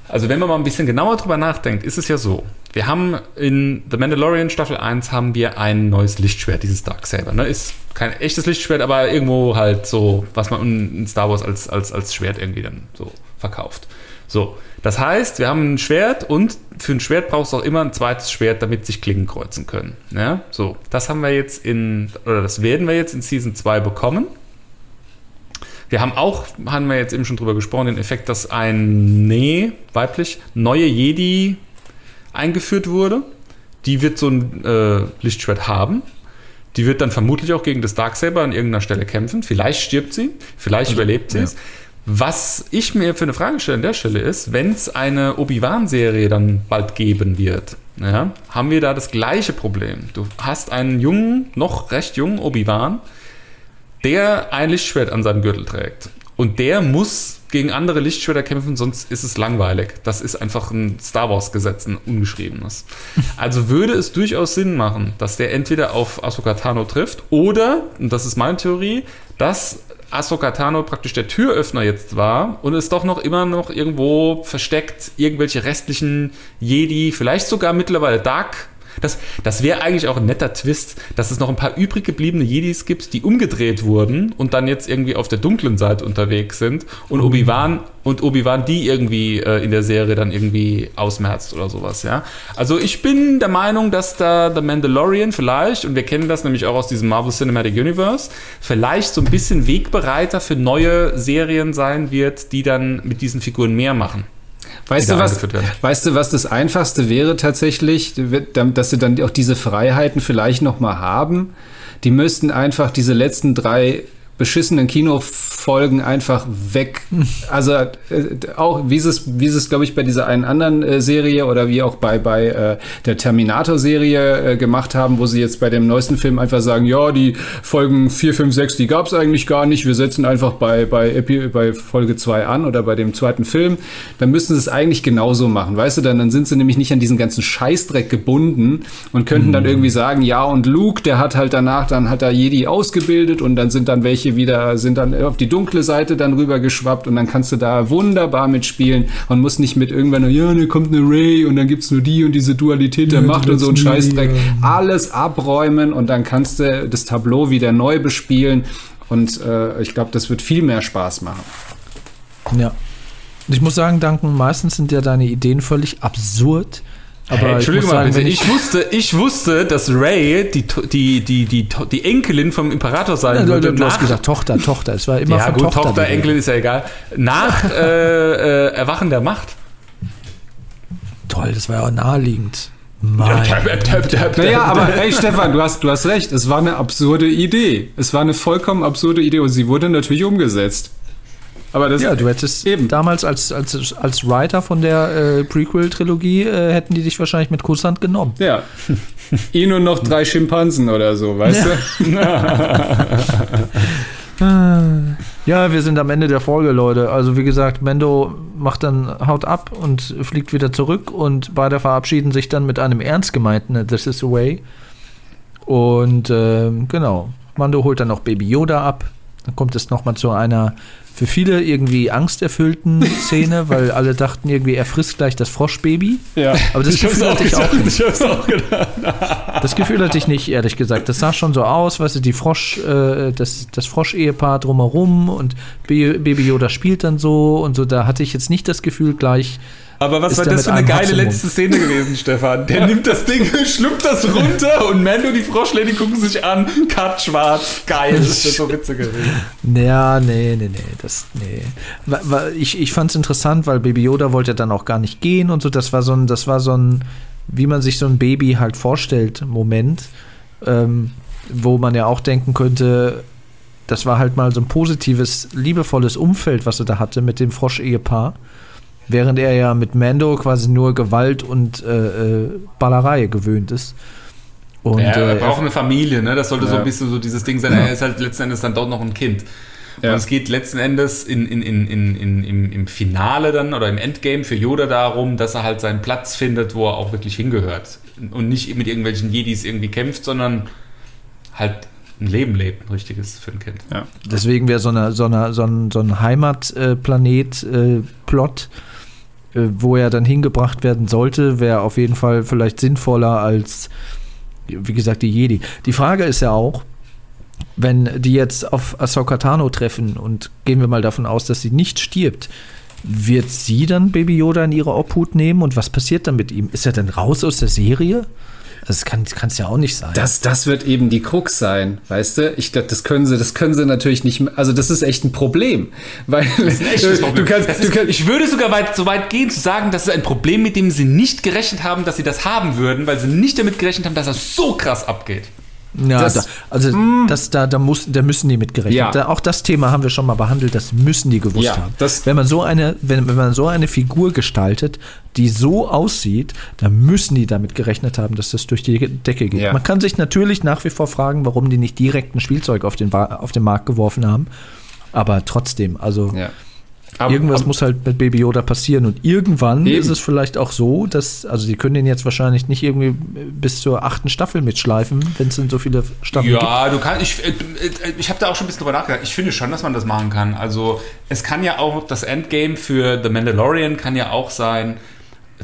Also wenn man mal ein bisschen genauer drüber nachdenkt, ist es ja so. Wir haben in The Mandalorian Staffel 1 haben wir ein neues Lichtschwert, dieses Darksaber. Ne? Ist kein echtes Lichtschwert, aber irgendwo halt so, was man in Star Wars als, als, als Schwert irgendwie dann so verkauft. So, das heißt, wir haben ein Schwert und für ein Schwert brauchst du auch immer ein zweites Schwert, damit sich Klingen kreuzen können. Ja, so, das haben wir jetzt in, oder das werden wir jetzt in Season 2 bekommen. Wir haben auch, haben wir jetzt eben schon drüber gesprochen, den Effekt, dass ein, nee, weiblich, neue Jedi eingeführt wurde. Die wird so ein äh, Lichtschwert haben. Die wird dann vermutlich auch gegen das Darksaber an irgendeiner Stelle kämpfen. Vielleicht stirbt sie, vielleicht überlebt sie ja. es. Was ich mir für eine Frage stelle an der Stelle ist, wenn es eine Obi-Wan-Serie dann bald geben wird, ja, haben wir da das gleiche Problem. Du hast einen jungen, noch recht jungen Obi-Wan, der ein Lichtschwert an seinem Gürtel trägt. Und der muss gegen andere Lichtschwerter kämpfen, sonst ist es langweilig. Das ist einfach ein Star Wars-Gesetz, ein ungeschriebenes. Also würde es durchaus Sinn machen, dass der entweder auf Ahsoka Tano trifft oder, und das ist meine Theorie, dass Ahsoka Tano praktisch der Türöffner jetzt war und es doch noch immer noch irgendwo versteckt irgendwelche restlichen Jedi, vielleicht sogar mittlerweile Dark. Das, das wäre eigentlich auch ein netter Twist, dass es noch ein paar übrig gebliebene Jedis gibt, die umgedreht wurden und dann jetzt irgendwie auf der dunklen Seite unterwegs sind und Obi-Wan und Obi-Wan die irgendwie äh, in der Serie dann irgendwie ausmerzt oder sowas, ja. Also ich bin der Meinung, dass da The Mandalorian vielleicht, und wir kennen das nämlich auch aus diesem Marvel Cinematic Universe, vielleicht so ein bisschen Wegbereiter für neue Serien sein wird, die dann mit diesen Figuren mehr machen. Weißt du, was, weißt du, was das Einfachste wäre tatsächlich, dass sie dann auch diese Freiheiten vielleicht noch mal haben? Die müssten einfach diese letzten drei beschissenen Kinofolgen einfach weg. Also äh, auch wie sie es, wie es, glaube ich, bei dieser einen anderen äh, Serie oder wie auch bei, bei äh, der Terminator-Serie äh, gemacht haben, wo sie jetzt bei dem neuesten Film einfach sagen, ja, die Folgen 4, 5, 6, die gab es eigentlich gar nicht. Wir setzen einfach bei, bei, Epi bei Folge 2 an oder bei dem zweiten Film. Dann müssten sie es eigentlich genauso machen. Weißt du, dann, dann sind sie nämlich nicht an diesen ganzen Scheißdreck gebunden und könnten dann irgendwie sagen, ja, und Luke, der hat halt danach, dann hat er Jedi ausgebildet und dann sind dann welche wieder, sind dann auf die dunkle Seite dann rüber geschwappt und dann kannst du da wunderbar mitspielen und musst nicht mit irgendwann, nur, ja, da kommt eine Ray und dann gibt's nur die und diese Dualität der Ja, Macht und so ein Scheißdreck. Ja. Alles abräumen und dann kannst du das Tableau wieder neu bespielen und äh, ich glaube, das wird viel mehr Spaß machen. Ja. Und ich muss sagen, Duncan, meistens sind ja deine Ideen völlig absurd. Aber hey, ich Entschuldigung mal sagen, wenn ich, wusste, ich wusste, dass Ray die, die, die, die, die Enkelin vom Imperator sein Ja, würde. du, du hast gesagt Tochter, Tochter. Es war immer ja von gut, Tochter. Tochter. Enkelin ist ja egal. Nach äh, äh, Erwachen der Macht. Toll, das war ja auch naheliegend. Mein. Naja, aber hey Stefan, du hast, du hast recht. Es war eine absurde Idee. Es war eine vollkommen absurde Idee und sie wurde natürlich umgesetzt. Aber das Ja, du hättest Eben. damals als, als, als Writer von der äh, Prequel-Trilogie äh, hätten die dich wahrscheinlich mit Kusshand genommen. Ja. Ihn und noch drei Schimpansen oder so, weißt du? Ja, wir sind am Ende der Folge, Leute. Also wie gesagt, Mendo macht dann haut ab und fliegt wieder zurück und beide verabschieden sich dann mit einem ernst gemeinten This is the way. Und ähm, genau, Mando holt dann noch Baby Yoda ab. Dann kommt es nochmal zu einer für viele irgendwie angsterfüllten Szene, weil alle dachten irgendwie, er frisst gleich das Froschbaby. Ja. Aber das Gefühl hatte ich auch nicht. Ich auch gedacht. Das Gefühl hatte ich nicht, ehrlich gesagt. Das sah schon so aus, weißt du, die Frosch, äh, das, das Frosch-Ehepaar drumherum und Ba- Baby Yoda spielt dann so und so. Da hatte ich jetzt nicht das Gefühl gleich. Aber was war das für eine geile letzte Szene gewesen, Stefan? Der nimmt das Ding, schluckt das runter und Mando, die Froschlady gucken sich an. Cut schwarz. Geil. Das ist so witzig gewesen. Ja, nee, nee, nee, das, nee. Ich, ich fand es interessant, weil Baby Yoda wollte dann auch gar nicht gehen und so. Das war so ein, das war so ein, wie man sich so ein Baby halt vorstellt, Moment, ähm, wo man ja auch denken könnte, das war halt mal so ein positives, liebevolles Umfeld, was er da hatte mit dem Frosch-Ehepaar. Während er ja mit Mando quasi nur Gewalt und äh, äh, Ballerei gewöhnt ist. Und, ja, er äh, braucht eine Familie, ne? Das sollte so Ja. ein bisschen so dieses Ding sein. Er ist halt letzten Endes dann dort noch ein Kind. Ja. Und es geht letzten Endes in, in, in, in, in, im, im Finale dann oder im Endgame für Yoda darum, dass er halt seinen Platz findet, wo er auch wirklich hingehört. Und nicht mit irgendwelchen Jedis irgendwie kämpft, sondern halt ein Leben lebt, ein richtiges für ein Kind. Ja. Deswegen wäre so, eine, so, eine, so ein, so ein Heimatplanet-Plot äh, wo er dann hingebracht werden sollte, wäre auf jeden Fall vielleicht sinnvoller als, wie gesagt, die Jedi. Die Frage ist ja auch, wenn die jetzt auf Ahsoka Tano treffen und gehen wir mal davon aus, dass sie nicht stirbt, wird sie dann Baby Yoda in ihre Obhut nehmen und was passiert dann mit ihm? Ist er denn raus aus der Serie? Das kann es ja auch nicht sein. Das, das wird eben die Krux sein, weißt du? Ich glaube, das können sie, das können sie natürlich nicht. mehr- Also das ist echt ein Problem, weil Echtes Problem. du kannst, Das du ist, kannst, ich würde sogar weit, so weit gehen zu sagen, das ist ein Problem, mit dem sie nicht gerechnet haben, dass sie das haben würden, weil sie nicht damit gerechnet haben, dass das so krass abgeht. Ja, Das- da, also das, da, da, muss, da müssen die mitgerechnet. Ja. Da, auch das Thema haben wir schon mal behandelt, das müssen die gewusst Ja, haben. wenn, man so eine, wenn, wenn man so eine Figur gestaltet, die so aussieht, dann müssen die damit gerechnet haben, dass das durch die Decke geht. Ja. Man kann sich natürlich nach wie vor fragen, warum die nicht direkt ein Spielzeug auf den, auf den Markt geworfen haben. Aber trotzdem, also ja. Aber, irgendwas aber, muss halt mit Baby Yoda passieren. Und irgendwann Eben. ist es vielleicht auch so, dass, also die können den jetzt wahrscheinlich nicht irgendwie bis zur achten Staffel mitschleifen, wenn es denn so viele Staffeln gibt. Ja, du kannst. Ich, äh, äh, ich habe da auch schon ein bisschen drüber nachgedacht. Ich finde schon, dass man das machen kann. Also es kann ja auch das Endgame für The Mandalorian kann ja auch sein,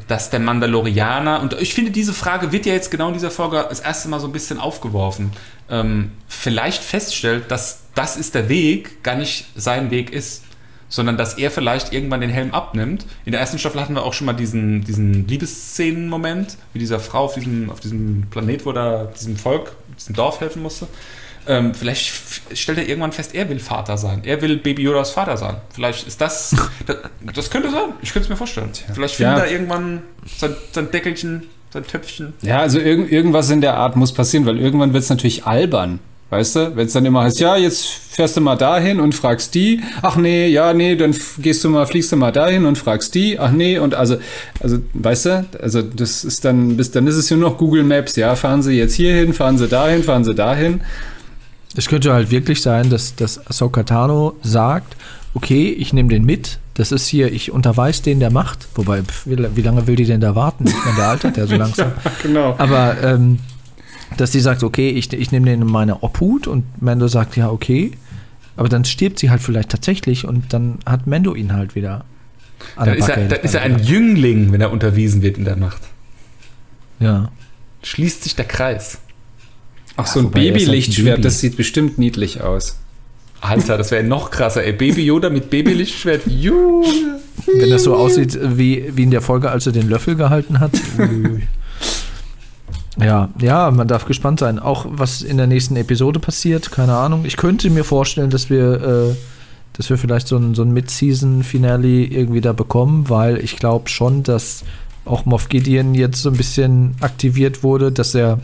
dass der Mandalorianer und ich finde diese Frage wird ja jetzt genau in dieser Folge das erste Mal so ein bisschen aufgeworfen. Ähm, vielleicht feststellt, dass das ist der Weg, gar nicht sein Weg ist. Sondern dass er vielleicht irgendwann den Helm abnimmt. In der ersten Staffel hatten wir auch schon mal diesen, diesen Liebesszenen-Moment, wie dieser Frau auf diesem, auf diesem Planet, wo er diesem Volk, diesem Dorf helfen musste. Ähm, vielleicht stellt er irgendwann fest, er will Vater sein. Er will Baby Yodas Vater sein. Vielleicht ist das. das, das könnte sein. Ich könnte es mir vorstellen. Vielleicht findet Ja. er irgendwann sein, sein Deckelchen, sein Töpfchen. ja, also irgend, irgendwas in der Art muss passieren, weil irgendwann wird es natürlich albern. Weißt du, wenn es dann immer heißt, ja, jetzt fährst du mal dahin und fragst die, ach nee, ja, nee, dann gehst du mal, fliegst du mal dahin und fragst die, ach nee, und also, also, weißt du, also das ist dann, bis dann ist es ja nur noch Google Maps, ja, fahren Sie jetzt hierhin, fahren Sie dahin, fahren Sie dahin. Es könnte halt wirklich sein, dass, dass Ahsoka Tano sagt, okay, ich nehme den mit, das ist hier, ich unterweise den der Macht. Wobei, pf, wie, wie lange will die denn da warten? Ich meine, der altert ja so langsam. Genau. Aber, ähm, dass sie sagt, okay, ich, ich nehme den in meine Obhut und Mando sagt, ja, okay. Aber dann stirbt sie halt vielleicht tatsächlich und dann hat Mendo ihn halt wieder an Dann ist, er, dann ist er ein Jüngling, wenn er unterwiesen wird in der Nacht. Ja. Schließt sich der Kreis. Ach, so ein halt ein Babylichtschwert, Baby. das sieht bestimmt niedlich aus. Alter, das wäre noch krasser, ey. Baby Yoda mit Babylichtschwert. Junge. Wenn das so aussieht wie, wie in der Folge, als er den Löffel gehalten hat. Ja, ja, man darf gespannt sein. Auch was in der nächsten Episode passiert, keine Ahnung. Ich könnte mir vorstellen, dass wir, äh, dass wir vielleicht so ein, so ein Mid-Season-Finale irgendwie da bekommen, weil ich glaube schon, dass auch Moff Gideon jetzt so ein bisschen aktiviert wurde, dass er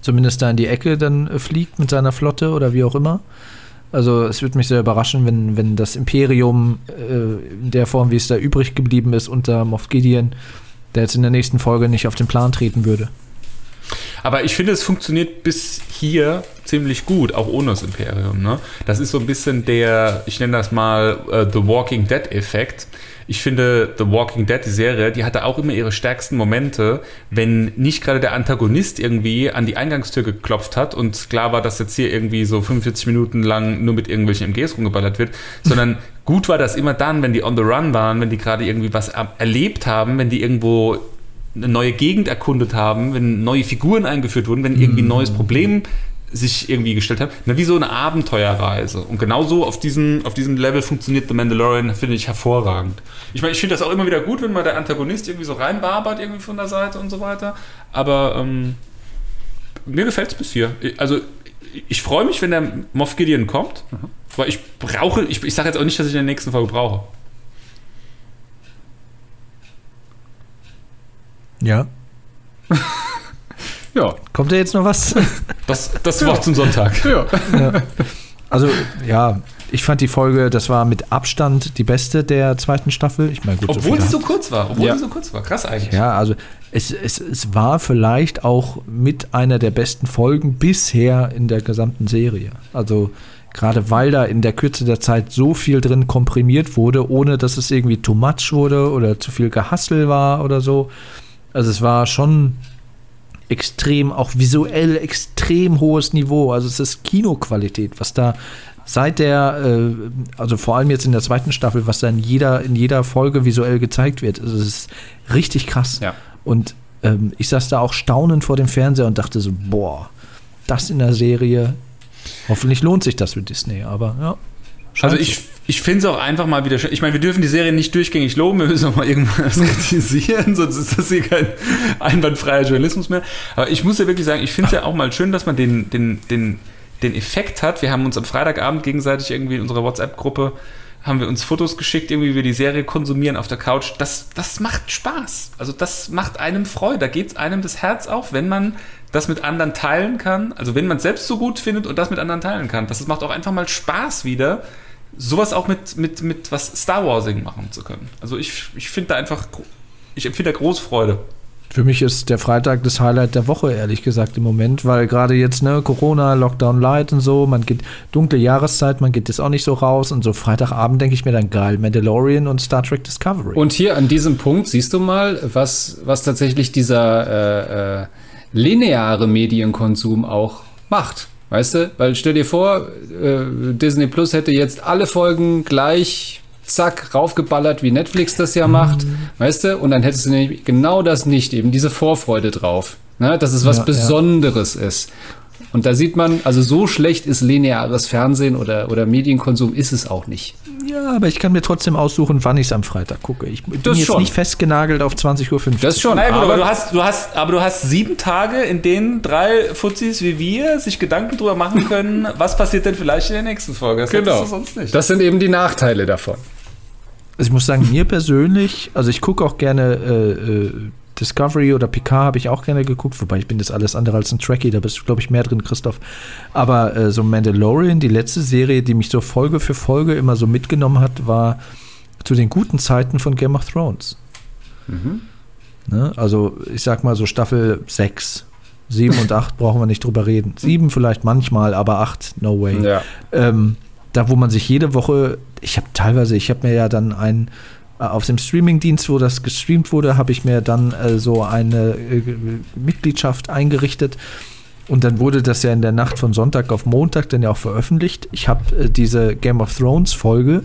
zumindest da in die Ecke dann äh, fliegt mit seiner Flotte oder wie auch immer. Also es würde mich sehr überraschen, wenn, wenn das Imperium äh, in der Form, wie es da übrig geblieben ist, unter Moff Gideon, der jetzt in der nächsten Folge nicht auf den Plan treten würde. Aber ich finde, es funktioniert bis hier ziemlich gut, auch ohne das Imperium. Ne? Das ist so ein bisschen der, ich nenne das mal äh, The Walking Dead-Effekt. Ich finde, The Walking Dead, die Serie, die hatte auch immer ihre stärksten Momente, wenn nicht gerade der Antagonist irgendwie an die Eingangstür geklopft hat und klar war, dass jetzt hier irgendwie so 45 Minuten lang nur mit irgendwelchen MGs rumgeballert wird, sondern gut war das immer dann, wenn die on the run waren, wenn die gerade irgendwie was er- erlebt haben, wenn die irgendwo eine neue Gegend erkundet haben, wenn neue Figuren eingeführt wurden, wenn irgendwie ein neues Problem sich irgendwie gestellt hat. Na, wie so eine Abenteuerreise. Und genauso auf diesem, auf diesem Level funktioniert The Mandalorian, finde ich hervorragend. Ich meine, ich finde das auch immer wieder gut, wenn mal der Antagonist irgendwie so reinbarbert, irgendwie von der Seite und so weiter. Aber ähm, mir gefällt es bis hier. Also, ich- freue mich, wenn der Moff Gideon kommt, weil ich brauche, ich, ich sage jetzt auch nicht, dass ich in der nächsten Folge brauche. Ja. Ja. Kommt da jetzt noch was? Das, das Wort zum Sonntag. Ja. ja. Also, ja, ich fand die Folge, das war mit Abstand die beste der zweiten Staffel. Ich meine, gut, Obwohl viele sie so kurz war. Obwohl Ja. sie so kurz war. Krass eigentlich. Ja, also es, es, es war vielleicht auch mit einer der besten Folgen bisher in der gesamten Serie. Also gerade weil da in der Kürze der Zeit so viel drin komprimiert wurde, ohne dass es irgendwie too much wurde oder zu viel Gehassel war oder so. Also es war schon extrem, auch visuell extrem hohes Niveau. Also es ist Kinoqualität, was da seit der, äh, also vor allem jetzt in der zweiten Staffel, was da in jeder, in jeder Folge visuell gezeigt wird, also es ist richtig krass. Ja. Und ähm, ich saß da auch staunend vor dem Fernseher und dachte so, boah, das in der Serie. Hoffentlich lohnt sich das für Disney, aber ja. Scheint Also so. ich, ich finde es auch einfach mal wieder schön. Ich meine, wir dürfen die Serie nicht durchgängig loben, wir müssen auch mal irgendwas kritisieren, sonst ist das hier kein einwandfreier Journalismus mehr. Aber ich muss ja wirklich sagen, ich finde es ja auch mal schön, dass man den, den, den, den Effekt hat. Wir haben uns am Freitagabend gegenseitig irgendwie in unserer WhatsApp-Gruppe haben wir uns Fotos geschickt, irgendwie wie wir die Serie konsumieren auf der Couch. Das, das macht Spaß. Also das macht einem Freude. Da geht es einem das Herz auf, wenn man das mit anderen teilen kann. Also wenn man es selbst so gut findet und das mit anderen teilen kann. Das macht auch einfach mal Spaß wieder, sowas auch mit, mit, mit was Star Warsing machen zu können. Also ich, ich finde da einfach, ich empfinde da große Freude. Für mich ist der Freitag das Highlight der Woche, ehrlich gesagt, im Moment, weil gerade jetzt, ne, Corona, Lockdown Light und so, man geht dunkle Jahreszeit, man geht jetzt auch nicht so raus und so Freitagabend denke ich mir dann geil, Mandalorian und Star Trek Discovery. Und hier an diesem Punkt siehst du mal, was, was tatsächlich dieser äh, äh, lineare Medienkonsum auch macht. Weißt du? Weil stell dir vor, äh, Disney Plus hätte jetzt alle Folgen gleich zack raufgeballert, wie Netflix das ja macht. Weißt du? Und dann hättest du nämlich genau das nicht, eben diese Vorfreude drauf. Ne? Dass es was Ja, ja. Besonderes ist. Und da sieht man, also so schlecht ist lineares Fernsehen oder, oder Medienkonsum ist es auch nicht. ja, aber ich kann mir trotzdem aussuchen, wann ich es am Freitag gucke. Ich bin Das jetzt schon. nicht festgenagelt auf 20.15 Uhr. Das schon. Naja, gut, aber, aber du hast, du hast, aber du hast sieben Tage, in denen drei Fuzis wie wir sich Gedanken drüber machen können, was passiert denn vielleicht in der nächsten Folge. Das Genau. du sonst nicht. Das sind eben die Nachteile davon. Also ich muss sagen, mir persönlich, also ich gucke auch gerne äh, äh, Discovery oder Picard habe ich auch gerne geguckt, wobei ich bin das alles andere als ein Trekkie, da bist du, glaube ich, mehr drin, Christoph. Aber äh, so Mandalorian, die letzte Serie, die mich so Folge für Folge immer so mitgenommen hat, war zu den guten Zeiten von Game of Thrones. Ne? Also ich sag mal so Staffel 6. 7 und 8 brauchen wir nicht drüber reden. 7 vielleicht manchmal, aber 8, no way Ja. ähm, da wo man sich jede Woche, ich habe teilweise, ich habe mir ja dann ein äh, auf dem Streamingdienst, wo das gestreamt wurde, habe ich mir dann äh, so eine äh, Mitgliedschaft eingerichtet. Und dann wurde das ja in der Nacht von Sonntag auf Montag dann ja auch veröffentlicht. Ich habe äh, diese Game of Thrones Folge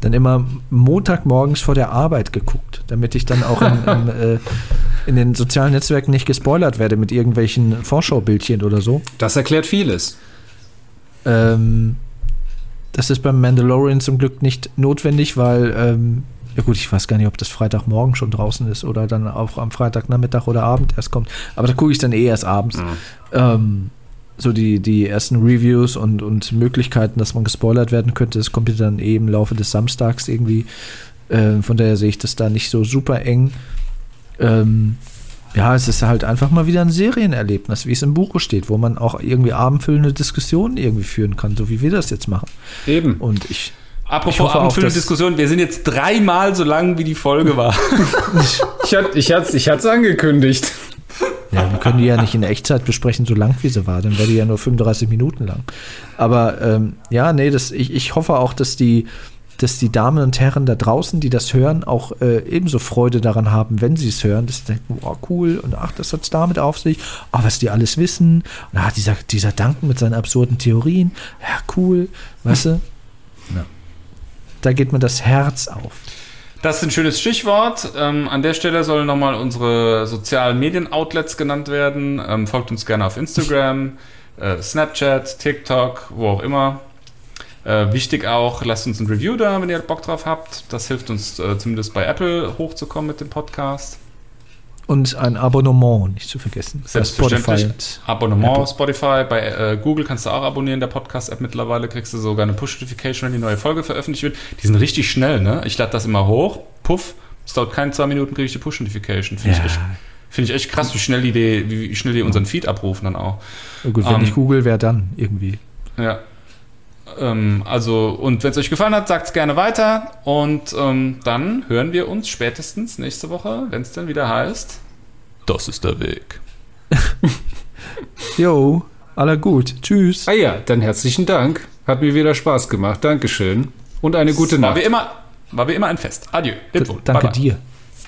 dann immer Montagmorgens vor der Arbeit geguckt, damit ich dann auch in, in, äh, in den sozialen Netzwerken nicht gespoilert werde mit irgendwelchen Vorschaubildchen oder so. Das erklärt vieles. Ähm, das ist beim Mandalorian zum Glück nicht notwendig, weil, ähm, ja gut, ich weiß gar nicht, ob das Freitagmorgen schon draußen ist oder dann auch am Freitagnachmittag oder Abend erst kommt. Aber da gucke ich dann eh erst abends. Ähm, so die, die ersten Reviews und, und Möglichkeiten, dass man gespoilert werden könnte, das kommt ja dann eh im Laufe des Samstags irgendwie. Äh, von daher sehe ich das da nicht so super eng. Ähm, ja, es ist halt einfach mal wieder ein Serienerlebnis, wie es im Buche steht, wo man auch irgendwie abendfüllende Diskussionen irgendwie führen kann, so wie wir das jetzt machen. Eben. Und ich, Apropos Ich abendfüllende Diskussion, wir sind jetzt dreimal so lang, wie die Folge war. Ich hatte ich hat's, ich hat's angekündigt. ja, wir können die ja nicht in Echtzeit besprechen, so lang wie sie war, dann wäre die ja nur 35 Minuten lang. Aber ähm, ja, nee, das, ich, ich hoffe auch, dass die, dass die Damen und Herren da draußen, die das hören, auch äh, ebenso Freude daran haben, wenn sie es hören, dass sie denken, oh cool, und ach, das hat's damit auf sich, oh, was die alles wissen, und ah, dieser, dieser Duncan mit seinen absurden Theorien, ja, cool, weißt du? Ja. Da geht mir das Herz auf. Das ist ein schönes Stichwort. Ähm, an der Stelle sollen nochmal unsere sozialen Medien-Outlets genannt werden. Ähm, folgt uns gerne auf Instagram, äh, Snapchat, TikTok, wo auch immer. Äh, wichtig auch, lasst uns ein Review da, wenn ihr Bock drauf habt. Das hilft uns äh, zumindest bei Apple hochzukommen mit dem Podcast. Und ein Abonnement nicht zu vergessen. Und- Abonnement Apple. Spotify, bei äh, Google kannst du auch abonnieren, der Podcast-App mittlerweile kriegst du sogar eine Push-Notification, wenn die neue Folge veröffentlicht wird. Die sind richtig schnell, ne? Ich lade das immer hoch, puff, es dauert keine zwei Minuten, kriege ich die Push-Notification. Finde Ja. ich, echt- finde ich echt krass, wie schnell die, die, wie schnell die unseren Feed abrufen dann auch. Ja, gut, wenn Ähm, nicht Google, wer dann irgendwie? Ja. Ähm, also, und wenn es euch gefallen hat, sagt es gerne weiter. Und ähm, dann hören wir uns spätestens nächste Woche, wenn es dann wieder heißt. Das ist der Weg. Jo, aller gut. Tschüss. Ah ja, dann herzlichen Dank. Hat mir wieder Spaß gemacht. Dankeschön. Und eine gute War Nacht. wie immer, war wie immer ein Fest. Adieu. Danke Bye, bye. dir.